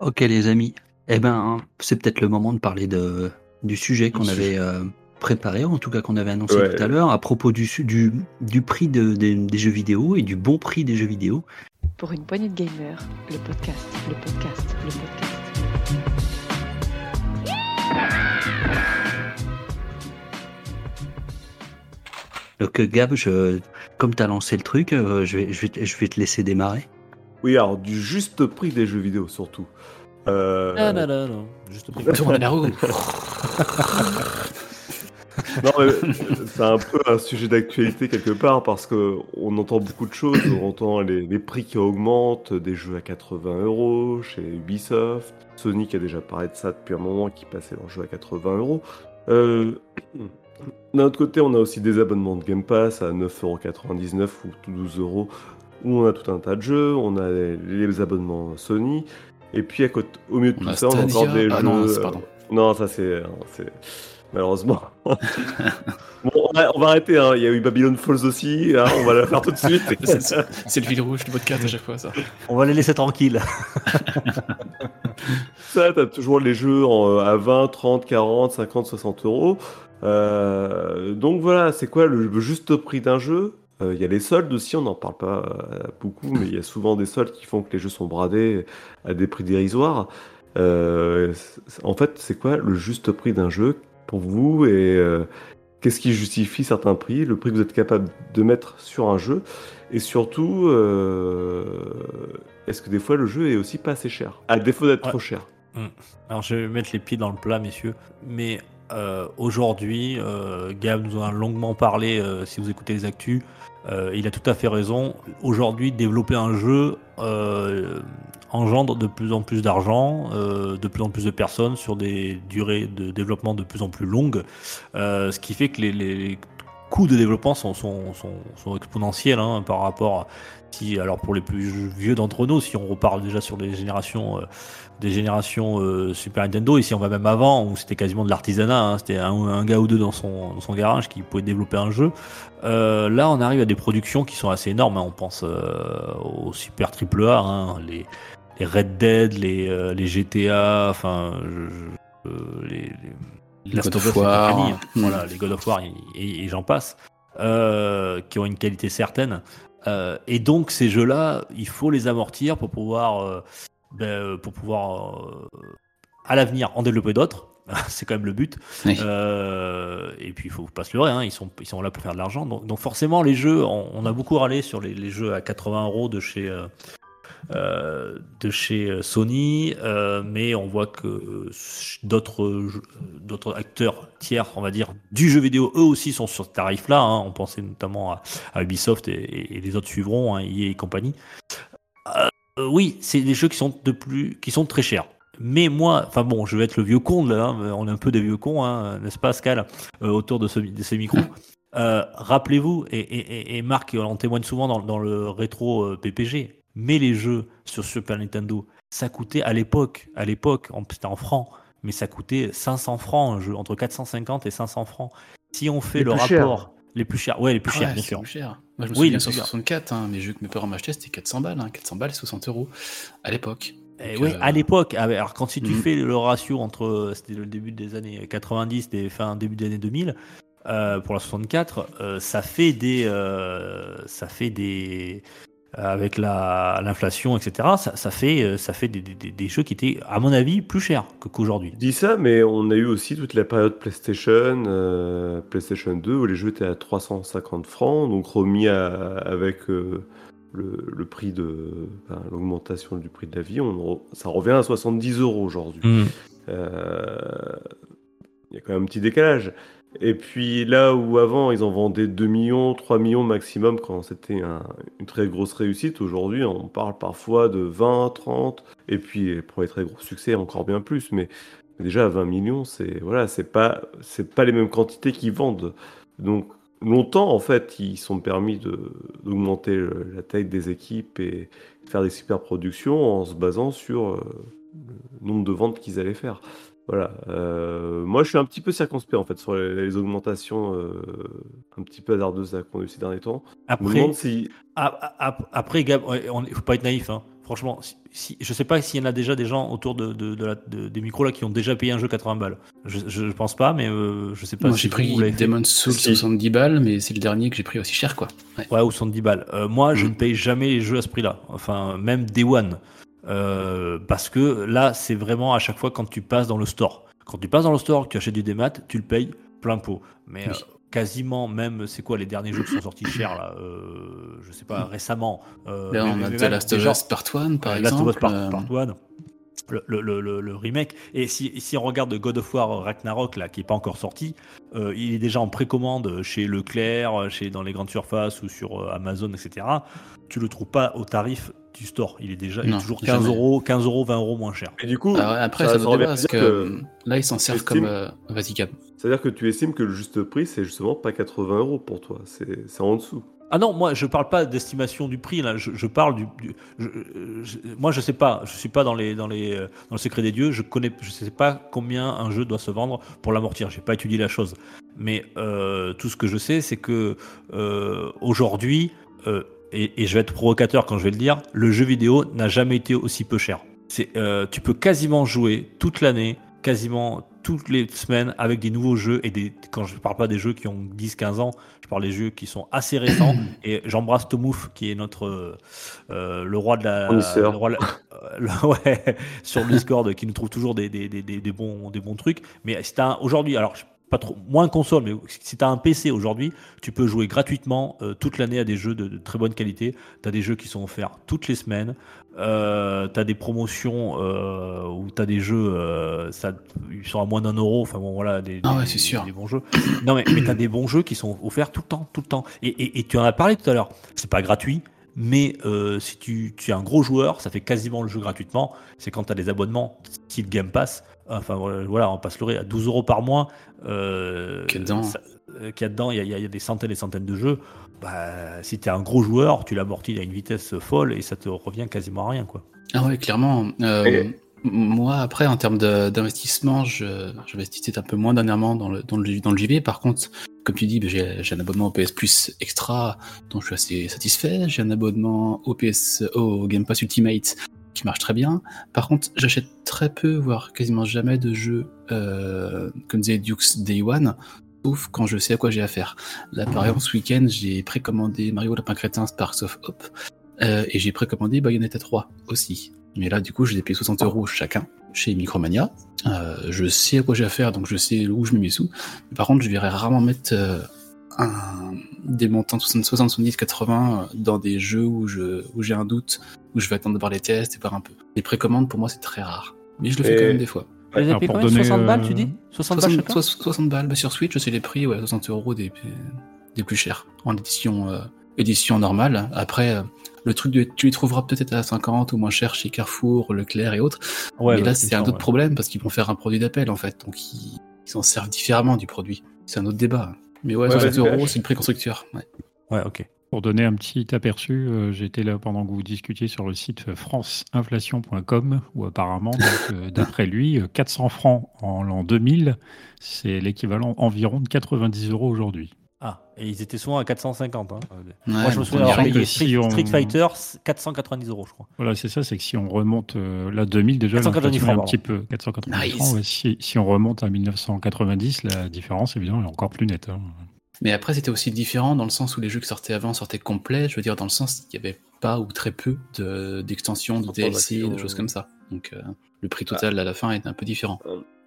Ok les amis, eh ben c'est peut-être le moment de parler de, du sujet qu'on avait euh, préparé, en tout cas qu'on avait annoncé
Ouais.
tout à l'heure, à propos du, su- du, du prix de- des- des jeux vidéo et du bon prix des jeux vidéo.
Pour une poignée de gamers, le podcast, le podcast, le podcast.
Donc euh, Gab, je, comme tu as lancé le truc, euh, je, vais, je, vais, te- je vais te laisser démarrer.
Oui, alors du juste prix des jeux vidéo surtout. Euh,
Ah non, non, non, juste
roue. <laughs>
Non, mais c'est un peu un sujet d'actualité quelque part parce que on entend beaucoup de choses. On entend les, les prix qui augmentent, des jeux à 80 euros chez Ubisoft. Sony qui a déjà parlé de ça depuis un moment, qui passait leurs jeux à 80 euros. Euh, <clears throat> D'un autre côté, on a aussi des abonnements de Game Pass à 9,99€ ou 12 euros où on a tout un tas de jeux. On a les, les abonnements Sony. Et puis à côté, au milieu de
On
tout ça, on a encore des
Ah
jeux.
non, c'est-
euh,
pardon.
non, ça c'est. c'est- Malheureusement. <laughs> bon, on va, on va arrêter, hein. il y a eu Babylon Falls aussi, hein, on va la faire tout de suite. <laughs>
C'est le fil rouge du podcast à chaque fois, ça.
On va les laisser tranquilles. <laughs>
ça, t'as toujours les jeux en, euh, à 20, 30, 40, 50, 60 euros. Euh, donc voilà, c'est quoi le, juste prix d'un jeu? Il y a les soldes aussi, on n'en parle pas euh, beaucoup, mais il y a souvent des soldes qui font que les jeux sont bradés à des prix dérisoires. Euh, en fait, c'est quoi le juste prix d'un jeu pour vous et euh, qu'est-ce qui justifie certains prix, le prix que vous êtes capable de mettre sur un jeu? Et surtout, euh, est-ce que des fois le jeu est aussi pas assez cher, à défaut d'être
Ouais.
trop cher
Alors je vais mettre les pieds dans le plat, messieurs. Mais euh, aujourd'hui, euh, Gab nous en a longuement parlé euh, si vous écoutez les actus. Euh, il a tout à fait raison. Aujourd'hui, développer un jeu euh, engendre de plus en plus d'argent, euh, de plus en plus de personnes sur des durées de développement de plus en plus longues. Euh, ce qui fait que les, les coûts de développement sont, sont, sont, sont exponentiels hein, par rapport à si, alors pour les plus vieux d'entre nous, si on reparle déjà sur des générations, euh, des générations euh, Super Nintendo, si on va même avant, où c'était quasiment de l'artisanat, hein, c'était un, un gars ou deux dans son, dans son garage qui pouvait développer un jeu. Euh, là, on arrive à des productions qui sont assez énormes. hein. On pense euh, aux Super Triple A, hein, les, les Red Dead, les, les GTA, enfin, les, les
God
of
War. Hmm.
voilà, les God of War et, et- et j'en passe, qui ont une qualité certaine. Et donc ces jeux-là, il faut les amortir pour pouvoir, ben, euh, pour pouvoir euh, à l'avenir en développer d'autres. <laughs> C'est quand même le but.
Oui.
Euh, et puis il faut pas se leurrer, hein, ils, sont, ils sont là pour faire de l'argent. Donc, donc forcément les jeux, on, on a beaucoup râlé sur les, les jeux à 80 euros de chez, euh, de chez Sony, euh, mais on voit que d'autres d'autres acteurs tiers, on va dire, du jeu vidéo, eux aussi sont sur ce tarif-là. hein. On pensait notamment à, à Ubisoft et, et les autres suivront, hein, EA et compagnie. Euh, oui, c'est des jeux qui sont de plus, qui sont très chers. Mais moi, enfin bon, je vais être le vieux con là, hein, on est un peu des vieux cons, hein, n'est-ce pas, Pascal, euh, autour de, ce, de ces micros. <laughs> Euh, Rappelez-vous, et, et, et- Marc en témoigne souvent dans, dans le rétro PPG, mais les jeux sur Super Nintendo, ça coûtait à l'époque, à l'époque, c'était en francs, mais ça coûtait 500 francs un jeu, entre 450 et 500 francs. Si on fait
Les
le rapport, les plus chers, ouais, les plus chers,
ouais,
bien sûr.
plus cher. Moi, je me
Oui,
souviens
les
sur
plus chers.
64, hein, que mes parents m'achetaient, c'était 400 balles. Hein, 400 balles et 60 euros à l'époque.
Eh ouais,
euh,
à l'époque, ah alors quand si tu
Mhm.
fais le ratio entre, euh, c'était le début des années 90 et fin début des années 2000, euh, pour la 64, euh, ça fait des, ça fait des, avec la l'inflation, etc. Ça, ça fait, euh, ça fait des, des- des jeux qui étaient, à mon avis, plus chers qu'aujourd'hui.
Je dis ça, mais on a eu aussi toute la période PlayStation, euh, PlayStation 2, où les jeux étaient à 350 francs, donc remis à- avec euh, le, le prix de enfin, l'augmentation du prix de la vie, on, ça revient à 70 euros aujourd'hui. Euh, Il y a quand même un petit décalage. Et puis là où avant ils en vendaient 2 millions, 3 millions maximum quand c'était un- une très grosse réussite, aujourd'hui on parle parfois de 20, 30, et puis pour les très gros succès encore bien plus. Mais déjà à 20 millions, c'est voilà, pas pas les mêmes quantités qu'ils vendent. Donc longtemps en fait ils sont permis de d'augmenter la taille des équipes et faire des super productions en se basant sur euh, le nombre de ventes qu'ils allaient faire. Voilà. Euh, moi, je suis un petit peu circonspect en fait sur les, les augmentations euh, un petit peu hasardeuses qu'on a eu ces derniers temps. Je me
Après,
si
a- a- après, Gab, on- faut pas être naïf. Hein. Franchement, si, si- je sais pas s'il y en a déjà des gens autour de, de- de la- de- des micros là qui ont déjà payé un jeu 80 balles. Je, je pense pas, mais euh, je sais pas
Moi,
si
j'ai pris. Demon's Souls
Si.
70 balles, mais c'est le dernier que j'ai pris aussi cher, quoi. Ouais.
Ouais, ou 70 balles. Euh, moi, je
Mm.
ne paye jamais les jeux à ce prix-là. Enfin, même Day One. Euh, parce que là, c'est vraiment à chaque fois quand tu passes dans le store. Quand tu passes dans le store, que tu achètes du démat, tu le payes plein pot. Mais
Oui.
euh, quasiment, même, c'est quoi les derniers jeux qui sont sortis chers là euh, Je sais pas, récemment. Euh,
Là, on a The Last of
déjà-
Us Part 1, par exemple.
Part, Part One, le, le, le, le- le remake. Et si, si on regarde God of War Ragnarok, là, qui n'est pas encore sorti, euh, il est déjà en précommande chez Leclerc, chez, dans les grandes surfaces ou sur euh, Amazon, etc. Tu le trouves pas au tarif du store. Il est déjà il est
Non,
toujours 15
jamais.
euros, 15 euros, 20 euros moins cher.
et du coup,
ah après,
ça-
ça,
ça revient
parce
dire
que,
que-
là, ils s'en servent comme. euh, Vas-y, Gab.
c'est-à-dire que tu estimes que le juste prix, c'est justement pas 80 euros pour toi, c'est en dessous.
Ah non, moi je parle pas d'estimation du prix là, je, je parle du, du- je- je- moi je sais pas, je suis pas dans les dans les euh, dans le secret des dieux, je connais je sais pas combien un jeu doit se vendre pour l'amortir, j'ai pas étudié la chose. Mais euh, tout ce que je sais c'est que euh, aujourd'hui euh, et, et je vais être provocateur quand je vais le dire, le jeu vidéo n'a jamais été aussi peu cher. C'est euh, tu peux quasiment jouer toute l'année, quasiment toutes les semaines avec des nouveaux jeux et des quand je parle pas des jeux qui ont 10-15 ans, je parle des jeux qui sont assez récents <coughs> et j'embrasse Tomouf qui est notre euh, le roi de la,
Fournisseur.
le roi de la- le- <laughs> ouais, sur le Discord qui nous trouve toujours des, des, des, des, des bons des bons trucs mais c'est un aujourd'hui alors je- pas trop moins console mais si tu as un PC aujourd'hui, tu peux jouer gratuitement euh, toute l'année à des jeux de, de très bonne qualité, tu as des jeux qui sont offerts toutes les semaines. Euh, t'as des promotions euh, où t'as des jeux, ça, ils sont à moins d'un euro. Enfin bon, voilà, des,
Ah ouais,
des-
c'est sûr.
des bons jeux. Non mais, mais t'as des bons jeux qui sont offerts tout le temps, tout le temps. Et, et, et tu en as parlé tout à l'heure. C'est pas gratuit, mais euh, si tu, tu es un gros joueur, ça fait quasiment le jeu gratuitement. C'est quand t'as des abonnements, style Game Pass. Enfin voilà, voilà, on passe le ré à 12 euros par mois. Euh,
Qu'il y a dedans.
ça- euh, qu'il y a dedans, il y a, il y a- des centaines et centaines de jeux. Bah, si t'es un gros joueur, tu l'amortis à une vitesse folle et ça te revient quasiment à rien, quoi.
Ah ouais, clairement. Euh,
Et-
Moi, après, en termes d'investissement, je- j'investissais un peu moins dernièrement dans le, dans le, dans le JV. Par contre, comme tu dis, ben, j'ai j'ai un abonnement au PS Plus Extra, dont je suis assez satisfait. J'ai un abonnement au, PS, au Game Pass Ultimate qui marche très bien. Par contre, j'achète très peu, voire quasiment jamais de jeux euh, comme disait Dukes Day One, sauf quand je sais à quoi j'ai affaire. Là, par exemple, ce week-end, j'ai précommandé Mario Lapin Crétin Sparks of Hope euh, et j'ai précommandé Bayonetta 3 aussi. Mais là, du coup, les paye 60 euros chacun chez Micromania. Euh, je sais à quoi j'ai affaire, donc je sais où je mets mes sous. Par contre, je verrai rarement mettre un, des montants de 60, 70, 80 dans des jeux où je où j'ai un doute, où je vais attendre de voir les tests et voir un peu. Les précommandes, pour moi, c'est très rare. Mais je le fais quand même des fois.
Tu les
pour donner,
60 balles,
euh,
tu dis 60 balles
60,
chacun
60 balles bah, sur Switch, je sais les prix, ouais, 60 euros des, des plus chers en édition, euh, édition normale. Après, euh, le truc de, tu les trouveras peut-être à 50 ou moins cher chez Carrefour, Leclerc et autres.
Ouais,
mais
bah,
là, c'est un autre
ouais.
problème parce qu'ils vont faire un produit d'appel en fait, donc ils ils s'en servent différemment du produit. C'est un autre débat. Mais ouais,
Ouais,
60
vas-y,
euros, c'est le prix constructeur. Ouais.
Ouais, ok.
Pour donner un petit aperçu, euh, j'étais là pendant que vous discutiez sur le site franceinflation.com, où apparemment, donc, euh, <laughs> d'après lui, euh, 400 francs en l'an 2000, c'est l'équivalent environ de 90 euros aujourd'hui.
Ah, et ils étaient souvent à 450. Hein.
Ouais,
Moi, je me souviens
dirait
avoir
que
payé
si
Street,
on-
Street Fighter 490 euros, je crois.
Voilà, c'est ça, c'est que si on remonte, euh, là, 2000 déjà,
490
l'inflation est un
francs,
petit peu, 490
Nice.
francs, ouais. si, si on remonte à 1990, la différence, évidemment, est encore plus nette. hein.
Mais après, c'était aussi différent dans le sens où les jeux qui sortaient avant sortaient complets. Je veux dire, dans le sens qu'il n'y avait pas ou très peu de- d'extensions, de,
Sans
DLC, de choses comme ça. Donc, euh, le prix total à la fin est un peu différent.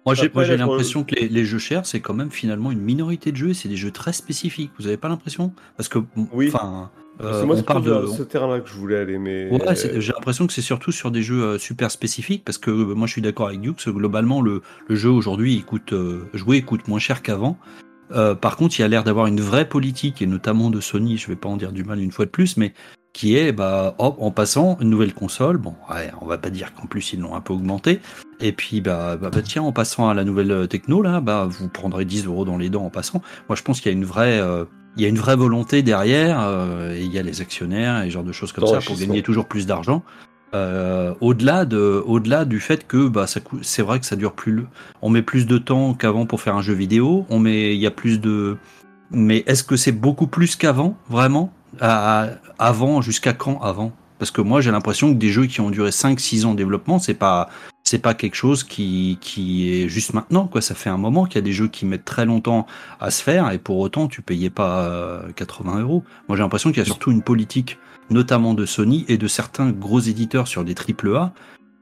Moi, j'ai, moi, j'ai l'impression que les, les jeux chers, c'est quand même finalement une minorité de jeux et c'est des jeux très spécifiques. Vous avez pas l'impression? Parce que,
Oui.
enfin, euh,
c'est moi
on parle de.
ce terrain-là que je voulais aller, mais.
Ouais, j'ai l'impression que c'est surtout sur des jeux euh, super spécifiques parce que euh, moi je suis d'accord avec Dukes, globalement le, le jeu aujourd'hui il coûte euh, jouer il coûte moins cher qu'avant. Euh, par contre, il y a l'air d'avoir une vraie politique et notamment de Sony, je vais pas en dire du mal une fois de plus, mais qui est bah hop en passant une nouvelle console, bon ouais, on va pas dire qu'en plus ils l'ont un peu augmenté, et puis bah, bah, bah, tiens en passant à la nouvelle euh, techno là, bah vous prendrez 10 euros dans les dents en passant. Moi je pense qu'il y a une vraie euh, il y a une vraie volonté derrière, euh, et il y a les actionnaires et ce genre de choses comme ça pour gagner toujours plus d'argent. Euh, au-delà de, au-delà du fait que bah ça c'est vrai que ça dure plus, on met plus de temps qu'avant pour faire un jeu vidéo, on met, il y a plus de, mais est-ce que c'est beaucoup plus qu'avant, vraiment, À- avant, jusqu'à quand avant Parce que moi j'ai l'impression que des jeux qui ont duré 5-6 ans de développement, c'est pas, c'est pas quelque chose qui, qui est juste maintenant, quoi. Ça fait un moment qu'il y a des jeux qui mettent très longtemps à se faire et pour autant tu payais pas euh, 80 euros. Moi j'ai l'impression qu'il y a surtout une politique notamment de Sony et de certains gros éditeurs sur des triple A,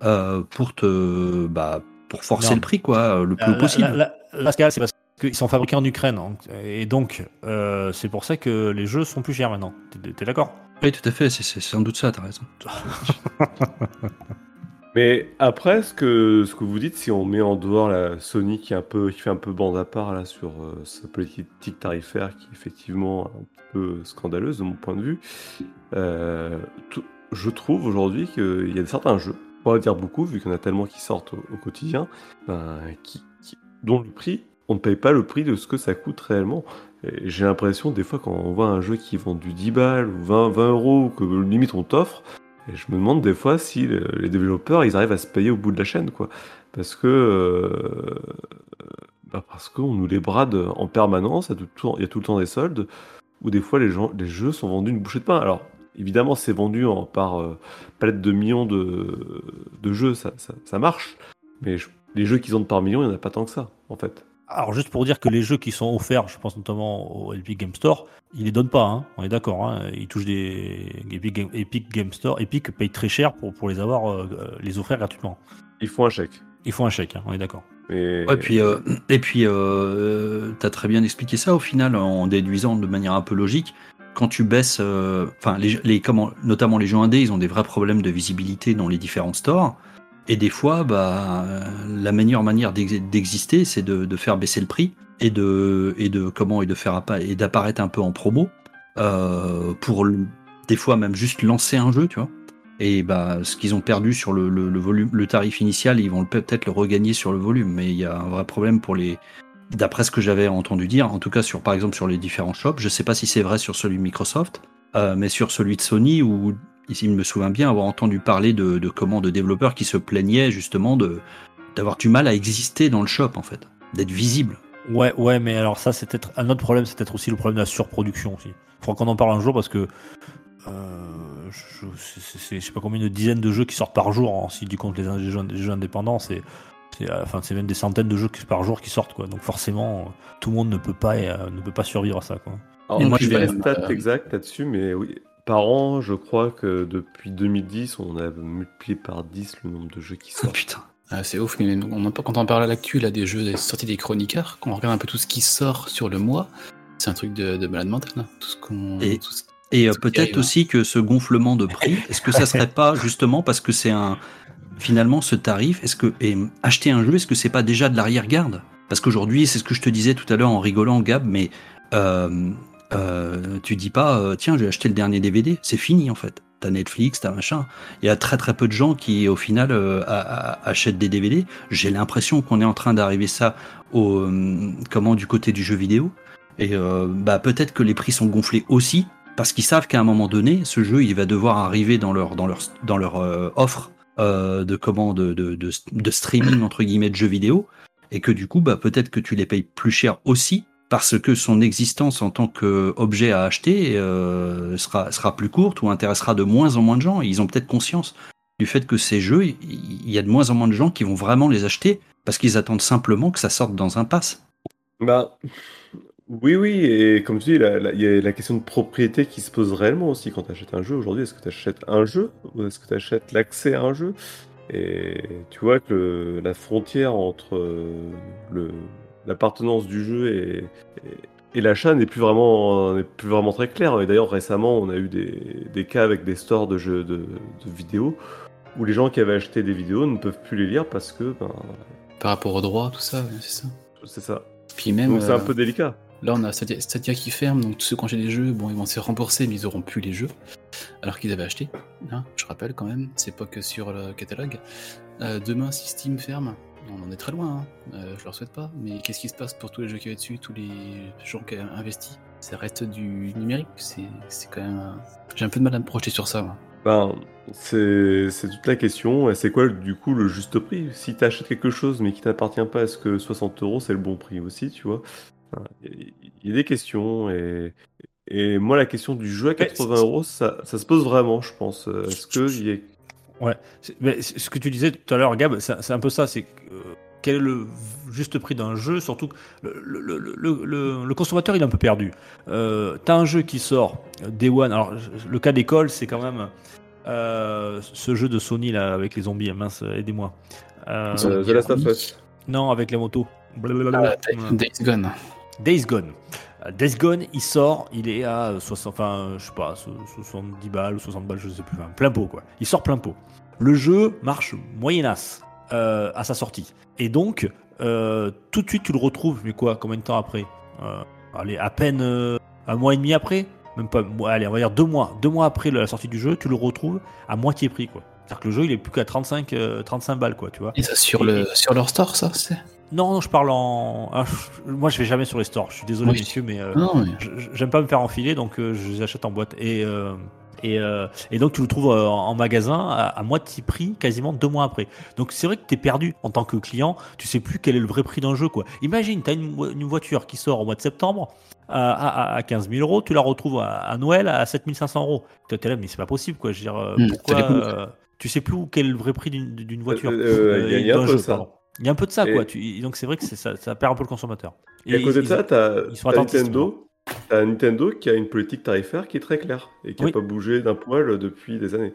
euh, pour te, bah, pour forcer
Non.
le prix, quoi, le plus haut possible.
là, c'est parce qu'ils sont fabriqués en Ukraine. hein. Et donc, euh, c'est pour ça que les jeux sont plus chers maintenant. T'es- T'es d'accord?
Oui, tout à fait, c'est- c'est sans doute ça, t'as raison. <laughs>
Mais après, ce que, ce que vous dites, si on met en dehors la Sony qui, est un peu, qui fait un peu bande à part là, sur euh, sa politique tarifaire qui est effectivement un peu scandaleuse de mon point de vue, euh, tout- je trouve aujourd'hui qu'il y a certains jeux, on va dire beaucoup, vu qu'il y en a tellement qui sortent au, au quotidien, ben, qui, qui- dont le prix, on ne paye pas le prix de ce que ça coûte réellement. J'ai l'impression, des fois, quand on voit un jeu qui vend du 10 balles ou 20, 20 euros, que limite on t'offre, je me demande des fois si le- les développeurs ils arrivent à se payer au bout de la chaîne, quoi. Parce que euh, bah parce qu'on nous les brade en permanence, il y, a tout, le temps- des soldes, où des fois les, jeux sont vendus une bouchée de pain. Alors évidemment c'est vendu en, par euh, palette de millions de, jeux, ça, marche, mais les jeux qu'ils de par million, il n'y en a pas tant que ça, en fait.
Alors juste pour dire que les jeux qui sont offerts, je pense notamment au Epic Game Store, ils les donnent pas, hein, on est d'accord. Hein, ils touchent des Epic Game, Epic Game Store, Epic paye très cher pour, pour les avoir, euh, les offrir gratuitement.
Ils font un chèque.
Ils font un chèque, hein, on est d'accord.
Ouais, puis, euh, et puis, euh, tu as très bien expliqué ça au final, en déduisant de manière un peu logique. Quand tu baisses, euh, enfin, les, les, comment, notamment les jeux indés, ils ont des vrais problèmes de visibilité dans les différents stores. Et des fois, bah, la meilleure manière d'ex- d'exister, c'est de, faire baisser le prix et de, et de comment et de faire et d'apparaître un peu en promo euh, pour des fois même juste lancer un jeu, tu vois. Et bah, ce qu'ils ont perdu sur le, volume, le tarif initial, ils vont peut-être le regagner sur le volume. Mais il y a un vrai problème pour les. D'après ce que j'avais entendu dire, en tout cas sur par exemple sur les différents shops, je sais pas si c'est vrai sur celui de Microsoft, euh, mais sur celui de Sony où il me souvient bien avoir entendu parler de, de comment de développeurs qui se plaignaient justement de d'avoir du mal à exister dans le shop en fait, d'être visible.
Ouais, ouais, mais alors ça, c'est peut-être un autre problème, c'est peut-être aussi le problème de la surproduction aussi. Faudra qu'on en parle un jour parce que euh, je, c'est- je sais pas combien de dizaines de jeux qui sortent par jour, hein, si du compte les, les jeux, les jeux indépendants, c'est c'est euh, enfin c'est même des centaines de jeux qui- par jour qui sortent quoi. Donc forcément, euh, tout le monde ne peut pas euh, ne peut pas survivre à ça quoi.
Alors,
Et moi,
je
je
n'ai pas les stats
euh,
exactes là-dessus, mais oui. Par an, je crois que depuis 2010, on a multiplié par 10 le nombre de jeux qui
Oh,
sortent.
putain.
Ah, c'est ouf, mais on en- quand on parle à l'actu là, des jeux des sorties des chroniqueurs, quand on regarde un peu tout ce qui sort sur le mois, c'est un truc de, de malade mental. hein. Tout ce qu'on.
Et-
tout ce-
Et euh, peut-être
hein.
aussi que ce gonflement de prix, est-ce que ça <laughs> serait pas justement parce que c'est un finalement ce tarif, est-ce que et acheter un jeu, est-ce que c'est pas déjà de l'arrière-garde? Parce qu'aujourd'hui, c'est ce que je te disais tout à l'heure en rigolant, Gab, mais euh, euh, tu dis pas euh, tiens, j'ai acheté le dernier DVD, c'est fini en fait. T'as Netflix, t'as machin. Il y a très très peu de gens qui au final euh, achètent des DVD. J'ai l'impression qu'on est en train d'arriver ça au comment du côté du jeu vidéo. Et bah peut-être que les prix sont gonflés aussi parce qu'ils savent qu'à un moment donné, ce jeu, il va devoir arriver dans leur dans leur dans leur offre de comment de, de, de, de streaming entre guillemets de jeux vidéo, et que du coup, bah peut-être que tu les payes plus cher aussi parce que son existence en tant qu'objet à acheter euh, sera sera plus courte ou intéressera de moins en moins de gens. Ils ont peut-être conscience du fait que ces jeux, il y a de moins en moins de gens qui vont vraiment les acheter parce qu'ils attendent simplement que ça sorte dans un pass.
Bah, oui, oui, et comme tu dis, il y a la question de propriété qui se pose réellement aussi quand tu achètes un jeu aujourd'hui. Est-ce que tu achètes un jeu ou est-ce que tu achètes l'accès à un jeu? Et tu vois que la frontière entre euh, le- l'appartenance du jeu et, et- et l'achat n'est plus vraiment n'est plus vraiment très claire. Et d'ailleurs, récemment, on a eu des, des cas avec des stores de jeux de, de vidéos où les gens qui avaient acheté des vidéos ne peuvent plus les lire parce que ben,
Par rapport aux droits, tout ça, c'est ça.
c'est ça.
Puis même.
Donc c'est un
euh,
peu délicat.
Là, on a Stadia, Stadia qui ferme, donc tous ceux qui ont acheté des jeux, bon, ils vont se rembourser, mais ils auront plus les jeux, alors qu'ils avaient acheté. hein, je rappelle quand même, c'est pas que sur le catalogue. Euh, demain, si Steam ferme, on en est très loin, hein, euh, je leur souhaite pas, mais qu'est-ce qui se passe pour tous les jeux qui y dessus, tous les gens qui ont investi? Ça reste du numérique, c'est c'est quand même. J'ai un peu de mal à me projeter sur ça. moi.
Ben, c'est c'est toute la question. C'est quoi du coup le juste prix? Si tu achètes quelque chose mais qui t'appartient pas, est-ce que 60 euros c'est le bon prix aussi, tu vois Il y, a des questions et, et moi la question du jeu à 80
c'est-
euros, ça, ça se pose vraiment, je pense. Euh, Est-ce que il y a-
Ouais, mais ce que tu disais tout à l'heure, Gab, c'est un peu ça. C'est euh, quel est le juste prix d'un jeu Surtout que le, le- le- le- le- le consommateur, il est un peu perdu. Euh, T'as un jeu qui sort euh, Day One. Alors, le cas d'école, c'est quand même euh, ce jeu de Sony là avec les zombies. Mince, aidez-moi.
The Last of Us
non, avec les motos. Blablabla.
Ah, Days Gone.
Days Gone. Days Gone, il sort, il est à 60, enfin, je sais pas, so- 70 balles ou 60 balles, je sais plus, plein pot quoi. Il sort plein pot. Le jeu marche moyennasse euh, à sa sortie. Et donc, euh, tout de suite, tu le retrouves, mais quoi, combien de temps après Euh, Allez, à peine euh, un mois et demi après Même pas, allez, on va dire deux mois. Deux mois après la sortie du jeu, tu le retrouves à moitié prix quoi. C'est-à-dire que le jeu, il est plus qu'à 35, euh, 35 balles quoi, tu vois.
Et ça sur, le, sur leur store, ça c'est
Non, non, je parle en. ah, je- moi, je vais jamais sur les stores. Je suis désolé,
Oui.
messieurs, mais euh,
Non, mais.
je- je- j'aime pas me faire enfiler, donc euh, je les achète en boîte. Et, euh, et, euh, et donc, tu le trouves euh, en magasin à, à moitié prix, quasiment deux mois après. Donc, c'est vrai que tu es perdu en tant que client. Tu sais plus quel est le vrai prix d'un jeu. quoi. Imagine, tu as une, vo- une voiture qui sort au mois de septembre à, à, à 15 000 euros, tu la retrouves à, à Noël à 7 500 euros. Tu es là, mais c'est pas possible. quoi. Je veux dire, euh,
Hmm,
pourquoi euh, tu sais plus où- quel est le vrai prix d'une d'une voiture
Euh, euh, il y a- il y a un
d'un
peu
jeu,
ça.
pardon. Il y a un peu de ça,
Et-
quoi. Tu- donc c'est vrai que ça, ça perd un peu le consommateur.
Et à côté de
ils-
ça, t'as
ils sont
t'as
attentifs,
Nintendo, Nintendo qui a une politique tarifaire qui est très claire et qui n'a
Oui.
pas bougé d'un poil depuis des années.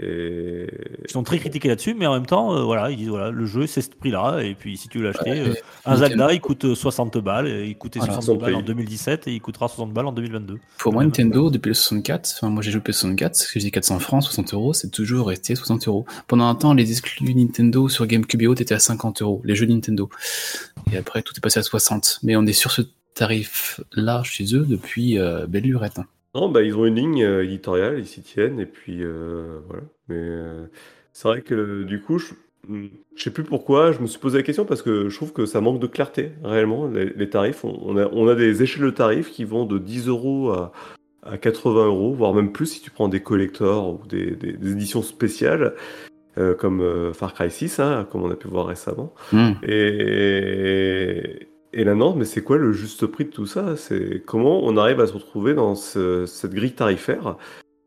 Et
Ils sont très critiqués là-dessus, mais en même temps, euh, voilà, ils disent voilà, le jeu c'est ce prix-là, et puis si tu veux l'acheter,
Ouais,
euh, un
Nintendo-
Zelda il coûte euh, 60 balles, et il coûtait
Voilà,
60
son
balles en
prix.
2017 et il coûtera 60 balles en 2022.
Pour moi, Nintendo, depuis le 64, enfin, moi j'ai joué au PS64, ce que je dis 400 francs, 60 euros, c'est toujours resté 60 euros. Pendant un temps, les exclus Nintendo sur GameCube et autres étaient à 50 euros, les jeux Nintendo. Et après, tout est passé à 60. Mais on est sur ce tarif-là chez eux depuis euh, belle lurette. hein.
Non, bah, ils ont une ligne euh, éditoriale, ils s'y tiennent, et puis euh, voilà. Mais euh, c'est vrai que du coup, je, je sais plus pourquoi, je me suis posé la question parce que je trouve que ça manque de clarté, réellement. Les, les tarifs, on, on a, on a des échelles de tarifs qui vont de 10 euros à, à 80 euros, voire même plus si tu prends des collectors ou des, des- des éditions spéciales. comme Far Cry 6, hein, comme on a pu voir récemment.
Hmm.
Et, et là, non, mais c'est quoi le juste prix de tout ça? C'est comment on arrive à se retrouver dans ce- cette grille tarifaire?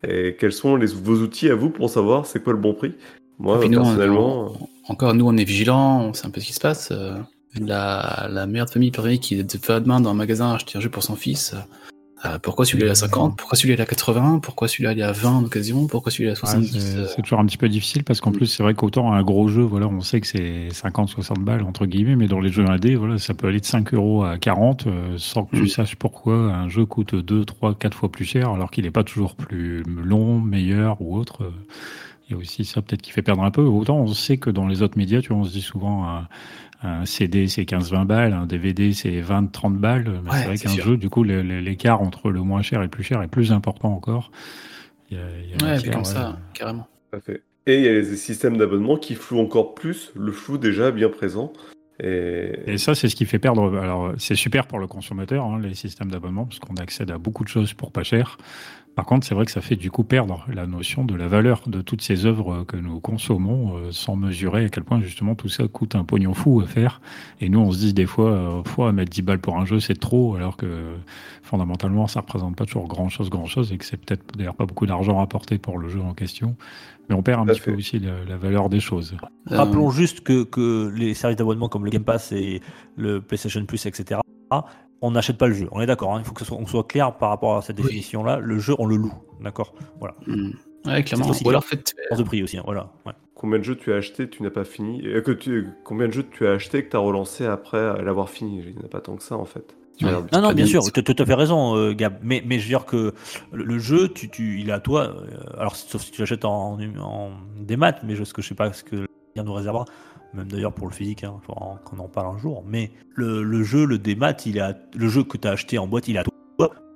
Et quels sont les, vos outils à vous pour savoir c'est quoi le bon prix? Moi,
nous, on-
personnellement,
on- encore, nous, on est vigilants, on sait un peu ce qui se passe. euh, la, la mère de famille qui va demain dans un magasin acheter un jeu pour son fils. Euh, pourquoi celui-là est à 50 Pourquoi celui-là est à 80 Pourquoi celui-là il est à 20 en occasion? Pourquoi celui-là est à
Ouais,
70
c'est
euh,
c'est toujours un petit peu difficile parce qu'en
Mm.
plus, c'est vrai qu'autant un gros jeu, voilà, on sait que c'est 50-60 balles entre guillemets, mais dans les jeux indés, voilà, ça peut aller de 5 euros à 40 euh, sans que tu
Mm.
saches pourquoi un jeu coûte 2, 3, 4 fois plus cher alors qu'il n'est pas toujours plus long, meilleur ou autre. Il y a aussi ça peut-être qui fait perdre un peu. Autant on sait que dans les autres médias, tu vois, on se dit souvent un CD c'est 15-20 balles, un DVD c'est 20-30 balles.
Ouais,
c'est vrai qu'un jeu, du coup, l'écart entre le moins cher et le plus cher est plus important encore. Il y a- il y a
Ouais,
matière,
c'est comme
ouais.
ça, carrément.
Et il y a les systèmes d'abonnement qui flouent encore plus le flou déjà bien présent. Et,
Et ça, c'est ce qui fait perdre. Alors, c'est super pour le consommateur, hein, les systèmes d'abonnement, parce qu'on accède à beaucoup de choses pour pas cher. Par contre, c'est vrai que ça fait du coup perdre la notion de la valeur de toutes ces œuvres que nous consommons, euh, sans mesurer à quel point justement tout ça coûte un pognon fou à faire. Et nous, on se dit des fois, euh, fois mettre 10 balles pour un jeu, c'est trop, alors que fondamentalement, ça représente pas toujours grand chose, grand chose, et que c'est peut-être d'ailleurs pas beaucoup d'argent rapporté pour le jeu en question. Mais on perd un petit peu aussi la, la valeur des choses.
Euh,
Rappelons juste que, que les services d'abonnement comme le Game Pass et le PlayStation Plus, etc., on n'achète pas le jeu. On est d'accord, hein, il faut que ce soit, on soit clair par rapport à cette
Oui.
définition-là. Le jeu, on le loue. D'accord? Voilà.
hmm. Ouais, clairement.
C'est aussi
Ou alors, faites,
Hors de prix aussi. hein, Voilà. Ouais.
combien de jeux tu as acheté, tu n'as pas fini? Que tu, Combien de jeux tu as acheté que tu as relancé après l'avoir fini? Il n'y en a pas tant que ça en fait.
Ouais.
Non, non, bien sûr, tu as tout à fait raison, euh, Gab. Mais, mais je veux dire que le, le jeu, tu, tu, il est à toi. euh, alors, sauf si tu l'achètes en, en démat, mais je, ce que je sais pas ce que bien nous réservera. Même d'ailleurs pour le physique, hein, qu'on en parle un jour. Mais le, jeu, le démat, il à- le jeu que tu as acheté en boîte, il à toi.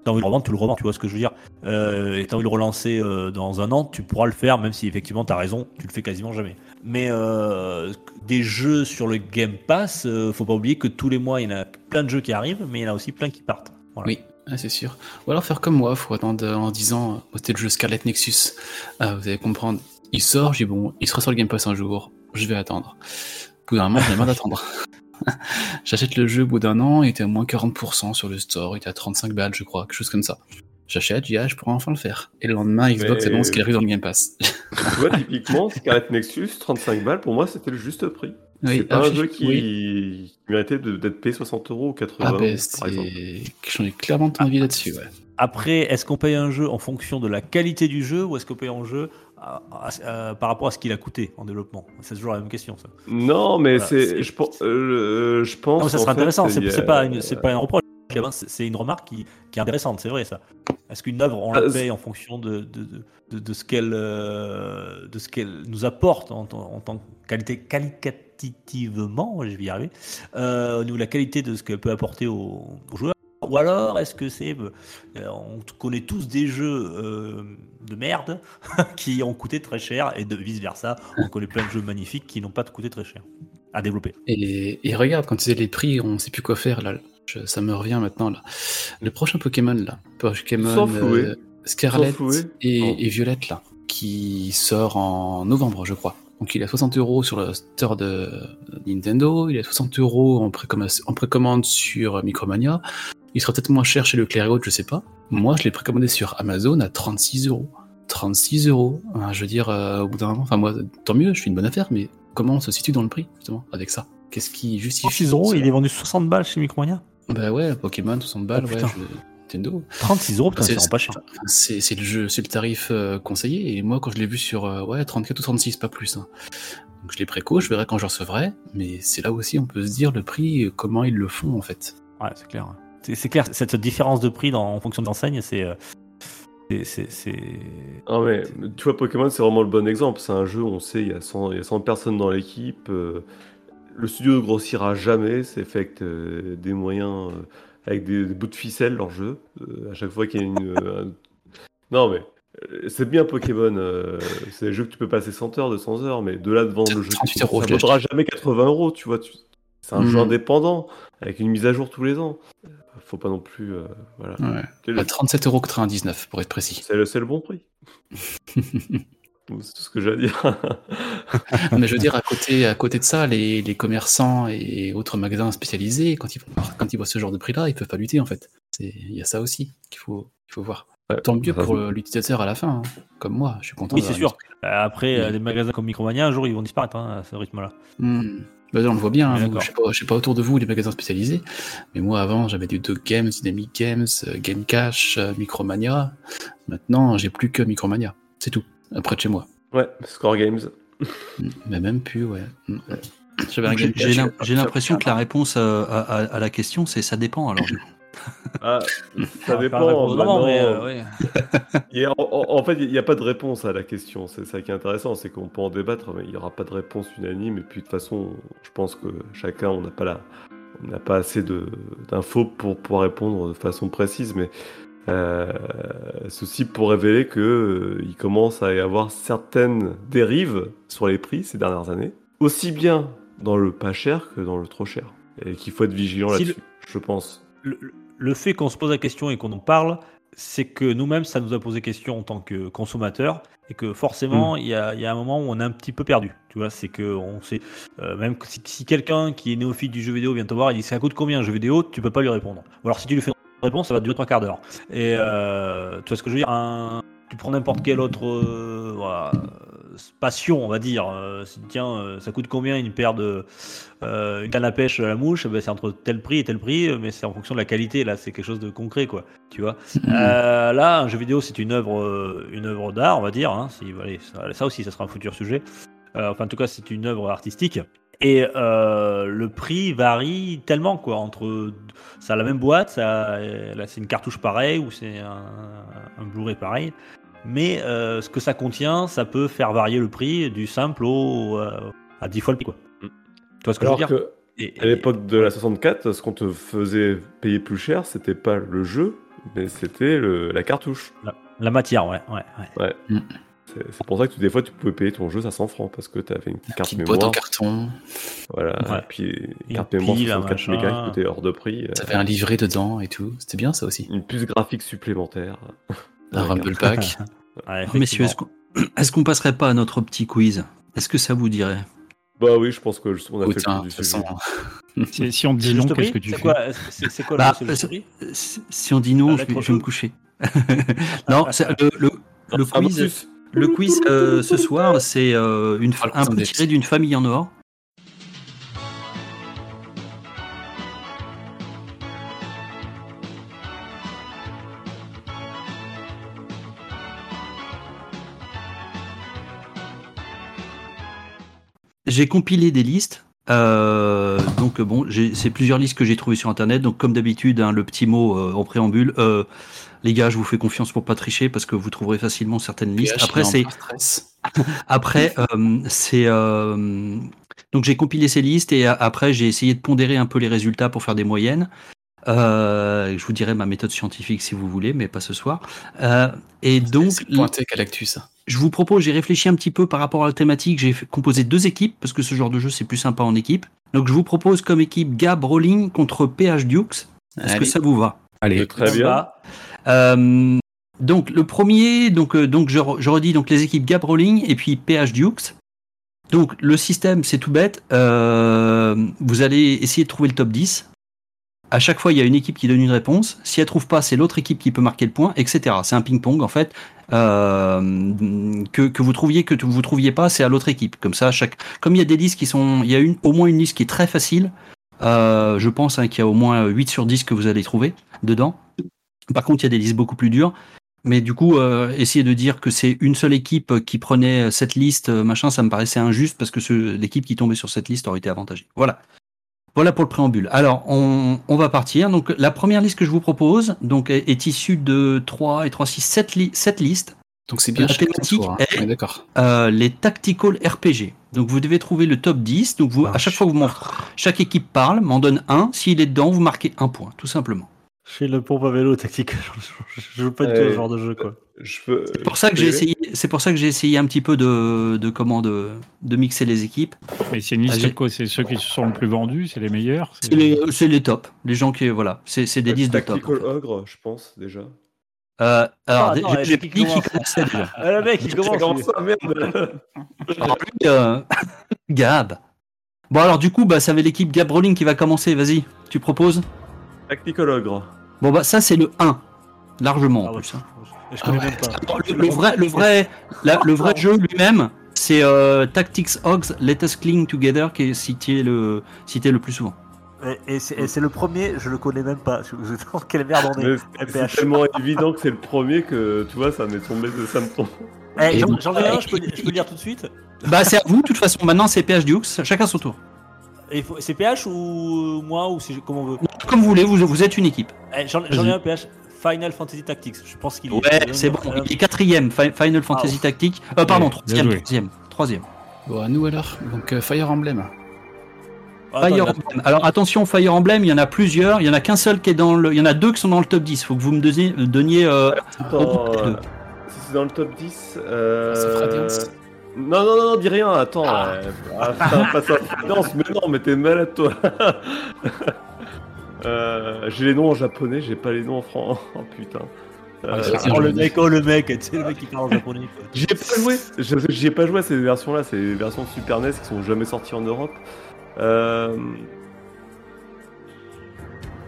T'as envie de le revendre, tu le revends, tu vois ce que je veux dire. Euh, et t'as envie de le relancer euh, dans un an, tu pourras le faire, même si effectivement t'as raison, tu le fais quasiment jamais. Mais euh, des jeux sur le Game Pass, faut pas oublier que tous les mois il y en a plein de jeux qui arrivent, mais il y en a aussi plein qui partent.
Oui, c'est sûr. Ou alors faire comme moi, faut attendre en disant, c'était le jeu Scarlet Nexus. Vous allez comprendre. Il sort, j'ai bon, il sera sur le Game Pass un jour. Je vais attendre. Au bout d'un moment, j'en ai marre d'attendre. <laughs> J'achète le jeu au bout d'un an, il était à moins 40% sur le store, il était à 35 balles, je crois, quelque chose comme ça. J'achète, j'ai ah, je pourrais enfin le faire. Et le lendemain, Xbox
Mais-
annonce qu'il arrive dans le Game Pass.
tu vois, typiquement, Scarlet Nexus, 35 balles, pour moi, c'était le juste prix.
Oui,
c'est pas
ah,
un
je-
jeu qui,
oui.
méritait de- d'être payé 60 euros ou 80
Ah
euros,
ben,
par exemple.
c'est... J'en ai clairement ton avis là-dessus, ouais.
Après, est-ce qu'on paye un jeu en fonction de la qualité du jeu ou est-ce qu'on paye un jeu à- à- à- par rapport à ce qu'il a coûté en développement C'est toujours la même question, ça.
Non, mais
Voilà,
c'est, je, pense- euh, je pense.
Non, ça
fait,
intéressant. C'est
a-
c'est pas, une- c'est pas un reproche. C'est une remarque qui, qui est intéressante, c'est vrai ça. Est-ce qu'une œuvre, on la
Ah,
paye en fonction de, de, de, de- ce qu'elle euh, de ce qu'elle nous apporte en, tant- en tant que qualité qualitativement, je vais y arriver, euh, au niveau de la qualité de ce qu'elle peut apporter aux, aux joueurs? Ou alors est-ce que c'est. euh, on connaît tous des jeux euh, de merde <laughs> qui ont coûté très cher et de vice-versa. On connaît plein de jeux magnifiques qui n'ont pas coûté très cher à développer.
Et, et regarde, quand tu disais les prix, on sait plus quoi faire là. Je- ça me revient maintenant là. Le prochain Pokémon là, Pokémon euh, Scarlet et,
Non.
et Violette là, qui sort en novembre, je crois. Donc il est à 60 euros sur le store de Nintendo, il est à 60 euros en précommande, en précommande sur Micromania. Il sera peut-être moins cher chez Leclerc et autres, je sais pas. Moi, je l'ai précommandé sur Amazon à 36 euros. 36 euros. Hein, Je veux dire, euh, au bout d'un moment, enfin moi, tant mieux, je fais une bonne affaire, mais comment on se situe dans le prix, justement, avec ça? Qu'est-ce qui justifie
36 euros, il est vendu 60 balles chez Micromania?
Bah ouais, Pokémon, 60 balles,
Oh,
ouais, je- Nintendo.
36 euros, putain,
C'est-
pas cher.
C'est le jeu, c'est le tarif euh, conseillé. Et moi, quand je l'ai vu sur euh, ouais 34 ou 36, pas plus. hein. Donc je l'ai préco, je verrai quand je recevrai. Mais c'est là aussi, on peut se dire le prix, euh, comment ils le font en fait.
Ouais, c'est clair. C'est clair, cette différence de prix dans, en fonction de l'enseigne, c'est. euh, c'est- c'est- c'est.
Ah mais tu vois, Pokémon, c'est vraiment le bon exemple. C'est un jeu, on sait, il y a 100, il y a 100 personnes dans l'équipe. euh, le studio ne grossira jamais. C'est fait avec euh, des moyens, euh, avec des, des bouts de ficelle, leur jeu. À chaque fois qu'il y a une. un- <laughs> Non mais. C'est bien Pokémon, euh, c'est des jeux que tu peux passer 100 heures, 200 heures, mais de là de vendre le jeu,
38
ça
euros,
ne vaudra jamais 80 euros, tu vois. tu- C'est un
Mhm.
jeu indépendant, avec une mise à jour tous les ans. Faut pas non plus. euh, voilà.
Ouais. À 37,99€ pour être précis.
C'est le, bon prix. <laughs> C'est tout ce que j'ai à dire.
Mais je veux dire, à côté, à côté de ça, les, les commerçants et autres magasins spécialisés, quand ils, quand ils voient ce genre de prix-là, ils peuvent pas lutter en fait. Il y a ça aussi qu'il faut, qu'il faut voir.
Ouais,
Tant mieux pour l'utilisateur à la fin, hein. comme moi, je suis content.
Oui, c'est sûr. Après,
Oui.
euh, des magasins comme Micromania, un jour, ils vont disparaître hein, à ce rythme-là.
Hmm. Bah, on le voit bien, hein, je sais pas, je sais pas autour de vous les magasins spécialisés, mais moi avant j'avais du Dog Games, Dynamic Games, euh, Game Cash, euh, Micromania. Maintenant j'ai plus que Micromania, c'est tout, près de chez moi.
Ouais, Score Games.
Hmm. Mais même plus, ouais. Game
J'ai
euh,
l'impression que la réponse euh, à, à- à la question, c'est ça dépend. Alors.
Ah, ça
la
dépend. maintenant.
mais, euh,
en, fait, il n'y a pas de réponse à la question. C'est ça qui est intéressant, c'est qu'on peut en débattre, mais il n'y aura pas de réponse unanime. Et puis, de toute façon, je pense que chacun, on n'a pas la, on n'a pas assez de- d'infos pour pouvoir répondre de façon précise. Mais euh, ceci pour révéler que euh, il commence à y avoir certaines dérives sur les prix ces dernières années, aussi bien dans le pas cher que dans le trop cher, et qu'il faut être vigilant
Si
là-dessus. Je pense.
le, le fait qu'on se pose la question et qu'on en parle, c'est que nous-mêmes, ça nous a posé question en tant que consommateurs et que forcément, il y, a, il y a un moment où on est un petit peu perdu. Tu vois, c'est que on sait, euh, même si, si quelqu'un qui est néophyte du jeu vidéo vient te voir et dit ça coûte combien un jeu vidéo, tu peux pas lui répondre. Ou alors si tu lui fais une réponse, ça va durer trois quarts d'heure. Et euh, tu vois ce que je veux dire? Un- Tu prends n'importe quelle autre euh, voilà, passion, on va dire. euh, tiens, euh, ça coûte combien une paire de euh, une canne à pêche à la mouche, eh ben, c'est entre tel prix et tel prix, mais c'est en fonction de la qualité. Là, c'est quelque chose de concret, quoi. Tu vois?
Hmm.
Euh, là, un jeu vidéo, c'est une œuvre, une œuvre d'art, on va dire. Hein, si, allez, ça, ça aussi, ça sera un futur sujet. Enfin, en tout cas, c'est une œuvre artistique. Et euh, le prix varie tellement, quoi. Entre, ça a la même boîte, ça, là, c'est une cartouche pareille ou c'est un, un Blu-ray pareil. Mais euh, ce que ça contient, ça peut faire varier le prix du simple au euh, à 10 fois le prix, quoi.
Mm.
Tu vois ce que
Alors
je veux dire
que
Et-
À l'époque de la 64, ce qu'on te faisait payer plus cher, c'était pas le jeu, mais c'était le- la cartouche.
La matière, ouais, ouais, ouais.
C'est c'est pour ça que tu- des fois tu pouvais payer ton jeu 500 francs parce que tu avais une carte
Petite boîte en
mémoire.
carton,
Voilà,
Ouais.
et puis une
Une
carte mémoire
pile,
64
machin.
mégas qui coûtait hors de prix. euh,
t'avais un livret dedans et tout, c'était bien ça aussi.
Une puce graphique supplémentaire. <laughs>
Un Rumble Pack. <laughs>
Ouais,
Alors, messieurs, est-ce qu'on passerait pas à notre petit quiz? Est-ce que ça vous dirait?
Bah oui, je pense que je- on a
Écoute,
fait le du sujet. <laughs>
Si, si on dit non, qu'est-ce que tu
C'est
fais
quoi C'est quoi le
Bah,
prix?
Si on dit non,
La
je vais,
lettre
je vais me coucher. <laughs> non, c'est- le, le- quiz,
plus.
le quiz euh, ce soir, c'est euh, une
Ah,
un peu tiré d'une famille en or. J'ai compilé des listes. Euh, donc bon, c'est plusieurs listes que j'ai trouvées sur internet. Donc comme d'habitude, hein, le petit mot euh, en préambule. euh, les gars, je vous fais confiance pour pas tricher parce que vous trouverez facilement certaines listes. Après, c'est <laughs> après, c'est donc j'ai compilé ces listes et après j'ai essayé de pondérer un peu les résultats pour faire des moyennes. Euh, je vous dirai ma méthode scientifique si vous voulez, mais pas ce soir. Euh, et donc,
pointé
je vous propose, j'ai réfléchi un petit peu par rapport à la thématique. J'ai composé deux équipes parce que ce genre de jeu c'est plus sympa en équipe. Donc je vous propose comme équipe Gab Rolling contre PH Dukes. Est-ce que ça vous va?
Allez,
Très bien.
Euh, donc le premier, donc, euh, donc je, re- je redis donc les équipes Gab Rolling et puis PH Dukes. Donc le système c'est tout bête. Euh, vous allez essayer de trouver le top 10. À chaque fois il y a une équipe qui donne une réponse. Si elle trouve pas, c'est l'autre équipe qui peut marquer le point, etc. C'est un ping-pong en fait euh, que, que vous trouviez que vous trouviez pas, c'est à l'autre équipe. Comme ça, chaque, comme il y a des listes qui sont, il y a une, au moins une liste qui est très facile. Euh, je pense hein, qu'il y a au moins 8 sur 10 que vous allez trouver dedans. Par contre, il y a des listes beaucoup plus dures. Mais du coup, euh, essayer de dire que c'est une seule équipe qui prenait cette liste, euh, machin, ça me paraissait injuste parce que l'équipe qui tombait sur cette liste aurait été avantagée. Voilà. Voilà pour le préambule. Alors, on, on va partir. Donc, la première liste que je vous propose donc, est, est issue de 3 et 3, 6, 7, li- 7 listes.
Donc c'est bien
La thématique
hein.
est-
Ouais.
Euh, les tactical RPG. Donc, vous devez trouver le top 10. Donc, vous, à chaque fois que vous montrez, chaque équipe parle, m'en donne un. S'il est dedans, vous marquez un point, tout simplement.
Je fais le pompe à vélo tactique. Je, <laughs> je joue pas du tout ce genre de jeu, quoi.
Peux.
C'est pour ça que j'ai essayé. C'est pour ça que j'ai essayé un petit peu de, de comment de, de mixer les équipes.
Mais c'est une liste
Ah,
de quoi C'est ceux qui se sont le plus vendus, c'est les meilleurs
C'est les, c'est les tops. Les gens qui voilà. C'est c'est des listes de top.
Tactical Ogre, je pense, déjà.
Euh, alors,
Ah,
j'ai-
qui
commençait déjà.
Ah, le mec, il <laughs> commence.
ça, merde. <laughs>
Alors, lui, euh, Gab. Bon alors du coup, bah, ça va l'équipe Gab Rolling qui va commencer. Vas-y, tu proposes?
Tactical Ogre.
Bon bah ça c'est le 1, largement en
Ah ouais,
plus. hein.
Je connais
Ah ouais.
même pas.
Le, le vrai, le vrai, la- le vrai jeu lui-même, c'est euh, Tactics Hogs Let Us Cling Together qui est cité le, cité le plus souvent.
Et, et c'est le premier, je le connais même pas. Je, quelle merde on est
Mais C'est tellement évident que c'est le premier que tu vois, ça m'est tombé de ça me tombe.
Eh, J'en ai un, je peux, je peux le dire tout de suite?
Bah c'est à vous, de toute façon maintenant c'est PH Dukes, chacun son tour.
Et il faut- C'est PH ou moi ou c'est comme on veut
Comme vous voulez, vous, vous êtes une équipe.
Eh, J'en j'en ai un PH. Final Fantasy Tactics. Je pense qu'il est.
Ouais, c'est bon. Il est quatrième, Fi- Final Fantasy Tactique. Euh, pardon,
Ouais,
troisième,
joué.
troisième, troisième.
Bon, à nous alors. Donc euh, Fire Emblem.
attends,
Fire Emblem. Alors attention, Fire Emblem, il y en a plusieurs. Il y en a qu'un seul qui est dans le. Il y en a deux qui sont dans le top 10. Faut que vous me donniez, donniez euh,
Attends, euh, si c'est dans le top 10. Euh...
Sauf Radiance.
Non, non, non, non, dis rien, attends.
Ah.
Ah, mais non, mais t'es malade, toi. <laughs> euh, j'ai les noms en japonais, j'ai pas les noms en franc. <laughs> Oh putain. Euh,
Ah,
Oh le mec, oh le mec, tu sais le mec qui parle en japonais.
J'y ai pas joué. J'y ai pas joué à ces versions-là. C'est les versions de Super NES qui sont jamais sorties en Europe. Euh...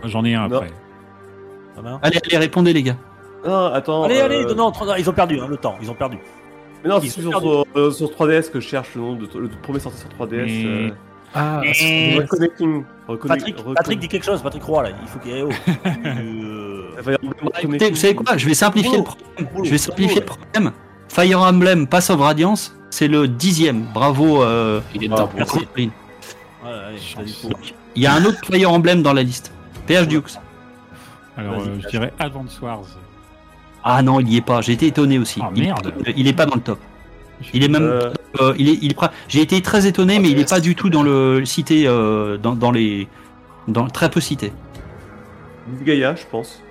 J'en ai un
Non.
après.
Ben.
Allez, allez, répondez les gars.
Non, attends.
Allez,
euh,
allez, non, non, non, ils ont perdu hein, le temps, ils ont perdu.
Mais non, c'est sur, sur, euh, sur 3DS que je cherche le nom de le premier sorti sur 3DS.
Mais-
euh,
Ah,
Et-
Reconnecting. Reconnect-
Patrick,
recon-
Patrick dit quelque chose, Patrick Roy là, il faut qu'il y ait. <laughs> Euh,
Fire Emblem
Écoutez,
Reconnecting.
vous savez quoi Je vais simplifier le problème. Je vais simplifier le problème. Fire Emblem Pass of Radiance, c'est le dixième. Bravo. Euh,
il est
Ah,
dedans.
bon.
Merci. Il y a un autre Fire Emblem dans la liste. PH Dukes.
Alors, euh, je dirais Advance Wars.
Ah non, il y est pas. J'ai été étonné aussi.
Ah,
il,
merde.
il est pas dans le top. Il est même.
Euh,
euh, il est, il est pas- J'ai été très étonné, mais il est pas du tout dans le cité, euh, dans, dans les, dans très peu cité.
Gaïa, je pense.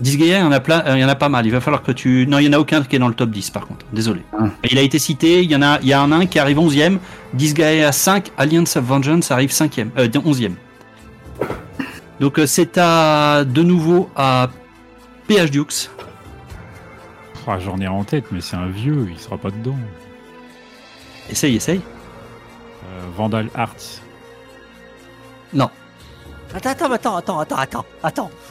Disgaea, il y en a plein, euh, il y en a pas mal. Il va falloir que tu. Non, il y en a aucun qui est dans le top 10 par contre. Désolé.
Ah.
Il a été cité. Il y en a, il y a un, un qui arrive 11e. Disgaea 5, Alliance of Vengeance arrive 5e, euh, 11e. Donc euh, c'est à de nouveau à PH Dukes.
Ah, J'en ai en tête, mais c'est un vieux, il sera pas dedans.
Essaye, essaye.
Euh, Vandal Arts.
Non.
Attends, attends, attends, attends, attends, attends, attends. <laughs>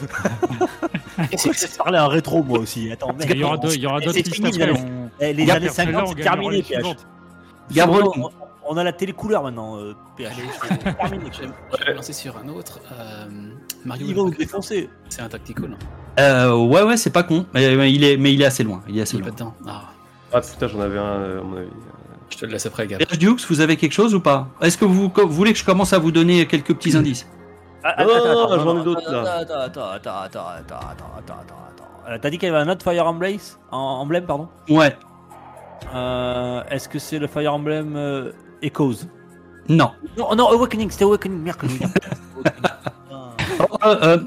Pourquoi je parlais en rétro moi aussi? Attends, mec.
Il y aura deux- il y aura d'autres après. on-
Eh, les
Regarde,
années
Celle-là,
50,
on
c'est terminé,
les
PH.
Gabriel.
On, on a la télé couleur maintenant, euh, PH. C'est terminé.
Je vais je vais me lancer sur un autre. Euh,
il va nous défoncer.
C'est un tactical.
Euh, ouais, ouais, c'est pas con. Mais il, est, mais il est assez loin. Il est assez
il loin. Pas dedans. Ah.
ah putain, j'en avais un. Euh,
je te le laisse après, Gab.
Euh, Dukes, vous avez quelque chose ou pas? Est-ce que vous, voulez que je commence à vous donner quelques petits mm. indices?
Ah, attends,
oh,
attends,
j'en ai d'autres là.
Attends, attends, attends, attends, attends, attends, attends. Euh, t'as dit qu'il y avait un autre Fire Emblem, emblème, pardon?
Ouais.
Est-ce que c'est le Fire Emblem Echoes?
Non.
Non, non, Awakening, c'était Awakening, merde. <laughs> dire.
Euh, euh,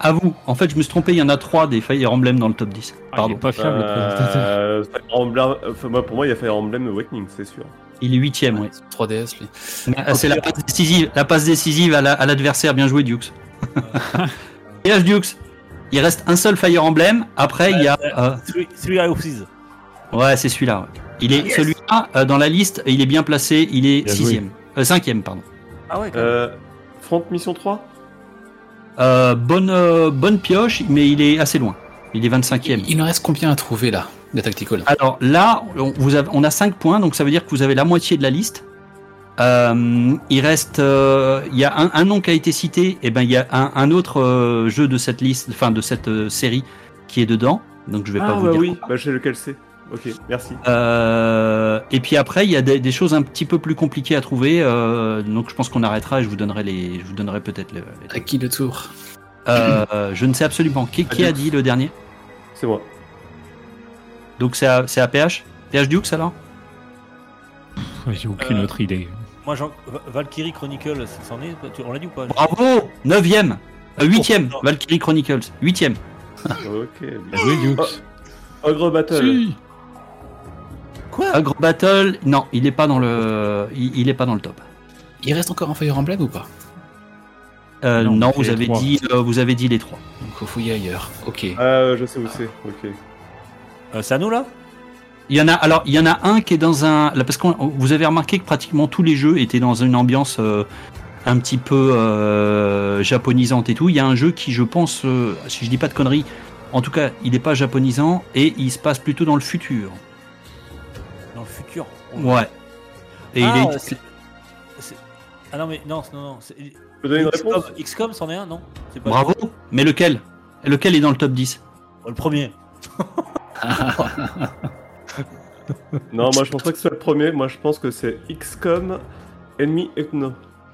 à, vous. En fait, je me suis trompé. Il y en a trois des Fire Emblem dans le top 10.
Ah, il
Pardon.
est pas fiable, le présentateur.
Euh, Fire Emblem, enfin, moi, pour moi, il y a Fire Emblem Awakening, c'est sûr.
Il est huitième, oui.
3DS, lui.
Ah, C'est la passe décisive, la passe décisive à la- à l'adversaire. Bien joué, Dukes. <laughs> PH Dukes. Il reste un seul Fire Emblem. Après, il y a. euh,
Three, Three Houses.
ouais, c'est celui-là. ouais. Il est
Yes.
celui-là euh, dans la liste. Il est bien placé. Il est
Bien joué.
sixième, euh, cinquième, pardon.
Ah ouais.
Euh, Front Mission 3
Euh, bonne, euh, bonne pioche, mais il est assez loin. Il est 25e.
Il en reste combien à trouver là de Tactical.
Alors là, on, vous avez- on a 5 points, donc ça veut dire que vous avez la moitié de la liste. Euh, il reste, euh, il y a un, un nom qui a été cité, et ben il y a un, un autre euh, jeu de cette liste, enfin de cette euh, série qui est dedans. Donc je vais pas
Ah
vous
bah
dire.
oui, bah, je sais lequel c'est. Ok, merci.
Euh, et puis après, il y a des, des choses un petit peu plus compliquées à trouver. euh, donc je pense qu'on arrêtera et je vous donnerai les, je vous donnerai peut-être le. les-
À qui le tour?
Euh, je ne sais absolument qui, qui a dit le dernier?
C'est moi.
Donc c'est à, c'est à PH, PH Dukes alors?
J'ai aucune
Euh,
autre idée.
Moi, Jean... Valkyrie Chronicle, ça c'en est On l'a dit ou pas?
Bravo, neuvième, euh, huitième,
Oh, non.
Valkyrie Chronicles, huitième.
Ok. bien.
Bien joué, Dukes.
Ogre Battle.
Si.
Agro Battle, non, il est pas dans le, il, il est pas dans le top.
Il reste encore un Fire Emblem ou pas?
Euh,
Non,
vous
les
avez
trois.
dit, euh, vous avez dit les trois.
Donc faut fouiller ailleurs. Ok.
Ah, je sais où c'est. Ok.
Euh, C'est à nous là?
Il y en a, alors il y en a un qui est dans un, là, parce que vous avez remarqué que pratiquement tous les jeux étaient dans une ambiance euh, un petit peu euh, japonisante et tout. Il y a un jeu qui, je pense, euh, si je dis pas de conneries, en tout cas, il n'est pas japonisant et il se passe plutôt dans le futur. Ouais. Et
Ah,
il est,
euh, c'est- Ah non, mais non, non, non.
peux donner une
XCOM,
réponse
XCOM, c'en est un, non pas
bravo. Mais lequel Lequel est dans le top 10
Le premier. <laughs>
Non, moi je pense pas que ce soit le premier. Moi je pense que c'est XCOM Enemy Ethno.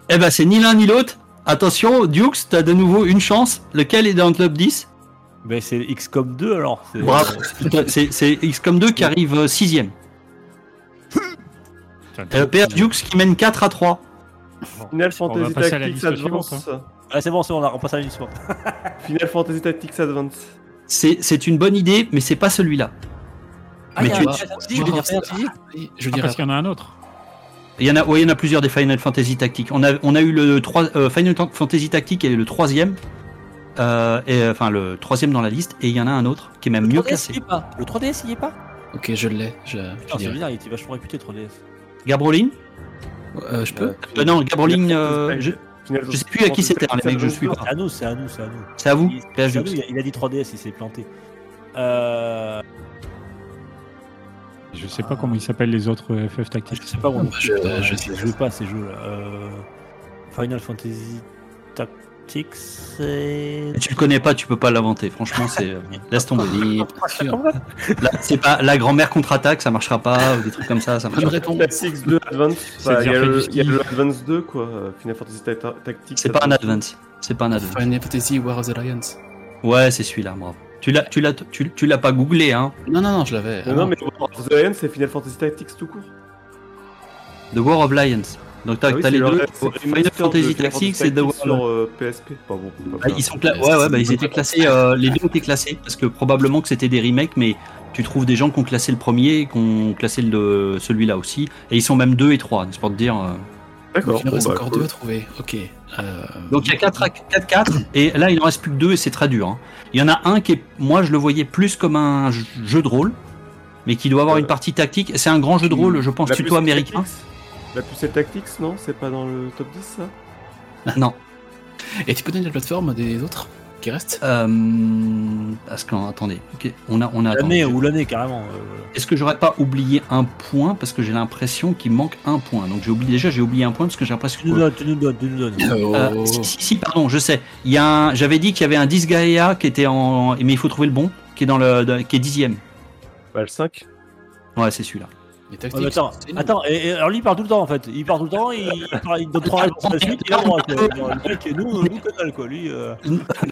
Eh ben, c'est ni l'un ni l'autre. Attention, Dukes, t'as de nouveau une chance. Lequel est dans le top 10
Ben, c'est XCOM 2 alors. c'est-
Bravo. <laughs> C'est c'est XCOM 2 qui arrive 6ème. Euh, PR Dukes qui mène 4 à 3.
Final
On va
Fantasy Tactics
suivante,
Advance.
Ah, c'est bon, c'est bon, on a repassé à la liste. <laughs>
Final Fantasy Tactics Advance.
C'est c'est une bonne idée, mais c'est pas celui-là.
Ah,
Mais tu-
un Final Fantasy, je Final
Je
Ah,
dirais
parce qu'il y en a un autre.
Il y en a, ouais, il y en a plusieurs des Final Fantasy Tactics. On a, on a eu le 3, euh, Final Fantasy Tactique et le troisième, euh, et, enfin le troisième dans la liste, et il y en a un autre qui est même
Le
mieux
3DS,
classé.
il y est pas. Le 3DS, il y est pas
Ok, je l'ai. Je,
c'est bizarre, il était vachement réputé 3DS.
Gabroline
Euh, je peux
Euh, Non, Gabroline, euh, je,
Final
je sais plus à qui c'était, les mecs, je suis pas.
C'est à nous, c'est à nous, c'est à nous.
c'est à vous,
Il, à nous, a- dit 3DS, il s'est planté. Euh.
Je sais pas comment ils s'appellent les autres FF Tactics.
Je sais pas, moi.
Ah, je- je-
je joue pas ces jeux-là. Euh, Final Fantasy Tactics, c'est.
Tu le connais pas, tu peux pas l'inventer. Franchement, c'est euh, <laughs> laisse tomber. <laughs> Là, c'est pas la grand-mère contre-attaque, ça marchera pas, ou des trucs comme ça, ça marche
Bonne
pas.
réponse.
Tactics 2 Advance.
C'est
Bah, Il y, a le- y a Advance 2 quoi. Final Fantasy Ta- Tactics.
C'est pas un advance. C'est pas un advance.
Final Fantasy War of the Lions.
Ouais, c'est celui-là, bravo. Tu l'as, tu l'as, tu, tu l'as pas googlé, hein.
Non, non, non, je l'avais.
Non, non, mais War of the Lion c'est Final Fantasy Tactics tout court.
The War of Lions. Donc t'as,
Ah oui,
les
le-
deux. Final
de
Fantasy Tactics et The War.
sur euh, PSP. Pas bon. pas
Ah,
bien.
ils sont cla- ouais, ouais, bah, ils étaient classés. euh, les deux étaient classés parce que probablement que c'était des remakes, mais tu trouves des gens qui ont classé le premier, qui ont classé le, celui-là aussi, et ils sont même deux et trois. C'est pour te dire. euh.
D'accord.
Il en reste
bon, bah,
encore
cool.
deux à trouver. Ok. Euh,
Donc il y a 4-4, et là il en reste plus que deux et c'est très dur. hein. Il y en a un qui est, moi je le voyais plus comme un jeu de rôle, mais qui doit avoir
Euh,
une partie tactique. C'est un grand jeu de rôle, je pense,
pucelle
américain.
Tactics La pucelle Tactics, non C'est pas dans le top 10 ça
Non.
Et tu peux donner la plateforme des autres qui restent?
Euh, parce que, attendez, ok, on a, on a.
L'année ou l'année, carrément. euh,
Est-ce que j'aurais pas oublié un point parce que j'ai l'impression qu'il manque un point. Donc j'ai oublié déjà, j'ai oublié un point parce que j'ai l'impression
Tu nous
que.
donnes, tu nous donnes, tu nous donnes.
Oh.
Euh, si, si, si, pardon, je sais. Il y a un, j'avais dit qu'il y avait un Disgaea qui était en, mais il faut trouver le bon, qui est dans le, qui est dixième.
Bah, le 5.
Ouais, c'est celui-là.
Les
Ouais,
tactiques.
mais attends, attends et, et alors lui il parle tout le temps en fait. Il parle tout le temps, il, il, parle- il donne trois réponses à la suite, il a le droit. quoi. Genre, Le mec, nous, nous que dalle, quoi. Lui, euh...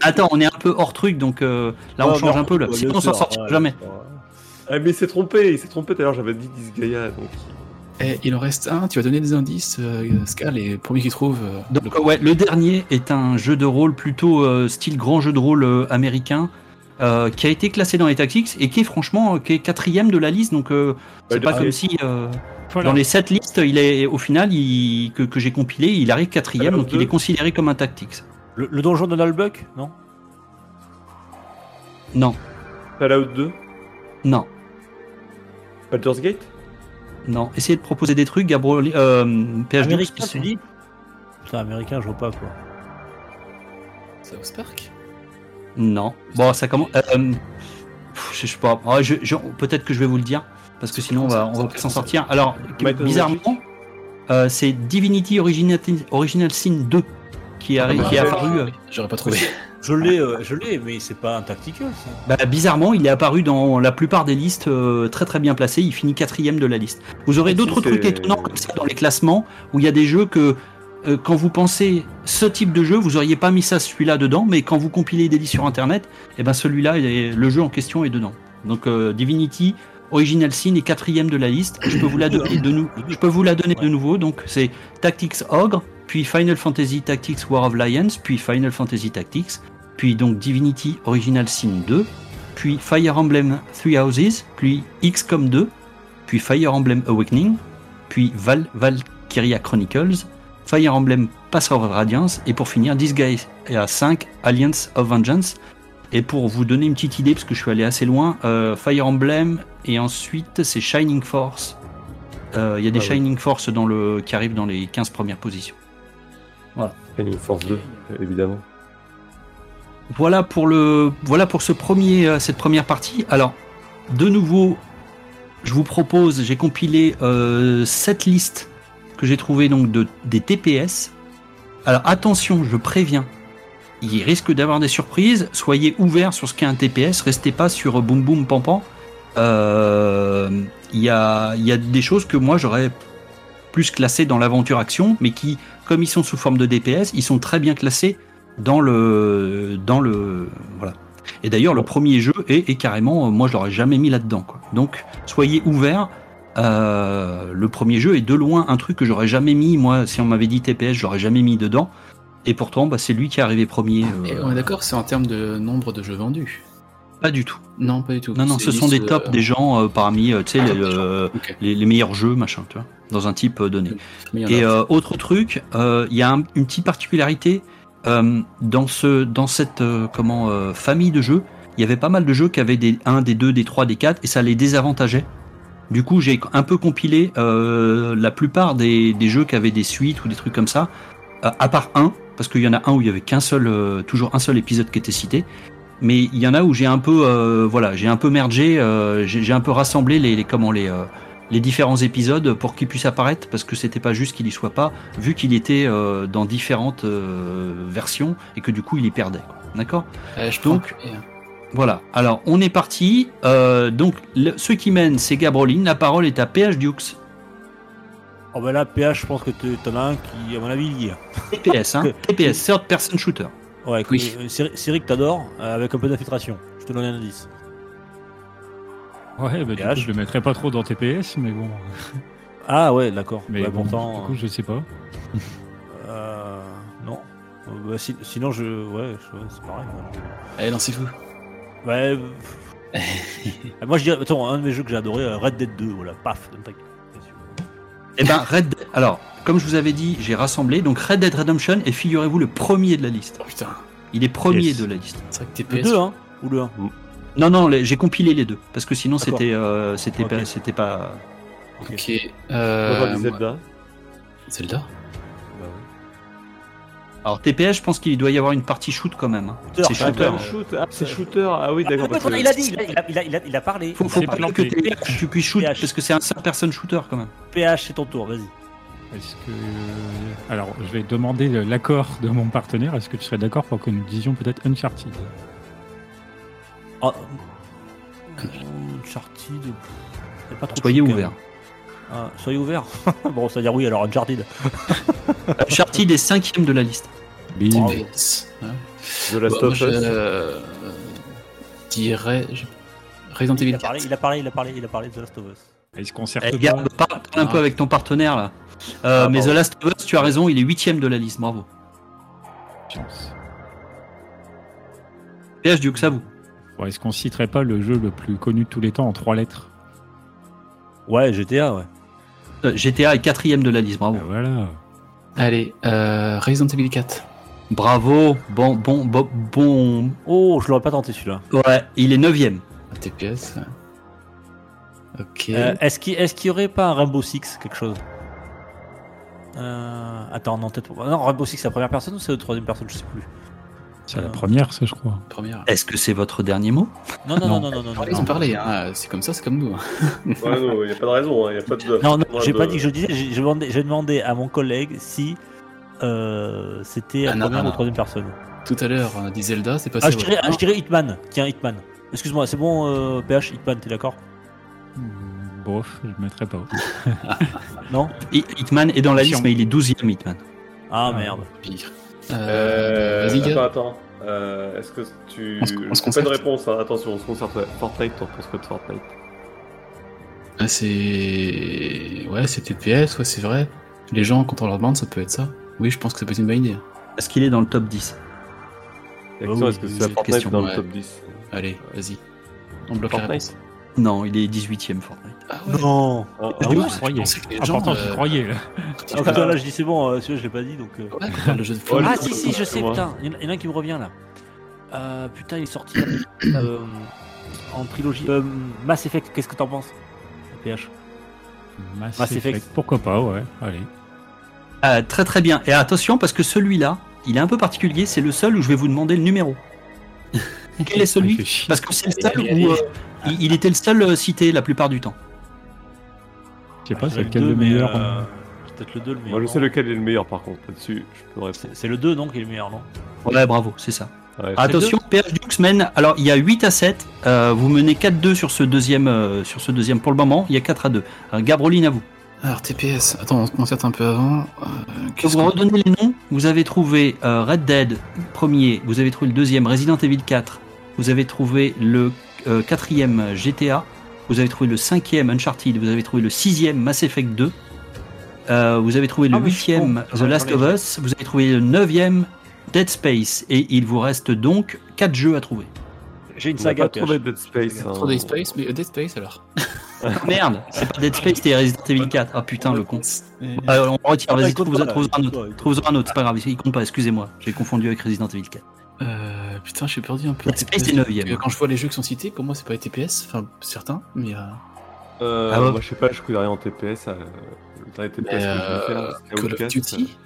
Attends, on est un peu hors truc, donc euh, là on
ouais,
change un peu là. Sinon on s'en sortira
ouais,
jamais.
Ah, mais il s'est trompé, il s'est trompé tout à l'heure, j'avais dit Disgaea. Donc...
Eh, il en reste un, tu vas donner des indices, euh, Ska, les premiers qui trouvent. euh,
Donc
le-
ouais, le dernier est un jeu de rôle plutôt euh, style grand jeu de rôle euh, américain. Euh, qui a été classé dans les tactics et qui est franchement qui est quatrième de la liste. Donc euh, c'est
Bah,
pas
le-
comme si euh,
Voilà.
dans les sept listes il est au final il, que, que j'ai compilé il arrive quatrième. Donc il est considéré comme un tactics.
Le, le donjon de Nalbuck, non?
Non.
Fallout 2,
non.
Baldur's Gate?
Non. Essayez de proposer des trucs Gabriel euh, PH12
Américain, tu dis? Putain, américain, je vois pas quoi.
South Park?
Non. Bon, ça commence. euh, pff, je sais pas. Ah, je- je- Peut-être que je vais vous le dire, parce que sinon on va, on va pas s'en sortir. Alors, bizarrement, euh, c'est Divinity Original, Original Sin 2 qui, arri-
Ah,
qui est
bah,
apparu. euh,
J'aurais pas trouvé.
Je l'ai, euh, je l'ai, mais c'est pas un tactical. Ça.
Bah, bizarrement, il est apparu dans la plupart des listes euh, très très bien placé. Il finit quatrième de la liste. Vous aurez
Ah,
d'autres
si,
trucs étonnants comme ça dans les classements où il y a des jeux que euh, quand vous pensez ce type de jeu, vous auriez pas mis ça celui-là dedans, mais quand vous compilez des listes sur internet, et ben celui-là, le jeu en question est dedans. Donc euh, Divinity Original Sin est quatrième de la liste. Je peux vous la donner de. Je peux vous la donner de nouveau. Donc c'est Tactics Ogre, puis Final Fantasy Tactics War of Lions, puis Final Fantasy Tactics, puis donc Divinity Original Sin 2, puis Fire Emblem Three Houses, puis XCOM 2, puis Fire Emblem Awakening, puis Val Valkyria Chronicles, Fire Emblem Pass of Radiance, et pour finir Disguise à 5 Alliance of Vengeance. Et pour vous donner une petite idée, parce que je suis allé assez loin, euh, Fire Emblem, et ensuite c'est Shining Force. Euh, Il y a des
Ah oui.
Shining Force dans le, qui arrivent dans les 15 premières positions.
Shining Force 2, évidemment.
Voilà pour le voilà pour ce premier euh, cette première partie. Alors de nouveau, je vous propose, j'ai compilé euh, sept listes que j'ai trouvées donc de des TPS. Alors attention, je préviens, il risque d'avoir des surprises. Soyez ouverts sur ce qu'est un TPS. Restez pas sur boum boum pam pam. Euh, Il y a il y a des choses que moi j'aurais plus classées dans l'aventure action, mais qui, comme ils sont sous forme de DPS, ils sont très bien classés dans le dans le voilà. Et d'ailleurs le premier jeu est, est carrément moi je l'aurais jamais mis là-dedans quoi. Donc soyez ouverts. Euh, le premier jeu est de loin un truc que j'aurais jamais mis moi si on m'avait dit TPS je l'aurais jamais mis dedans. Et pourtant bah, c'est lui qui est arrivé premier. euh,
on est d'accord, c'est en termes de nombre de jeux vendus.
pas du tout.
Non, pas du tout.
Non non ce sont des tops
euh,
des gens euh, parmi euh,
ah,
les, meilleurs jeux machin tu vois dans un type donné. Et autre truc, il y a un- une petite particularité dans ce dans cette comment famille de jeux. Il y avait pas mal de jeux qui avaient des 1, des 2, des 3, des 4 et ça les désavantageait. Du coup, j'ai un peu compilé euh, la plupart des, des jeux qui avaient des suites ou des trucs comme ça, euh, à part un, parce qu'il y en a un où il y avait qu'un seul, euh, toujours un seul épisode qui était cité. Mais il y en a où j'ai un peu, euh, voilà, j'ai un peu mergé, euh, j'ai un peu rassemblé les, les comment les euh, les différents épisodes pour qu'ils puissent apparaître parce que c'était pas juste qu'il y soit pas vu qu'il était euh, dans différentes euh, versions et que du coup il y perdait d'accord?
Je
donc,
prends-
voilà alors on est parti Euh, donc le- ceux qui mènent c'est Gabroline la parole est à PH Dukes
Oh bah là, PH, je pense que tu- t'en as un qui, à mon avis, il y est.
TPS hein <laughs> TPS third person shooter
Ouais,
Oui.
euh, Cyril Cyril que t'adores, euh, avec un peu d'infiltration. Je te donne un indice.
Ouais, bah, du coup, je le mettrais pas trop dans TPS, mais bon.
Ah ouais, d'accord.
Mais
Ouais,
bon,
pourtant,
du coup, je sais pas.
euh, non. Bah, si- sinon, je, ouais, je- c'est pareil. ouais.
Allez, lancez-vous.
Ouais. <laughs> moi, je dirais, attends, un de mes jeux que j'ai adoré, euh, Red Dead 2, voilà, paf, ta gueule.
et ben Red alors comme je vous avais dit j'ai rassemblé donc Red Dead Redemption et figurez-vous le premier de la liste
Oh putain,
il est premier
Yes.
de la liste
c'est vrai que
Le
TPS.
2, hein Ou le 1
non non les- j'ai compilé les deux parce que sinon c'était euh, c'était pas c'était pas
Ok. Euh,
Zelda.
Zelda.
Alors TPS je pense qu'il doit y avoir une partie shoot quand même hein.
Shooter,
c'est
ah,
shooter
Ah, shoot. Ah, c'est shooter. Ah oui, d'accord. que-
il a dit, il a, il a, il a, il a, il a parlé.
Faut, faut que TPS, tu puisses shoot
PH.
parce que c'est un third person shooter quand même.
PH, c'est ton tour, vas-y.
Est-ce que. Alors, je vais demander l'accord de mon partenaire. Est-ce que tu serais d'accord pour que nous disions peut-être Uncharted?
Ah, Uncharted. pas trop de
Soyez
hein. Ah, soyez ouverts. <laughs> bon, ça veut dire oui, alors Uncharted. <laughs>
Uncharted est cinquième de la liste.
Bim.
Oh.
TPS. hein.
The Last of Us.
euh, dirais. Resident
Il
Evil
a parlé,
4.
il a parlé, il a parlé, il a parlé de The Last of Us.
Est-ce qu'on sert
Eh, parle, parle un peu
Ah.
avec ton partenaire là. Euh,
Ah,
mais The. Last of Us, tu as raison, il est huitième de la liste, bravo.
Chance.
PH Duke, ça vous.
Bon, Est-ce qu'on citerait pas le jeu le plus connu de tous les temps en trois lettres?
Ouais, GTA, ouais.
Euh, GTA est quatrième de la liste, bravo.
Ah, Voilà.
Allez, euh, Resident Evil 4.
Bravo, bon, bon, bon, bon.
Oh, je l'aurais pas tenté celui-là.
Ouais, il est neuvième.
TPS. Ok.
Euh, est-ce qu'il est qu'il y aurait pas un Rainbow Six, quelque chose? Euh, Attends, non, peut-être. Non, Rainbow Six, c'est la première personne ou c'est la troisième personne Je sais plus.
C'est la première, ça, je crois.
Première.
Est-ce que c'est votre dernier mot?
Non, non,
Non.
non, non, non, non.
Ils ont parlé, hein. c'est comme ça, c'est comme nous. hein.
Ouais, non, il n'y a pas de raison, il n'y a pas de.
Non, non,
pas
j'ai
de-
pas dit que je disais, j'ai demandé, j'ai demandé à mon collègue si euh, c'était la
Ah,
première ou troisième personne.
Tout à l'heure, on a dit Zelda, c'est passé.
Ah, je dirais, ah, je dirais Hitman. Tiens, Hitman. Excuse-moi, c'est bon, euh, PH, Hitman, t'es d'accord?
Hmm, Bof, je mettrais pas.
Non?
Hi- Hitman est dans la liste, mais il est 12ème Hitman.
Ah,
Ah.
merde.
Pire.
Euh,
Euh, Vas-y,
attends, attends. Euh, Est-ce que tu.
On se- on se
C'est pas de réponse, hein. attention, on se concerte. Fortnite, t'en penses quoi de Fortnite
Ah, c'est. Ouais, c'est TPS, ouais, c'est vrai. Les gens, quand on leur demande, ça peut être ça. Oui, je pense que ça peut être une bonne idée.
Est-ce qu'il est dans le top 10
La
Ah
question,
oui,
est-ce que
c'est
Fortnite
question,
dans
ouais.
le top 10
Allez, vas-y. On bloque la
Fortnite
réponse.
Non, il est 18ème Fortnite.
Ah ouais.
Non
Ah,
Ah
oui,
oui,
je
croyais. Ah, pourtant, j'y
euh,
croyais. Là. <laughs>
Ah, putain, là, je dis c'est bon, euh, celui-là, je l'ai pas dit, donc... euh.
Ouais, de jeu de.
Ah,
le-
si, si, je sais, putain. Il y en a- il y en a un qui me revient, là. Euh, putain, il est sorti <coughs> euh, en trilogie. Euh, Mass Effect, qu'est-ce que t'en penses? PH
Mass,
Mass
Effect.
Effect.
Pourquoi pas, ouais. Allez.
Ah, très très bien. Et attention, parce que celui-là, il est un peu particulier, c'est le seul où je vais vous demander le numéro. <laughs> Quel est celui. Parce que c'est le seul
Allez, allez,
où
allez.
euh, il, il était le seul euh, cité la plupart du temps.
Je sais pas, c'est lequel le meilleur.
euh,
euh,
Peut-être le 2 le meilleur.
Moi, je sais lequel est le meilleur par contre. Là-dessus, je peux répondre.
C'est le 2, non, qui est le meilleur, non
Ouais, bravo, c'est ça.
Ouais,
Attention, PH Dux mène. Alors, il y a 8 à 7. euh, vous menez 4-2 sur ce deuxième, euh, sur ce deuxième pour le moment. Il y a 4 à 2. Euh, Gabroline, à vous.
Alors, TPS. Attends, on se concerte un peu avant. Euh,
Je vous
qu'on-
redonner les noms. Vous avez trouvé euh, Red Dead premier. Vous avez trouvé le deuxième Resident Evil 4. Vous avez trouvé le euh, quatrième GTA. Vous avez trouvé le cinquième Uncharted. Vous avez trouvé le sixième Mass Effect 2. Euh, vous avez trouvé le
Ah,
huitième. The Last of Us. Vous avez trouvé le neuvième Dead Space. Et il vous reste donc 4 jeux à trouver.
J'ai une saga,
pas trouvé. Dead Space. hein.
Trop Dead Space, mais euh, Dead Space alors. <laughs>
Merde, c'est pas Dead Space, c'était Resident Evil 4. Ah putain, le con.
Euh,
on retire,
Ah,
vas-y, trouve-en un autre. Trouve-en un autre, c'est pas grave, il compte pas, excusez-moi. J'ai confondu avec Resident Evil 4.
Euh, putain, je suis perdu un peu.
Dead Space est.
Euh, Quand je vois les jeux qui sont cités, pour moi, c'est pas les TPS. Enfin, certains, mais. Euh,
Euh,
Ah.
Moi, je sais pas, je connais rien en TPS. euh, Le dernier TPS que je vais
euh,
faire, c'est
Call of. Duty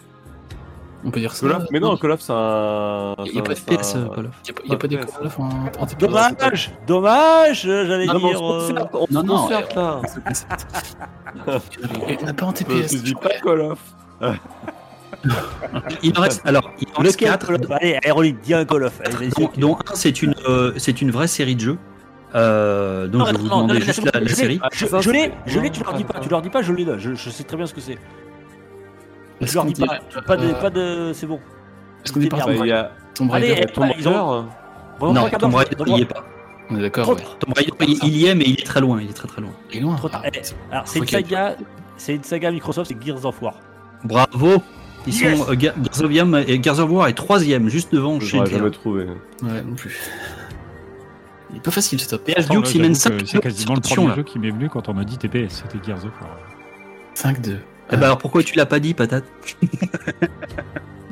On peut dire ça
Call of Mais non, Call of, c'est un.
Il y a pas de
c'est un-
PS, euh, Call of.
Il n'y a, pas des
FPS.
Call of en, en TPS.
Dommage Dommage J'allais
Non,
dire... euh,
non, non,
là. <laughs>
Il n'y en a pas en
Tu
TPS.
dis pas Call of. <laughs>
Il en reste, alors, il en reste
Lequel
4,
Call of Allez, Aeroline, dis un Call of. Allez,
dont, dont un c'est une, euh, c'est une vraie série de jeux. Euh, donc
Non,
je vais vous
non,
demander
non,
juste
non,
la, la
l'ai,
série.
Je, je l'ai, je l'ai, tu leur dis pas, tu leur dis pas, je l'ai là, je, je sais très bien ce que c'est. Je leur dis pas, pas de,
euh,
pas de, c'est bon.
Est-ce qu'on dit pas Tomb
Il y a
Tomb
Allez,
Raider
Tomb
ils ont-
Raider.
Bon,
Non, Tomb Raider, il y est pas.
On est d'accord, ouais.
Tomb Raider, il, y est, mais il est très loin. Il est très très loin.
Il est loin.
trop-
Ah,
eh, Alors, c'est une saga, c'est une saga Microsoft, c'est Gears of War.
Bravo. Ils
Yes
sont euh, Ga- Gears of War et War est troisième, juste devant
Je
chez
l'aurais jamais trouvé.
Ouais, non plus. Il est pas facile ce top.
PS Dukes, il mène
j'avoue
5
que C'est quasiment le premier jeu qui m'est venu quand on m'a dit TPS, c'était Gears of War.
5-2.
Eh ben alors pourquoi tu l'as pas dit, patate?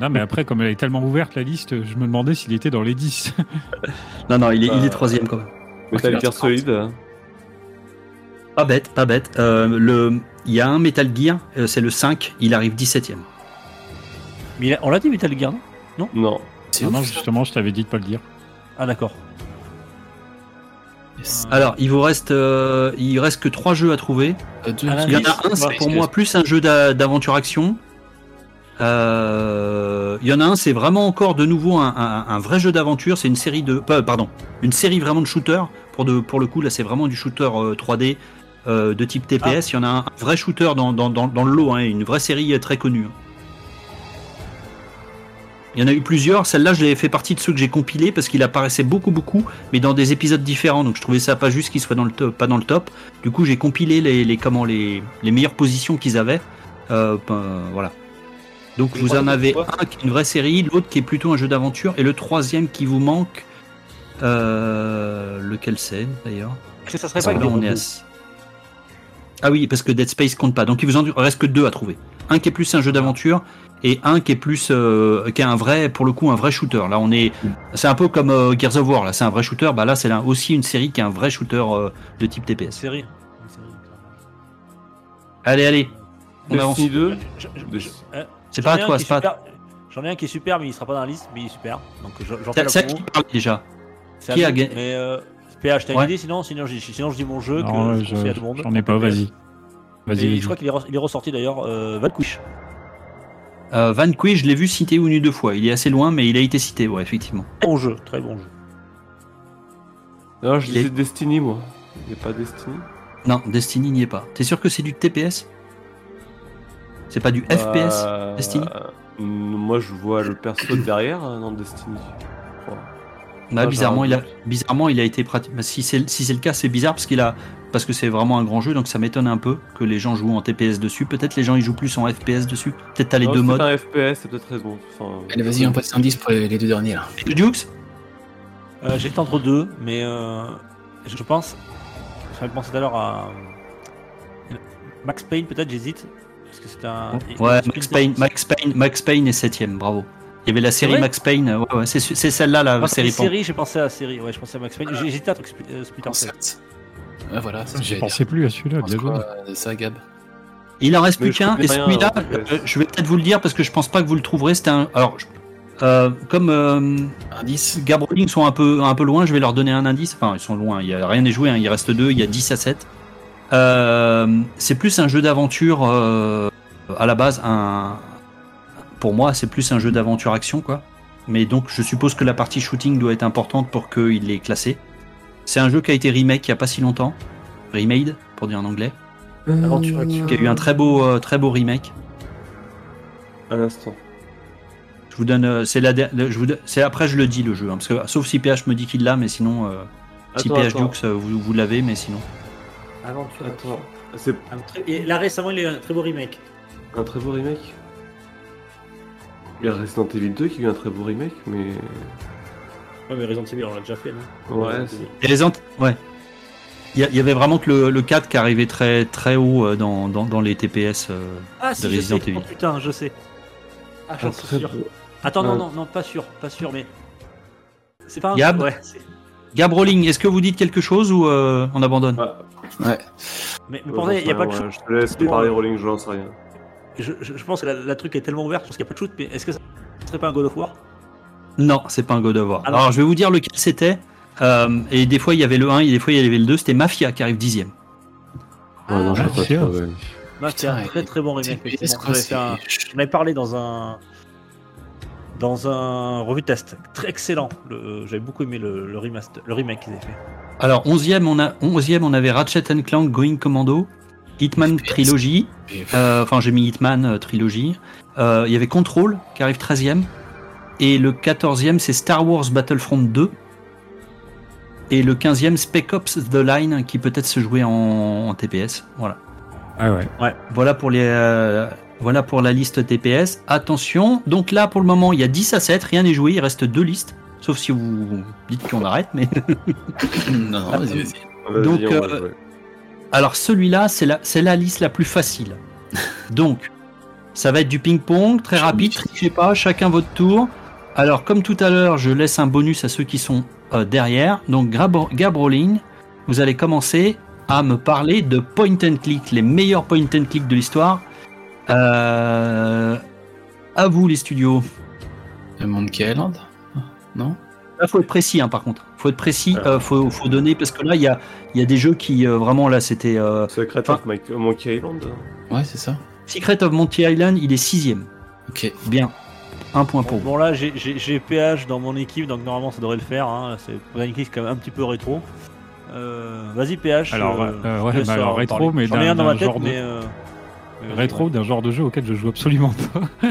Non, mais après, comme elle est tellement ouverte la liste, je me demandais s'il était dans les 10. <laughs>
Non, non, il est, il est
Bah,
troisième quand même.
Metal Gear Solid. hein.
Pas bête, pas bête. Euh, le, il y a un Metal Gear, euh, c'est le 5, il arrive 17ème.
Mais il a- on l'a dit Metal Gear, non
Non.
Non, non,
ouf.
justement, je t'avais dit de pas le dire.
Ah d'accord.
Yes.
Alors, il vous reste, euh, il reste que trois jeux à trouver.
Euh, deux-
Ah,
Il y en a un, c'est pour moi plus un jeu d'a- d'aventure-action. Euh, il y en a un, c'est vraiment encore de nouveau un, un- un vrai jeu d'aventure. C'est une série de, pardon, une série vraiment de shooter. Pour de, pour le coup, là, c'est vraiment du shooter euh, 3D euh, de type TPS. Il y en a un, un vrai shooter dans, dans, dans, dans le lot, hein, une vraie série euh, très connue. Il y en a eu plusieurs. Celle-là, je l'ai fait partie de ceux que j'ai compilés parce qu'il apparaissait beaucoup, beaucoup, mais dans des épisodes différents. Donc, je trouvais ça pas juste qu'il soit dans le top, pas dans le top. Du coup, j'ai compilé les, les, comment, les, les meilleures positions qu'ils avaient. Euh, ben, voilà. Donc, vous en avez un qui est une vraie série, l'autre qui est plutôt un jeu d'aventure, et le troisième qui vous manque. Euh, lequel c'est d'ailleurs?
Ça serait pas
on est. Ah oui, parce que Dead Space compte pas. Donc il vous en reste que deux à trouver. Un qui est plus un jeu d'aventure et un qui est plus euh, qui est un vrai pour le coup un vrai shooter. Là on est c'est un peu comme euh, Gears of War là, c'est un vrai shooter. Bah là c'est là aussi une série qui est un vrai shooter euh, de type
Une
TPS.
série. Une série.
Allez allez. On avance.
Destiny 2.
Je- je-
De-
je- euh,
C'est pas à toi, c'est pas
super- J'en ai un qui est super, mais il sera pas dans la liste, mais il est super. Donc je- j'en fais la
qui parle déjà
C'est à
qui a gagné
Mais euh, PH, t'as
Ouais.
une idée sinon sinon je, sinon, je dis mon jeu
Non,
que je
je-
conseille à tout le monde.
j'en ai pas, vas-y. Vas-y,
je crois qu'il est, re- il est ressorti d'ailleurs, euh, Vanquish.
euh, Vanquish, je l'ai vu cité une ou deux fois. Il est assez loin, mais il a été cité, ouais, effectivement.
Bon jeu, très bon jeu.
Non, je disais Destiny, moi. Il n'y a pas Destiny
Non, Destiny n'y est pas. T'es sûr que c'est du TPS C'est pas du FPS
Euh,
Destiny?
euh, Moi, je vois le perso de derrière euh, dans Destiny.
Bah,
Ah,
bizarrement, il a, bizarrement, il a été pratique. bah, si c'est si c'est le cas, c'est bizarre parce qu'il a parce que c'est vraiment un grand jeu, donc ça m'étonne un peu que les gens jouent en TPS dessus. Peut-être les gens ils jouent plus en FPS dessus. Peut-être t'as les
Non,
deux modes.
un FPS, c'est peut-être raison. Enfin,
Allez, vas-y, on passe un 10 pour les, les deux derniers là.
Dukes
Euh, J'étais entre deux, mais euh, je pense. J'avais pensé tout à l'heure à. Max Payne, peut-être, j'hésite. Parce que c'est un.
Ouais, Max Payne, Max Payne, Max Payne est septième, bravo. Il y avait la série Max Payne, euh, ouais, ouais, c'est celle-là la
c'est
série.
les séries, j'ai pensé à la série. Ouais, je pensais à Max Payne. J'ai- J'hésitais à truc Splinter Cell.
Concept. Ouais, voilà, j'allais
pensais plus à celui-là, bien joué.
de ça, Gab
Il en reste
Mais
plus
je
qu'un, et celui-là, euh, je vais peut-être vous le dire parce que je pense pas que vous le trouverez. C'était un. Alors, je- euh, comme euh,
Indice
Gab sont un peu, un peu loin, je vais leur donner un indice. Enfin, ils sont loin, il y a rien n'est joué, hein, il reste deux, il y a 10 à 7. Euh, c'est plus un jeu d'aventure euh, à la base. Un, pour moi, c'est plus un jeu d'aventure action, quoi. Mais donc, je suppose que la partie shooting doit être importante pour qu'il l'ait classé. C'est un jeu qui a été remake il y a pas si longtemps. Remade, pour dire en anglais.
Aventure action.
Qui a eu un très beau, euh, très beau remake.
À l'instant.
Je vous donne, euh, c'est la, je vous donne- c'est après je le dis le jeu, hein, parce que sauf si PH me dit qu'il l'a, mais sinon, euh, si PH
attends.
Dukes, euh, vous, vous l'avez, mais sinon.
Aventure
Attends. C'est
Un très- Et là récemment, il y a eu un très beau remake.
un très beau remake? Il y a Resident Evil 2 qui a eu un très beau remake, mais.
Ouais, mais Resident Evil, on l'a déjà fait, non
Ouais,
Resident
c'est-
Evil.
Et les ant- ouais. Il y, avait vraiment que le, le 4 qui arrivait très très haut euh, dans, dans, dans les TPS. euh.
Ah, si,
de
je
Resident. Evil.
Oh, putain, je sais. Ah, j'en suis sûr.
beau-
Attends, non,
Ouais.
non, non, pas sûr, pas sûr, mais. C'est pas un.
Gab
Ouais,
Gab Rolling, est-ce que vous dites quelque chose ou euh, on abandonne
Ah,
Ouais.
Mais, mais
ouais,
pour ça, il n'y a pas de
ouais, Je te laisse parler Rolling, j'en sais rien.
Je, je- je pense que la, la truc est tellement ouverte, parce qu'il n'y a pas de shoot, mais est-ce que ça serait pas un God of War?
Non, c'est pas un God of War.
Ah.
Alors je vais vous dire lequel c'était. euh, et des fois il y avait le 1 et des fois il y avait le 2. C'était Mafia qui arrive dixième.
Non, je pas ouais.
Putain,
très très bon remake. J'en avais parlé dans un. Dans un revue test. Très excellent. Le- J'avais beaucoup aimé le, le, remaster, le remake qu'ils avaient fait.
Alors 11e on a 11e on avait Ratchet Clank Going Commando, Hitman. Trilogy. Euh, Enfin j'ai mis Hitman euh, Trilogy. Euh, Il y avait Control qui arrive 13e. Et le 14e c'est Star Wars Battlefront 2. Et le 15e Spec Ops The Line qui peut-être se jouer en, en TPS. Voilà.
Ah ouais.
Voilà pour les euh, voilà pour la liste TPS. Attention, donc là pour le moment il y a 10 à 7, rien n'est joué, il reste deux listes. Sauf si vous dites qu'on arrête, mais <laughs>
Non, non, vas-y, vas-y.
Vas-y,
Donc,
on va
euh,
jouer.
Alors celui-là c'est la liste la plus facile. Donc ça va être du ping-pong très rapide, trichez pas, chacun votre tour. Alors comme tout à l'heure, je laisse un bonus à ceux qui sont euh, derrière. Donc Gab, Gab Rolling, vous allez commencer à me parler de point and click, les meilleurs point and click de l'histoire. Euh, à vous les studios.
Le Island Non?
Là, faut être précis, hein, par contre. Faut être précis.
Alors.
euh, faut, faut donner parce que là, il y a, il y a des jeux qui euh, vraiment là, c'était euh,
Secret of Mike- Monkey Island
Ouais, c'est ça.
Secret of Monkey Island. Il est sixième.
Ok.
Bien. Un point pour
bon, là, j'ai- PH dans mon équipe, donc normalement ça devrait le faire. Hein. C'est une équipe quand même un petit peu rétro. Euh, Vas-y, PH.
Alors, ouais, bah alors, rétro,
parler.
mais d'un-
un dans ma
d'un
tête,
genre de-
mais. euh, mais vas-y,
Rétro
ouais.
d'un genre de jeu auquel je joue absolument pas.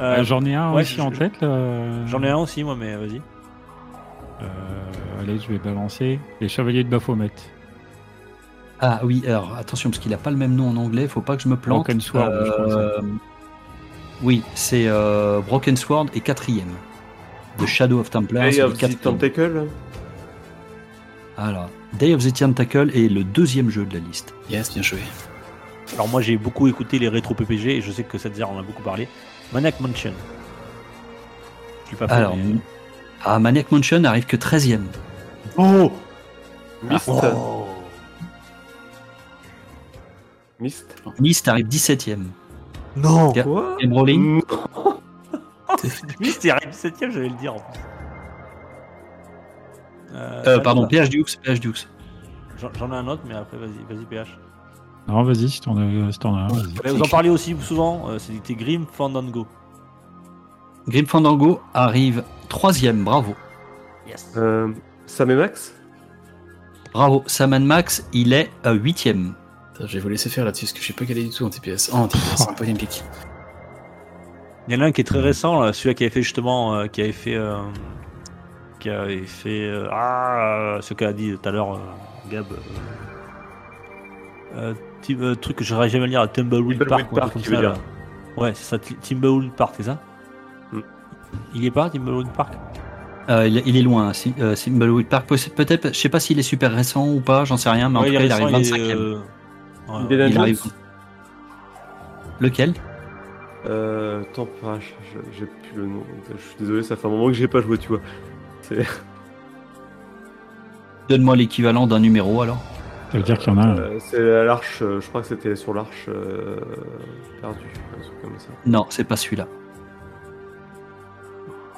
<laughs> J'en ai un
ouais,
aussi
je-
en tête. là.
J'en ai un aussi, moi, mais vas-y.
Euh, allez, je vais balancer. Les Chevaliers de Baphomet.
Ah oui. Alors attention parce qu'il a pas le même nom en anglais. Faut pas que je me plante.
Broken Sword, je crois,
Euh, oui, c'est euh, Broken Sword et quatrième. The Shadow of Templar.
Day of the. Tentacle
Alors, Day of the Tentacle est le deuxième jeu de la liste.
Yes, bien joué.
Alors, moi, j'ai beaucoup écouté les rétro PPG et je sais que cette en a beaucoup parlé. Maniac Mansion. Je suis pas fait,
Alors,
mais-
ah, Maniac Mansion arrive que 13ème.
Oh Myst
Oh.
Myst
Myst arrive 17ème.
Non
Ga-
Quoi
Game Rolling
Non.
Oui, c'était arrivé 17ème, j'allais le dire en plus. Euh,
Euh, pardon. PH Dukes, PH Dukes.
J'en ai un autre, mais après, vas-y, vas-y, PH.
Non, vas-y, si t'en as, si t'en as un,
vous en parlez aussi souvent, euh, c'était Grim Fandango.
Grim Fandango arrive troisième, bravo.
Yes.
Euh, Sam et Max?
Bravo. Saman Max, il est euh, huitième.
Attends, Je vais vous laisser faire là-dessus parce que je suis pas calé du tout en TPS. Oh, en TPS, en click.
Il y en a un qui est très récent, là, celui-là qui avait fait justement, euh, qui avait fait, euh, qui avait fait, euh, ah, ce qu'a dit tout à l'heure euh, Gab. euh, ti- truc que j'aurais jamais à lire, Tumbleweed
Tumbleweed
Park. ou un
Park,
truc
tu
comme
veux
ça,
dire.
là. Ouais, c'est ça, Ti- Tumbleweed Park, c'est ça? Il est pas Tumbleweed Park
Euh, il, il est loin, si, euh, Park. Peut- Peut-être, je sais pas s'il est super récent ou pas, j'en sais rien, mais en
Ouais,
tout cas,
est
il arrive
récent,
25 e
euh,
Il
Jones
arrive. Lequel
Euh, j'ai plus le nom. Je suis désolé, ça fait un moment que j'ai pas joué, tu vois. C'est <laughs>
Donne-moi l'équivalent d'un numéro alors.
Ça veut dire qu'il y en a un.
euh, c'est à l'arche, euh, je crois que c'était sur l'arche euh, perdue.
Non, c'est pas celui-là.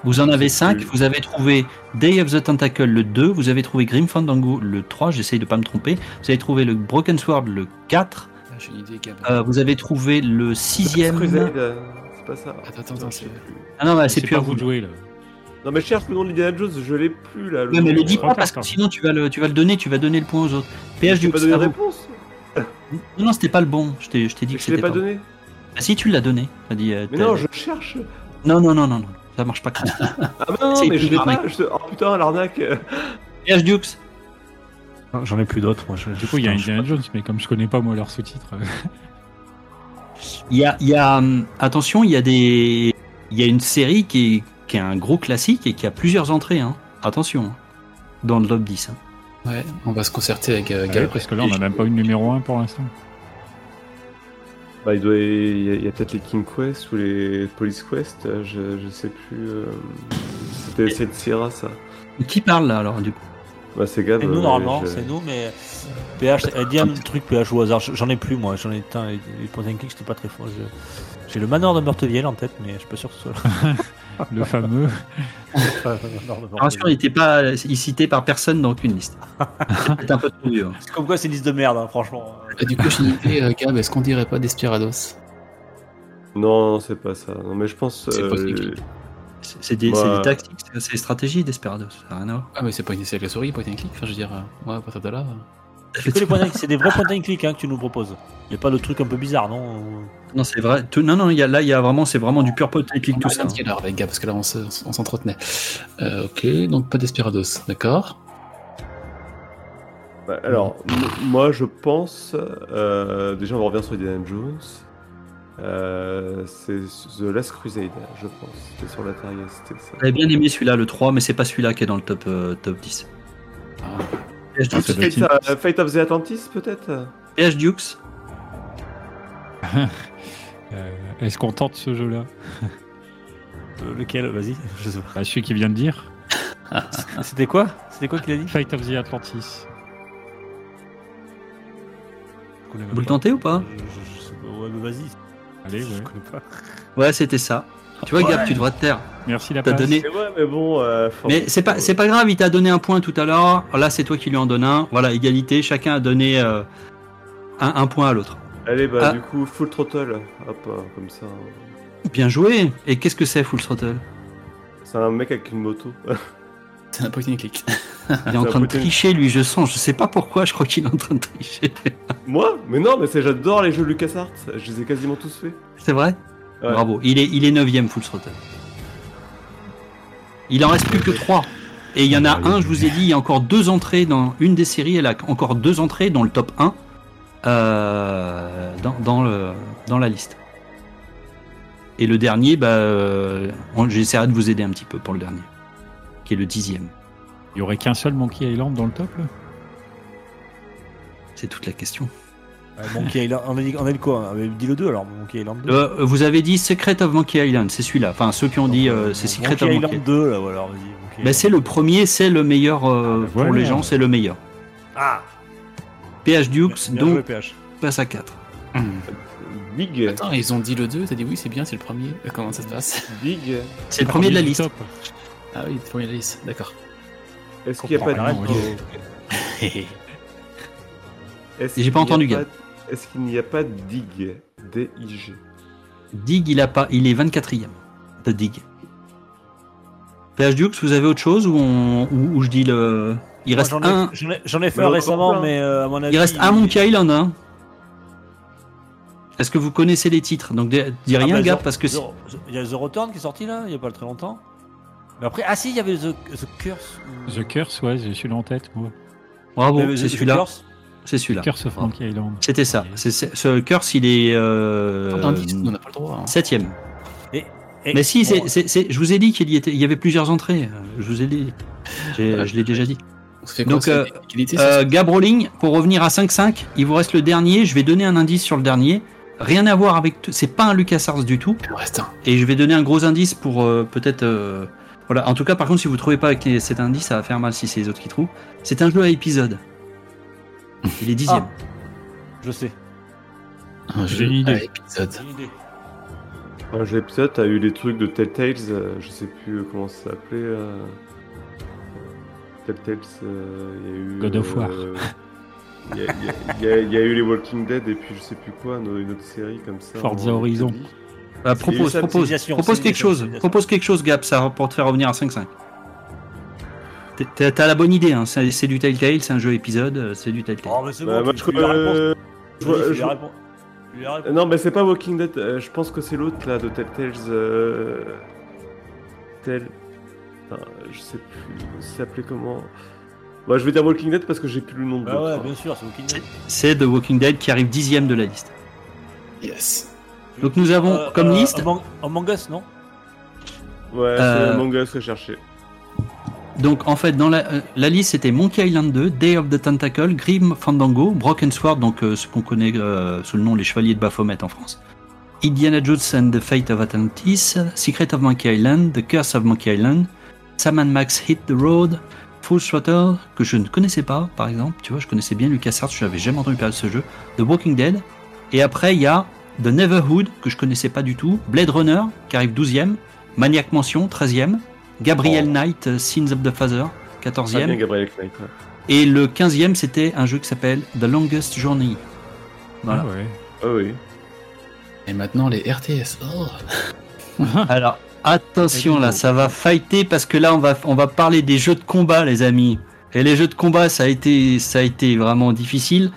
Vous en avez
C'est
5,
plus-
vous avez trouvé Day of the Tentacle le 2, vous avez trouvé Grim Fandango le 3, j'essaye de pas me tromper, vous avez trouvé le Broken Sword le 4,
Ah, une idée,
euh, vous avez trouvé le 6ème...
Crusade, euh, c'est pas ça.
Attends, attends, attends, c'est-.
Ah non, bah, c'est plus
pas
à
vous de jouer là.
Non, mais je cherche le nom de Indiana Jones, je l'ai plus là. le
Ouais, mais le dis
euh,
pas parce que sinon tu vas le, tu vas le donner, tu vas donner le point aux autres. PH du
pas donné la réponse.
Non, non, c'était pas le bon, je t'ai je t'ai dit que
Je l'ai
c'était
pas donné.
Ah si, tu l'as donné. T'as dit, euh,
Mais non, je cherche.
Non, non, non, non, non, ça marche pas comme ça. <laughs>
Ah non,
C'est
mais je l'ai pas je Oh putain, l'arnaque
PH Dukes
Non, J'en ai plus d'autres, moi. je-
Du coup, il y a Indiana Jones, mais comme je connais pas moi leur sous-titre. euh,
Il y a, il y a hum, attention, il y a des, il y a une série qui est, qui est un gros classique et qui a plusieurs entrées. Hein. Attention, dans le top 10. hein.
Ouais, on va se concerter avec euh,
ouais, parce que là, on a même pas une numéro 1 pour l'instant.
Bah, il doit. Y a, peut-être les King Quest ou les Police Quest, euh, je, je sais plus. euh, C'était cette Sierra, ça.
Qui parle là alors du coup?
Bah, c'est Gab.
C'est nous
euh,
normalement,
je-
c'est nous, mais PH, elle dit un truc PH au hasard. J'en ai plus moi, j'en ai putain, les, points and click, j'étais pas très fort. Je- J'ai le manoir de Meurtevielle en tête, mais je suis pas sûr que ce soit là. <laughs>
Le fameux. <laughs>
Pas
Rassure, il n'était pas il cité par personne dans aucune liste. C'est un peu trop vieux. hein.
C'est comme quoi c'est une liste de merde, hein, franchement.
Du coup, une idée, euh, Gab, est-ce qu'on dirait pas Desperados?
Non, non, c'est pas ça. Non, mais je pense.
C'est
euh,
pas.
C'est c'est des,
Bah.
c'est des tactiques, c'est- c'est des stratégies Desperados. Ça rien à.
Ah, mais c'est pas une avec la souris, point and click. Enfin, je veux dire, euh, ouais, à partir de là.
C'est c'est des vrais points and click hein, que tu nous proposes. Il y a pas de truc un peu bizarre, non?
Non, c'est vrai. Tout- non, non, il y a, là, il y a vraiment, c'est vraiment du pur pot click
On
tout ça.
alors avec Gab, parce que là, on se- on s'entretenait. Euh, ok, donc pas Desperados, d'accord.
bah, alors, moi, je pense. euh, déjà, on revient sur Indiana Jones. Euh, c'est The Last Crusade, je pense. C'était sur la Terre, c'était ça.
J'avais bien aimé celui-là, le 3, mais c'est pas celui-là qui est dans le top, euh, top 10.
Ah.
Ah,
Fate, euh, Fate of the Atlantis, peut-être?
PH Dukes, <laughs>
Est-ce qu'on tente ce jeu-là
Euh, Lequel? Vas-y, je sais pas.
bah, Celui qui vient de dire. <laughs>
C'était quoi? C'était quoi qu'il a dit?
Fight of the Atlantis.
Vous le tentez ou pas?
Je- je- je sais pas. Ouais, mais vas-y.
Allez,
Je
ouais.
connais pas.
Ouais, c'était ça. Tu vois, Gab, tu devrais te taire.
Merci la passe.
donné.
Mais ouais, mais bon. euh,
Mais c'est pas, c'est pas grave, il t'a donné un point tout à l'heure. Là, c'est toi qui lui en donne un. Voilà, égalité. Chacun a donné euh, un, un point à l'autre.
Allez, bah,
Ah.
du coup, Full Throttle. Hop, euh, comme ça.
Bien joué. Et qu'est-ce que c'est, Full Throttle?
C'est un mec avec une moto. <laughs>
C'est un point and click.
Il est en train de tricher, lui, je sens. Je sais pas pourquoi, je crois qu'il est en train de tricher. <laughs>
Moi? Mais non, mais c'est j'adore les jeux LucasArts. Je les ai quasiment tous faits.
C'est vrai?
Ouais.
Bravo. Il est, il est 9ème, Full Throttle. Il en reste plus que 3. Et il y en a
Ah,
un, je vous ai dit, il y a encore deux entrées dans une des séries. Elle a encore deux entrées dans le top 1 euh, dans, dans, le, dans la liste. Et le dernier, bah, euh, j'essaierai de vous aider un petit peu pour le dernier, qui est le dixième.
Il y aurait qu'un seul Monkey Island dans le top
C'est toute la question.
Ouais, Monkey Island, on a dit, on a dit quoi? On avait dit le 2 alors, Monkey Island 2.
Euh, vous avez dit Secret of Monkey Island, c'est celui-là. Enfin, ceux qui ont dit euh, c'est Secret
Monkey
of
Island
Monkey.
2 là, voilà, vas-y.
Bah, c'est le premier, c'est le meilleur euh,
bah,
pour
voilà.
les gens, c'est le meilleur.
Ah
PH Dukes,
Bien joué,
donc
PH.
passe à 4.
Big.
Attends, ils ont dit le 2, t'as dit oui, c'est bien, c'est le premier. Euh, Comment ça se passe
Big.
C'est le premier de la liste.
top.
Ah oui, le premier de la liste, d'accord.
Est-ce qu'il n'y a pas de <laughs>
J'ai pas entendu, Gab.
Est-ce qu'il n'y a pas de Dig D-I-G.
Dig, il a pas, il est 24e de Dig. PH Dukes, vous avez autre chose ou, on, ou, ou je dis le. Il
Moi,
reste un.
j'en ai- fait un récemment, mais euh, à mon avis.
Il reste un Monkey Island. Hein. Est-ce que vous connaissez les titres? Donc dis
Ah,
rien,
bah,
parce que
Il y a The Return qui est sorti là, il y a pas très longtemps. Mais après, ah si, il y avait The, The Curse.
The Curse, ouais, j'ai celui-là en tête. moi.
bravo, c'est celui-là. C'est celui-là.
Curse of Monkey Island.
C'était ça. C'est- ce curse, il est euh,
Pas d'indice, nous, on n'a pas le droit. hein.
septième.
Et- et-
Mais si, je vous ai dit qu'il y, avait plusieurs entrées. Je vous ai dit. Je l'ai déjà dit.
Fait quoi
Donc, euh, Euh,
ça
Gab Rolling, pour revenir à 5-5, il vous reste le dernier. Je vais donner un indice sur le dernier. Rien à voir avec. tout- C'est pas un LucasArts du tout.
Il reste un.
Et je vais donner un gros indice pour euh, peut-être. euh, Voilà. En tout cas, par contre, si vous trouvez pas avec les- cet indice, ça va faire mal si c'est les autres qui trouvent. C'est un jeu à épisode. Il est dixième.
Je sais.
Un
J'ai
jeu
une idée.
à épisode.
J'ai une idée.
Un jeu épisode, t'as eu les trucs de Telltales, euh, je sais plus comment ça s'appelait. Euh, Telltales, euh, il y a eu.
God of War.
euh, Il y, a- y y y eu les Walking Dead et puis je sais plus quoi, une autre série comme ça.
Forza Horizon.
Bah, propose, propose, propose quelque chose. Propose quelque chose, Gab, ça pour te faire revenir à 5-5. T'es- T'as la bonne idée, hein. c'est du Telltale, c'est un jeu épisode, euh, c'est du Telltale.
Oh, mais c'est
Bah, moi, je
tu
euh, je je. Non, mais c'est pas Walking Dead, euh, je pense que c'est l'autre là de Telltales. Euh... Tel. Je sais plus. Ça s'appelait comment? Bah, je vais dire Walking Dead parce que j'ai plus le nom de l'autre.
ouais, bien sûr, c'est Walking Dead.
C'est The Walking Dead qui arrive dixième de la liste.
Yes.
Donc nous avons
Euh,
comme
euh,
liste.
Among, Among Us, non?
Ouais,
Euh,
c'est Among Us que je cherchais.
Donc en fait, dans la, euh, la liste, c'était Monkey Island 2, Day of the Tentacle, Grim Fandango, Broken Sword, donc euh, ce qu'on connaît euh, sous le nom les Chevaliers de Baphomet en France. Indiana Jones and the Fate of Atlantis, Secret of Monkey Island, The Curse of Monkey Island, Sam and Max Hit the Road, Full Throttle, que je ne connaissais pas, par exemple. Tu vois, je connaissais bien LucasArts, je n'avais jamais entendu parler de ce jeu. The Walking Dead. Et après, il y a The Neverhood, que je connaissais pas du tout. Blade Runner, qui arrive 12e. Maniac Mansion, 13e. Gabriel
Oh.
Knight, euh, Sins of the Father,
Très
14e.
bien, Gabriel Knight. ouais.
Et le 15e, c'était un jeu qui s'appelle The Longest Journey. Voilà.
Ah ouais.
Ah oui.
Et maintenant, les RTS. Oh. <laughs> <laughs>
Alors, attention là, ça va fighter parce que là, on va, on va parler des jeux de combat, les amis. Et les jeux de combat, ça a été, ça a été vraiment difficile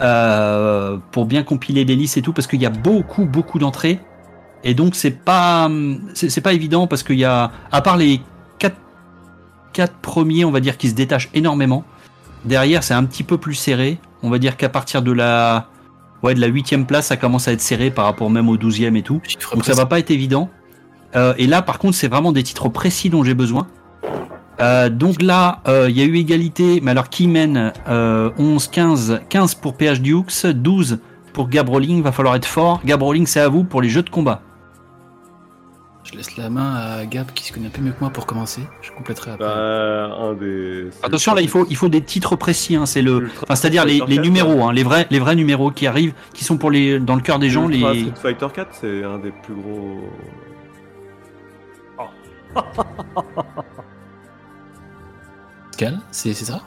euh, pour bien compiler les listes et tout, parce qu'il y a beaucoup, beaucoup d'entrées. Et donc, c'est pas, c'est c'est pas évident parce qu'il y a, à part les quatre, quatre premiers, on va dire, qui se détachent énormément. Derrière, c'est un petit peu plus serré. On va dire qu'à partir de la, ouais, de la huitième place, ça commence à être serré par rapport même au douzième et tout. Donc ça va pas être évident. Euh, et là, par contre, c'est vraiment des titres précis dont j'ai besoin. Euh, donc là, euh, il y a eu égalité, mais alors qui mène euh, 11, 15, 15 pour PH Dukes, 12 pour Gab Rolling, va falloir être fort. Gab Rolling, c'est à vous pour les jeux de combat.
Je laisse la main à Gab qui se connaît un peu mieux que moi pour commencer. Je compléterai après.
Bah, un des. c'est
Attention, là, il faut, il faut des titres précis, hein, c'est le, enfin, c'est-à-dire les, numéros, hein, les vrais, les vrais numéros qui arrivent, qui sont pour les, dans le cœur des
4.
gens, les,
Street Fighter 4, c'est un des plus gros.
Pascal, c'est c'est ça?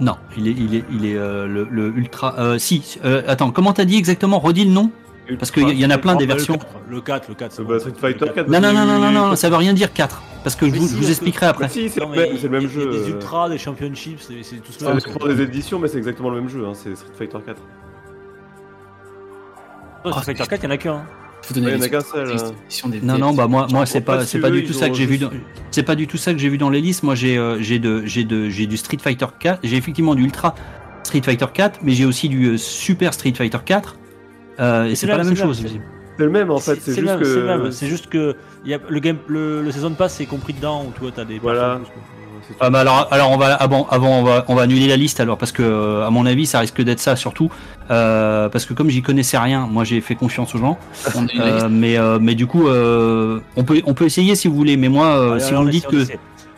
Non, il est, il est, il est euh, le, le ultra, euh, si, euh, attends, comment t'as dit exactement, redis le nom Parce qu'il y, y en a plein des versions.
Le 4, le 4, c'est
Bah,
bon,
Street
le
Fighter
4.
4.
Non, non, non, non, non, ça veut rien dire 4. Parce que je vous,
si,
je vous
parce que-
expliquerai après.
si, c'est le même, c'est le même
il y a-
jeu.
Il y a des
euh.
ultras, des championships, c'est c'est tout
Ça dépend des éditions, mais c'est exactement le même jeu. Hein. C'est Street Fighter 4.
Street Fighter 4, il y en a qu'un.
Faut donner
Ouais, il y en a
les
qu'un seul,
des
Non,
des-
non, bah moi, moi c'est pas,
pas
c'est pas du tout ça que j'ai vu. Dans... C'est pas du tout ça que j'ai vu dans les listes. Moi, j'ai, euh, j'ai de, j'ai de, j'ai du Street Fighter 4. J'ai effectivement du Ultra Street Fighter 4, mais j'ai aussi du euh, Super Street Fighter 4. Euh, et c'est pas la
même,
chose.
C'est le même en fait. C'est juste
même, c'est le
que.
C'est juste que il y a le game, le, le season pass c'est compris dedans où toi t'as des.
Voilà.
Ah bah alors, alors on va avant, avant on va, on va annuler la liste alors parce que euh, à mon avis ça risque d'être ça surtout euh, parce que comme j'y connaissais rien, moi j'ai fait confiance aux gens. Euh, mais euh, mais du coup euh, on peut on peut essayer si vous voulez. Mais moi euh, si
on
me
on
que.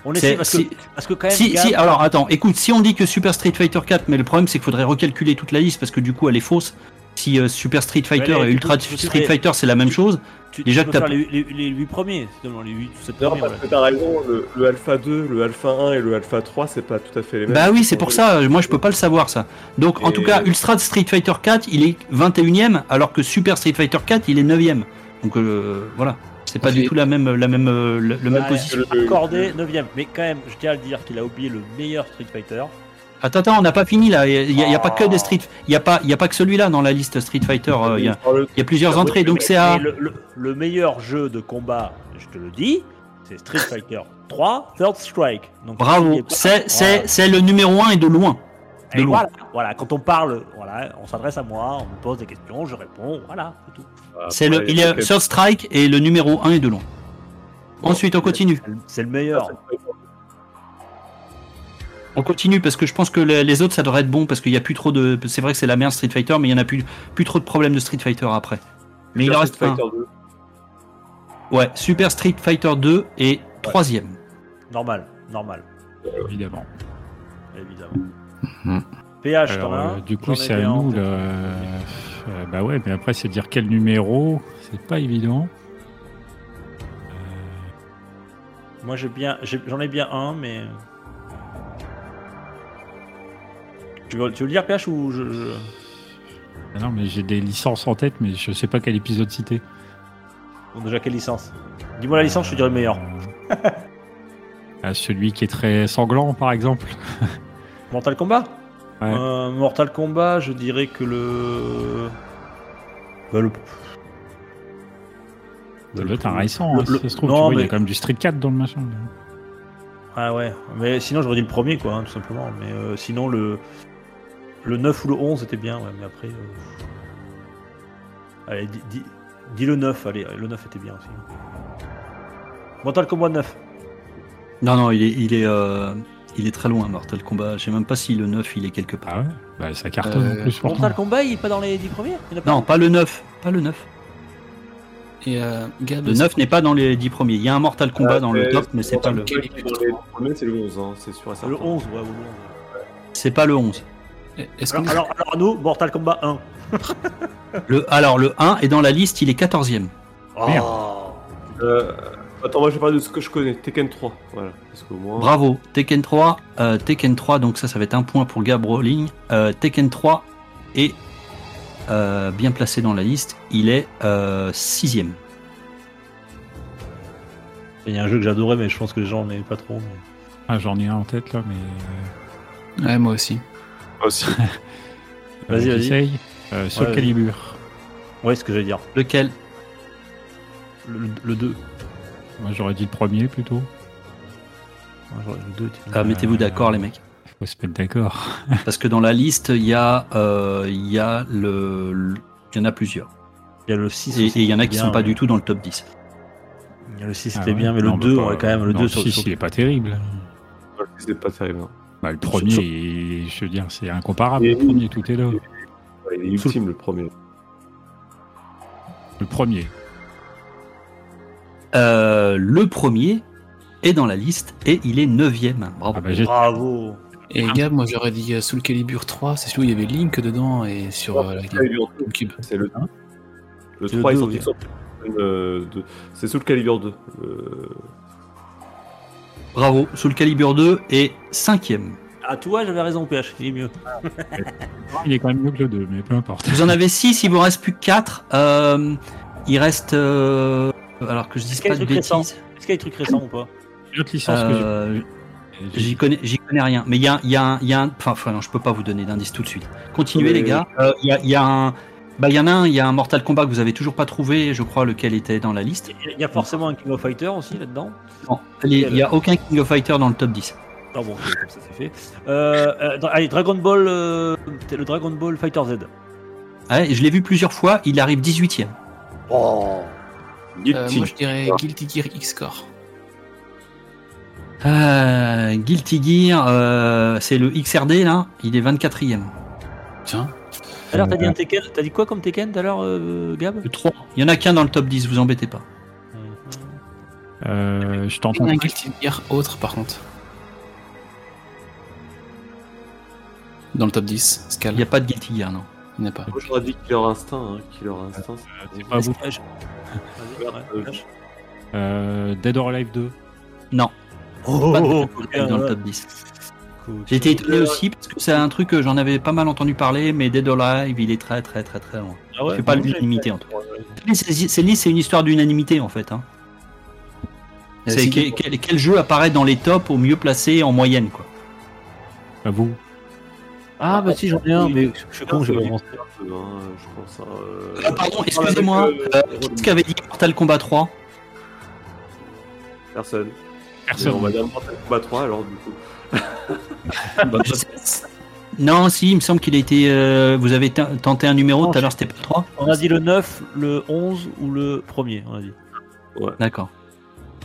On essaie parce que,
si-
parce que quand même.
Si, si, alors attends, écoute, si on dit que Super Street Fighter 4, mais le problème c'est qu'il faudrait recalculer toute la liste parce que du coup elle est fausse. si euh, Super Street Fighter
Ouais,
et Ultra Street Fighter c'est la même chose,
Tu,
Déjà
tu
que
peux faire les, les, les 8 premiers, les 8 ou 7
Non,
premiers.
parce
ouais.
que t'as raison, le, le Alpha 2, le Alpha 1 et le Alpha 3, c'est pas tout à fait les mêmes.
bah oui, c'est pour ça, moi je peux pas le savoir ça. Donc en tout cas, Ultra Street Fighter 4, il est 21ème alors que Super Street Fighter 4, il est 9ème. Donc euh, voilà, c'est pas du tout la même la même euh, le, même position.
le-
Accordé 9ème. Mais quand même, je tiens à le dire qu'il a oublié le meilleur Street Fighter.
Attends, attends, on n'a pas fini là. Il y, a- pas que des Street, il y a pas il y a pas que celui-là dans la liste Street Fighter. euh, Il y, a, il y a plusieurs entrées, donc c'est à
le, le- le meilleur jeu de combat, je te le dis, c'est Street Fighter 3 Third Strike. Donc,
bravo. C'est c'est c'est le numéro 1 et de loin.
Et
de loin.
voilà, voilà, quand on parle, voilà, on s'adresse à moi, on me pose des questions, je réponds, voilà, c'est tout.
C'est le il est Third Strike et le numéro 1 et de loin. Ensuite, on continue.
C'est le- C'est le meilleur.
On continue parce que je pense que les, autres ça devrait être bon parce qu'il y a plus trop de. C'est vrai que c'est la merde Street Fighter, mais il y en a plus plus trop de problèmes de Street Fighter après. Mais il en reste un. Ouais, Super Street Fighter 2 et troisième.
Normal, normal,
évidemment.
évidemment.
Mhm.
PH,
Alors,
as
euh, du coup, c'est à nous. Là. Euh, bah ouais, mais après, c'est dire quel numéro. C'est pas évident.
Moi, j'ai bien, j'en ai bien un, mais. Tu veux, tu veux le dire, PH, ou je. je-
Ah Non, mais j'ai des licences en tête, mais je sais pas quel épisode citer.
Bon, déjà, quelle licence? Dis-moi la licence, je te dirai le meilleur. <laughs>
Ah, celui qui est très sanglant, par exemple. <laughs>
Mortal Kombat?
Ouais.
Euh, Mortal Kombat, je dirais que le. Bah, le...
Doit être un récent,
le-
hein, si
le-
ça se trouve.
non,
tu vois, Il y a quand même du Street 4 dans le machin.
Ah ouais, mais sinon j'aurais dit le premier, quoi, hein, tout simplement. Mais euh, sinon, le. Le 9 ou le 11 était bien, ouais, mais après. euh, Allez, dis, dis- dis le 9, allez, le 9 était bien aussi. Mortal Kombat 9.
Non, non, il est, il est, euh, il est très loin, Mortal Kombat. Je sais même pas si le 9 il est quelque part.
Ah ouais? Bah, ça cartonne
Euh,
en plus. pourtant.
Mortal Kombat, il est pas dans les 10 premiers? Il y en a pas
Non, pas le 9. Pas le 9.
Et euh, Gab,
Le 9 n'est pas dans les 10 premiers. Il y a un Mortal Kombat dans le top, mais c'est pas le,
Quel est
Dans les premiers, c'est le 11, hein, c'est sûr et certain.
Le 11, ouais, ou le 11.
c'est pas le 11.
Est-ce
Alors, alors, alors, nous, Mortal Kombat 1. <laughs>
Le, alors, le 1 est dans la liste, il est 14e.
Merde.
Oh.
Euh, attends, moi je vais parler de ce que je connais, Tekken 3. Voilà, parce.
Bravo. Tekken 3, euh, Tekken 3, donc ça, ça va être un point pour Gab Rowling. Euh, Tekken 3 est euh, bien placé dans la liste. Il est 6e.
Il y a un jeu que j'adorais, mais je pense que les gens n'aimaient pas trop. mais-
Ah, j'en ai un en tête là, mais.
Ouais, moi aussi.
Aussi. <laughs>
Vas-y, vas-y.
j'essaye. Euh,
Ouais,
Calibur.
Ouais, ce que j'allais dire.
Lequel?
Le, le 2.
Moi, j'aurais dit le premier plutôt.
J'aurais- Le 2 était-
Ah, Mettez-vous d'accord, les mecs.
Faut se mettre d'accord. <laughs>
Parce que dans la liste, il y a, euh, il y a le, le- il y en a plusieurs.
Il y a le 6
Et il y en a qui
bien,
sont pas
ouais.
du tout dans le top 10.
Il y a le 6
Ah
c'était
ouais.
bien, mais le
Non,
2,
bah,
on est quand même le
non,
2 sur,
six,
sur-
il est pas terrible.
C'est pas terrible. hein.
Bah, le premier,
sur-
il- je veux dire, c'est incomparable.
Et-
Le premier, tout est là.
Ouais, il est ultime le premier.
Le premier.
Euh, le premier est dans la liste et il est 9e. Bravo.
Ah bah,
Bravo.
Et Gab, moi j'aurais dit euh, Soul Calibur 3, c'est celui où il y avait Link dedans et sur euh, la GameCube.
C'est le Le
C'est le
3 est sorti sur euh, de- C'est sous le Calibur 2. Euh,
Bravo. Soul Calibur 2 est 5e.
Ah, toi, j'avais raison, PH, il est mieux. <laughs>
Il est quand même mieux que le 2, mais peu importe.
Vous en avez 6, il vous reste plus que 4. il reste. euh, alors que je
y
pas
a
de
des trucs récents
bêtises.
Est-ce qu'il y a des trucs récents ou pas?
Une autre licence que j'ai-
Euh,
j'ai.
J'y connais, j'y connais rien, mais il y a, y a un, il y a un- enfin, enfin, non, je peux pas vous donner d'indice tout de suite. Continuez
Mais-
les gars. Euh, Il y, a, il y a un, bah il y en a un, il y a un Mortal Kombat que vous avez toujours pas trouvé, je crois lequel était dans la liste.
Il y a forcément un King of Fighter aussi là-dedans.
Non, il y- il y a aucun King of Fighter dans le top 10.
Ah bon, comme ça c'est fait. Euh, euh, allez, Dragon Ball, euh, le Dragon Ball Fighter Z.
Ouais, je l'ai vu plusieurs fois, il arrive 18e.
Oh.
Euh,
Guilty.
moi je dirais Guilty Gear X-Core.
Euh, Guilty Gear, euh, c'est le XRD là, il est 24e.
Tiens.
Alors, t'as dit un Tekken T'as dit quoi comme Tekken tout à l'heure, euh, Gab
Le 3. Il y en a qu'un dans le top 10, vous embêtez pas.
Euh, je
Il
t'entends.
y a un Guilty Gear autre par contre. Dans le top 10,
Il
Scal.
n'y a pas de Guilty Gear, non.
Il n'y en a pas.
Moi j'aurais dit Killer Instinct. Hein. Killer Instinct.
C'est pas vous. Euh, Dead or Alive 2.
Non,
Oh,
pas de
oh,
Dead or
oh,
Alive dans le
ouais.
top 10.
Cool.
J'ai été étonné aussi parce que c'est un truc que j'en avais pas mal entendu parler, mais Dead or Alive, il est très très très très loin.
Ah ouais,
fait pas l'unanimité en tout cas. C'est une histoire d'unanimité en fait. Hein.
Euh,
C'est quel, quel- quel jeu apparaît dans les tops au mieux placé en moyenne quoi.
À vous.
Ah bah si j'en ai un, mais je suis con, j'ai pas pensé.
Hein, je pense. hein, euh,
Ah, pardon, excusez-moi. Euh,
euh,
Qu'est-ce qu'avait dit Mortal Kombat 3
Personne.
Personne.
On va dire Mortal Kombat 3 alors du coup. <laughs>
Sais- Non, si, il me semble qu'il a été. euh, vous avez tenté un numéro tout à l'heure, c'était pas le 3
On a dit le 9, le 11 ou le premier, on a dit.
D'accord.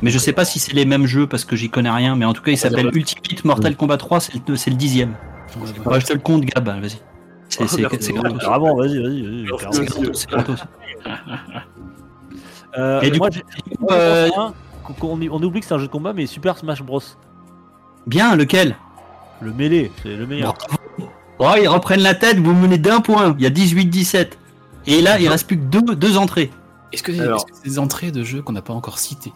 Mais je sais pas si c'est les mêmes jeux parce que j'y connais rien, mais en tout cas il s'appelle Ultimate Mortal Kombat 3, c'est le, le dixième.
Ouais,
Ouais, je te le compte, Gab, vas-y. C'est
Ah,
gratos.
Vas-y, vas-y.
C'est gratos.
Euh,
Et du
moi,
coup, euh,
qu'on- on, oublie que c'est un jeu de combat, mais Super Smash Bros.
Bien, lequel?
Le mêlé, c'est le meilleur.
Oh, ils reprennent la tête, vous menez d'un point. Il y a 18-17. Et là, il reste plus que deux, deux entrées.
Est-ce que,
Alors.
c'est des entrées de jeux qu'on n'a pas encore citées?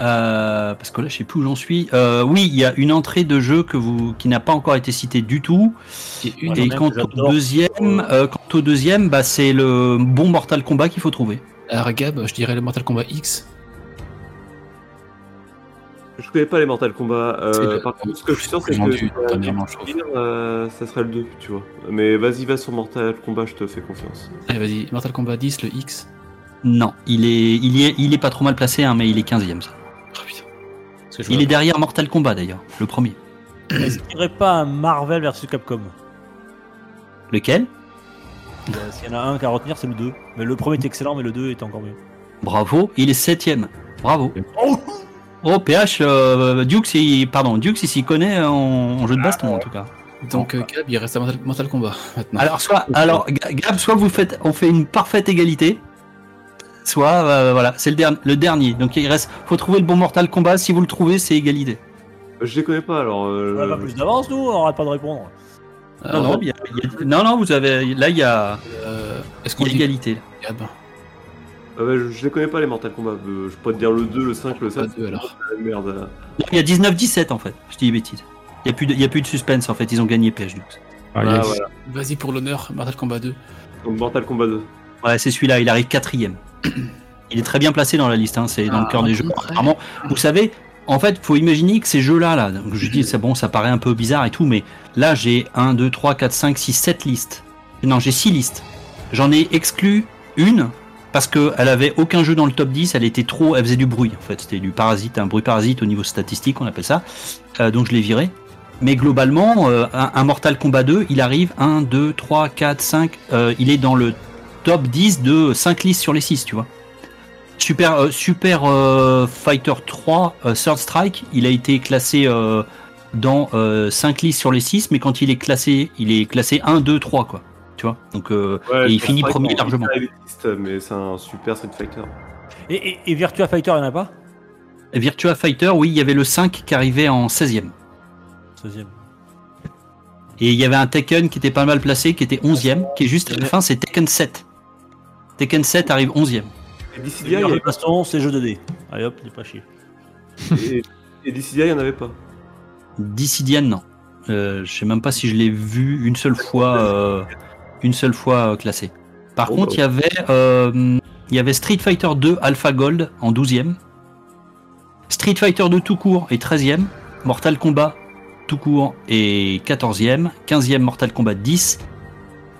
Euh, parce que là, je sais plus où j'en suis. Euh, oui, il y a une entrée de jeu que vous, qui n'a pas encore été citée du tout.
Et une
quant au deuxième, euh, quant au deuxième, bah, c'est le bon Mortal Kombat qu'il faut trouver.
Alors Gab, je dirais le Mortal Kombat X.
Je connais pas les Mortal Kombat. euh,
C'est le-
par contre, ce que je suis sûr, c'est que. euh, ça serait le 2, tu vois. Mais vas-y, va sur Mortal Kombat, je te fais confiance.
Allez, vas-y, Mortal Kombat 10, le X.
Non, il est, il est, il est pas trop mal placé, hein, mais il est 15e. ça.
Oh putain.
Il
vois-
est derrière Mortal Kombat d'ailleurs, le premier.
Est-ce qu'il n'y aurait pas un Marvel versus Capcom
Lequel?
Euh, S'il y en a un qu'à retenir, c'est le 2. Mais le premier est excellent, mais le 2 est encore mieux.
Bravo, il est 7ème. Bravo. Oh, PH, euh, Dukes, il, pardon, Dukes, il s'y connaît en, en jeu de baston en tout cas.
Donc euh, Gab, il reste à Mortal, Mortal Kombat maintenant.
Alors, soit, alors, Ga- Gab, soit vous faites, on fait une parfaite égalité, soit, euh, voilà, c'est le, dernier le dernier. Donc il reste, faut trouver le bon Mortal Kombat. Si vous le trouvez, c'est égalité.
Euh, Je les connais pas alors. euh,
On a pas plus d'avance, nous, on n'arrête pas de répondre.
Euh,
non, non, il y a- il y a- non, non, vous avez, là, il y a,
euh, Est-ce qu'on dit
égalité.
Gab?
Ah ouais, je, je les connais pas les Mortal Kombat. Euh, Je peux te dire le 2, le 5, le 7.
Pas deux, alors.
la Merde. euh.
Il y a 19-17 en fait. Je dis des bêtises. Il y a plus de, il y a plus de suspense en fait. Ils ont gagné PH Dukes.
Ah,
Ah,
yes.
voilà.
Vas-y pour l'honneur, Mortal Kombat 2.
Donc Mortal Kombat 2.
Ouais, c'est celui-là. Il arrive quatrième. <coughs> Il est très bien placé dans la liste. Hein. C'est dans le
Ah,
cœur des jeux. Apparemment, vous savez, en fait, faut imaginer que ces jeux-là, là, donc je dis, c'est bon, ça paraît un peu bizarre et tout, mais là, j'ai 1, 2, 3, 4, 5, 6, 7 listes. Non, j'ai 6 listes. J'en ai exclu une parce qu'elle avait aucun jeu dans le top 10. Elle était trop, elle faisait du bruit. En fait, c'était du parasite, un bruit parasite au niveau statistique, on appelle ça. Euh, donc je l'ai viré. Mais globalement, euh, un, Mortal Kombat 2, il arrive 1, 2, 3, 4, 5. euh, il est dans le top 10 de 5 listes sur les 6, tu vois. Super, euh, Super Fighter 3 euh, Third Strike, il a été classé dans 5 listes sur les 6, mais quand il est classé, il est classé 1, 2, 3, quoi. Tu vois Donc, euh,
Ouais,
et il finit premier largement.
Mais c'est un super Street Fighter.
Et, et, et Virtua Fighter, il n'y en a pas?
Virtua Fighter, oui, il y avait le 5 qui arrivait en 16e.
16e.
Et il y avait un Tekken qui était pas mal placé, qui était 11e, qui est juste à la fin, c'est Tekken 7. Tekken 7 arrive 11e.
Et Dissidia,
Le
il y
baston, c'est jeu 2D. Allez hop, n'est pas chier.
et, et Dissidia, il y en avait pas?
Dissidian, non. Euh, je sais même pas si je l'ai vu une seule fois, euh, une seule fois euh, classé. Par
Oh,
contre,
bah.
il y avait, euh, il y avait Street Fighter 2 Alpha Gold en 12e. Street Fighter 2 tout court est 13e. Mortal Kombat tout court est 14e. 15e Mortal Kombat 10.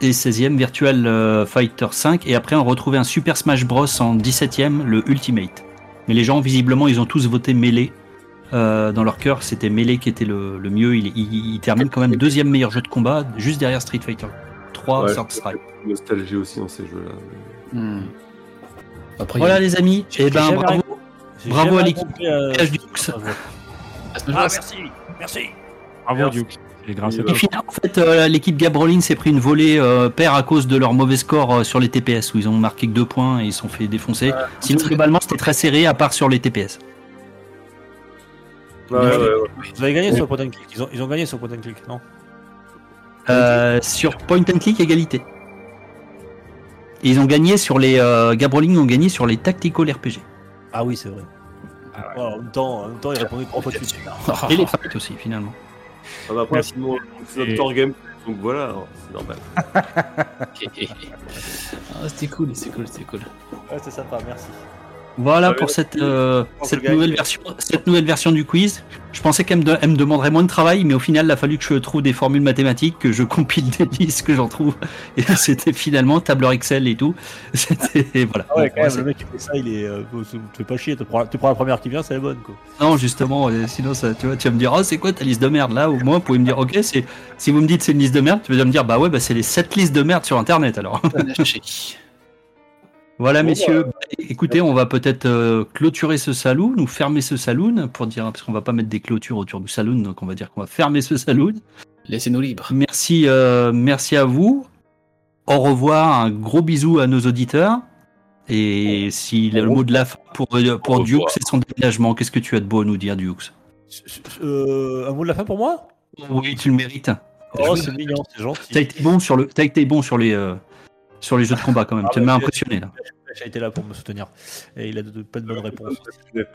Et 16e Virtual euh, Fighter 5. Et après, on retrouvait un Super Smash Bros en 17e, le Ultimate. Mais les gens, visiblement, ils ont tous voté Melee. Euh, dans leur cœur, c'était Melee qui était le, le mieux. Il, il- il termine quand même deuxième meilleur jeu de combat, juste derrière Street Fighter 3
Ouais,
Third Strike.
Nostalgie aussi dans ces jeux-là. mais-
Hmm. Après,
Voilà
il
les amis, et ben bravo. Bravo à l'équipe.
euh, Ah, merci, merci.
Bravo. Duke. Et grâce à
Oui,
toi.
Et finalement, en fait, euh, l'équipe Gabrolin s'est pris une volée euh, paire à cause de leur mauvais score euh, sur les TPS, où ils ont marqué que deux points et ils se sont fait défoncer. Sinon, globalement, c'était très serré, à part sur les TPS.
Ouais, ouais, ouais.
Vous avez gagné sur le point and click. Ils ont, ils ont gagné sur le point and click, non?
Euh, sur Point and Click égalité. Et ils ont gagné sur les. Euh, Gabrolling ont gagné sur les Tactical RPG.
Ah oui, c'est vrai. Ouais, en, même temps, en même temps, il répondait trois fois de suite.
Et les fights aussi, finalement.
Ah bah, après, sinon, c'est notre tour game, donc voilà, c'est normal. <laughs>
Ah, c'était cool, c'est cool, c'est cool.
Ouais, c'est sympa, merci.
Voilà
Ouais,
pour cette, euh, cette, nouvelle version, cette nouvelle version du quiz. Je pensais qu'elle me, de- elle me demanderait moins de travail, mais au final, il a fallu que je trouve des formules mathématiques, que je compile des listes, que j'en trouve. Et <laughs> c'était finalement tableur Excel et tout. <laughs> C'était. Voilà.
Ah ouais, quand même, le mec qui fait ça, il est. Euh, tu te fais pas chier, tu prends, tu prends la première qui vient, c'est la bonne, quoi.
Non, justement, euh, sinon, ça, tu vois, tu vas me dire, oh, c'est quoi ta liste de merde là? Au moins, vous pouvez me dire, ok, c'est, si vous me dites c'est une liste de merde, tu vas me dire, bah ouais, bah c'est les 7 listes de merde sur internet alors. Voilà,
Bon,
messieurs, écoutez, on va peut-être euh, clôturer ce saloon ou fermer ce saloon pour dire, parce qu'on va pas mettre des clôtures autour du saloon, donc on va dire qu'on va fermer ce saloon.
Laissez-nous libres.
Merci, euh, merci à vous. Au revoir, un gros bisou à nos auditeurs. Et si le mot de la fin pour, euh, pour
Au
Duke,
revoir.
c'est son déménagement, qu'est-ce que tu as de beau à nous dire, Duke
Euh, un mot de la fin pour moi?
Oui, tu le mérites.
Oh, c'est mignon, c'est
T'as
gentil.
été bon sur le, t'as été bon sur les, euh, sur les jeux de combat quand même.
Ah
tu
ouais,
m'as
j'ai-
impressionné là.
A été là pour me soutenir. Et il a de- pas de bonnes réponses.
Net.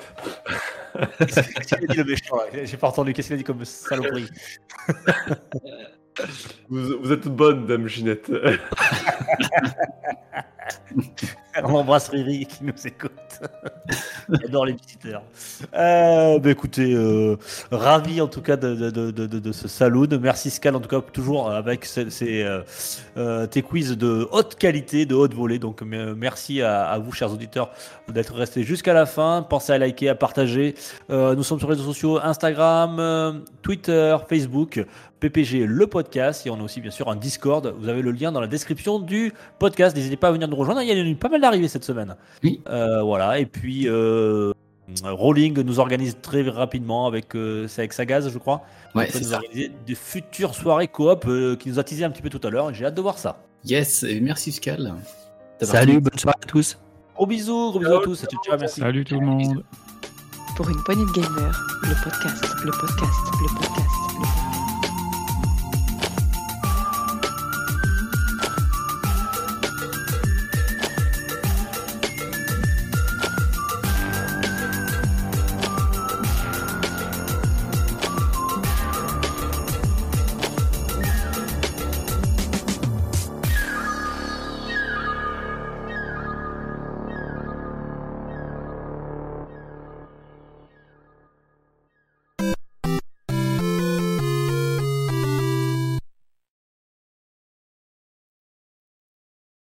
<laughs>
Qu'est-ce qu'il a dit le méchant là? J'ai pas entendu. Qu'est-ce qu'il a dit comme saloperie? <laughs>
Vous, êtes bonne, Dame Ginette.
On embrasse Riri qui nous écoute. J'adore les visiteurs. Euh, bah écoutez, euh, ravi en tout cas de, de, de, de, ce saloon. Merci Scal en tout cas toujours avec ces, ces, euh, euh, tes quiz de haute qualité, de haute volée. Donc merci à, vous chers auditeurs d'être restés jusqu'à la fin. Pensez à liker, à partager. Euh, nous sommes sur les réseaux sociaux Instagram, Twitter, Facebook. PPG le podcast et on a aussi bien sûr un Discord. Vous avez le lien dans la description du podcast. N'hésitez pas à venir nous rejoindre. Il y a eu pas mal d'arrivées cette semaine.
Oui.
Euh, voilà. Et puis euh, Rolling nous organise très rapidement avec euh, c'est avec Sagaz, je crois.
Ouais, c'est
nous
ça.
organiser de futures soirées coop euh, qui nous a teasé un petit peu tout à l'heure. J'ai hâte de voir ça.
Yes, et merci Scal.
Salut, bonne soirée à tous.
Gros bisous, gros bisous à tous. Ciao, ciao, merci.
Salut tout le monde.
Pour une poignée de gamers, le podcast, le podcast, le podcast.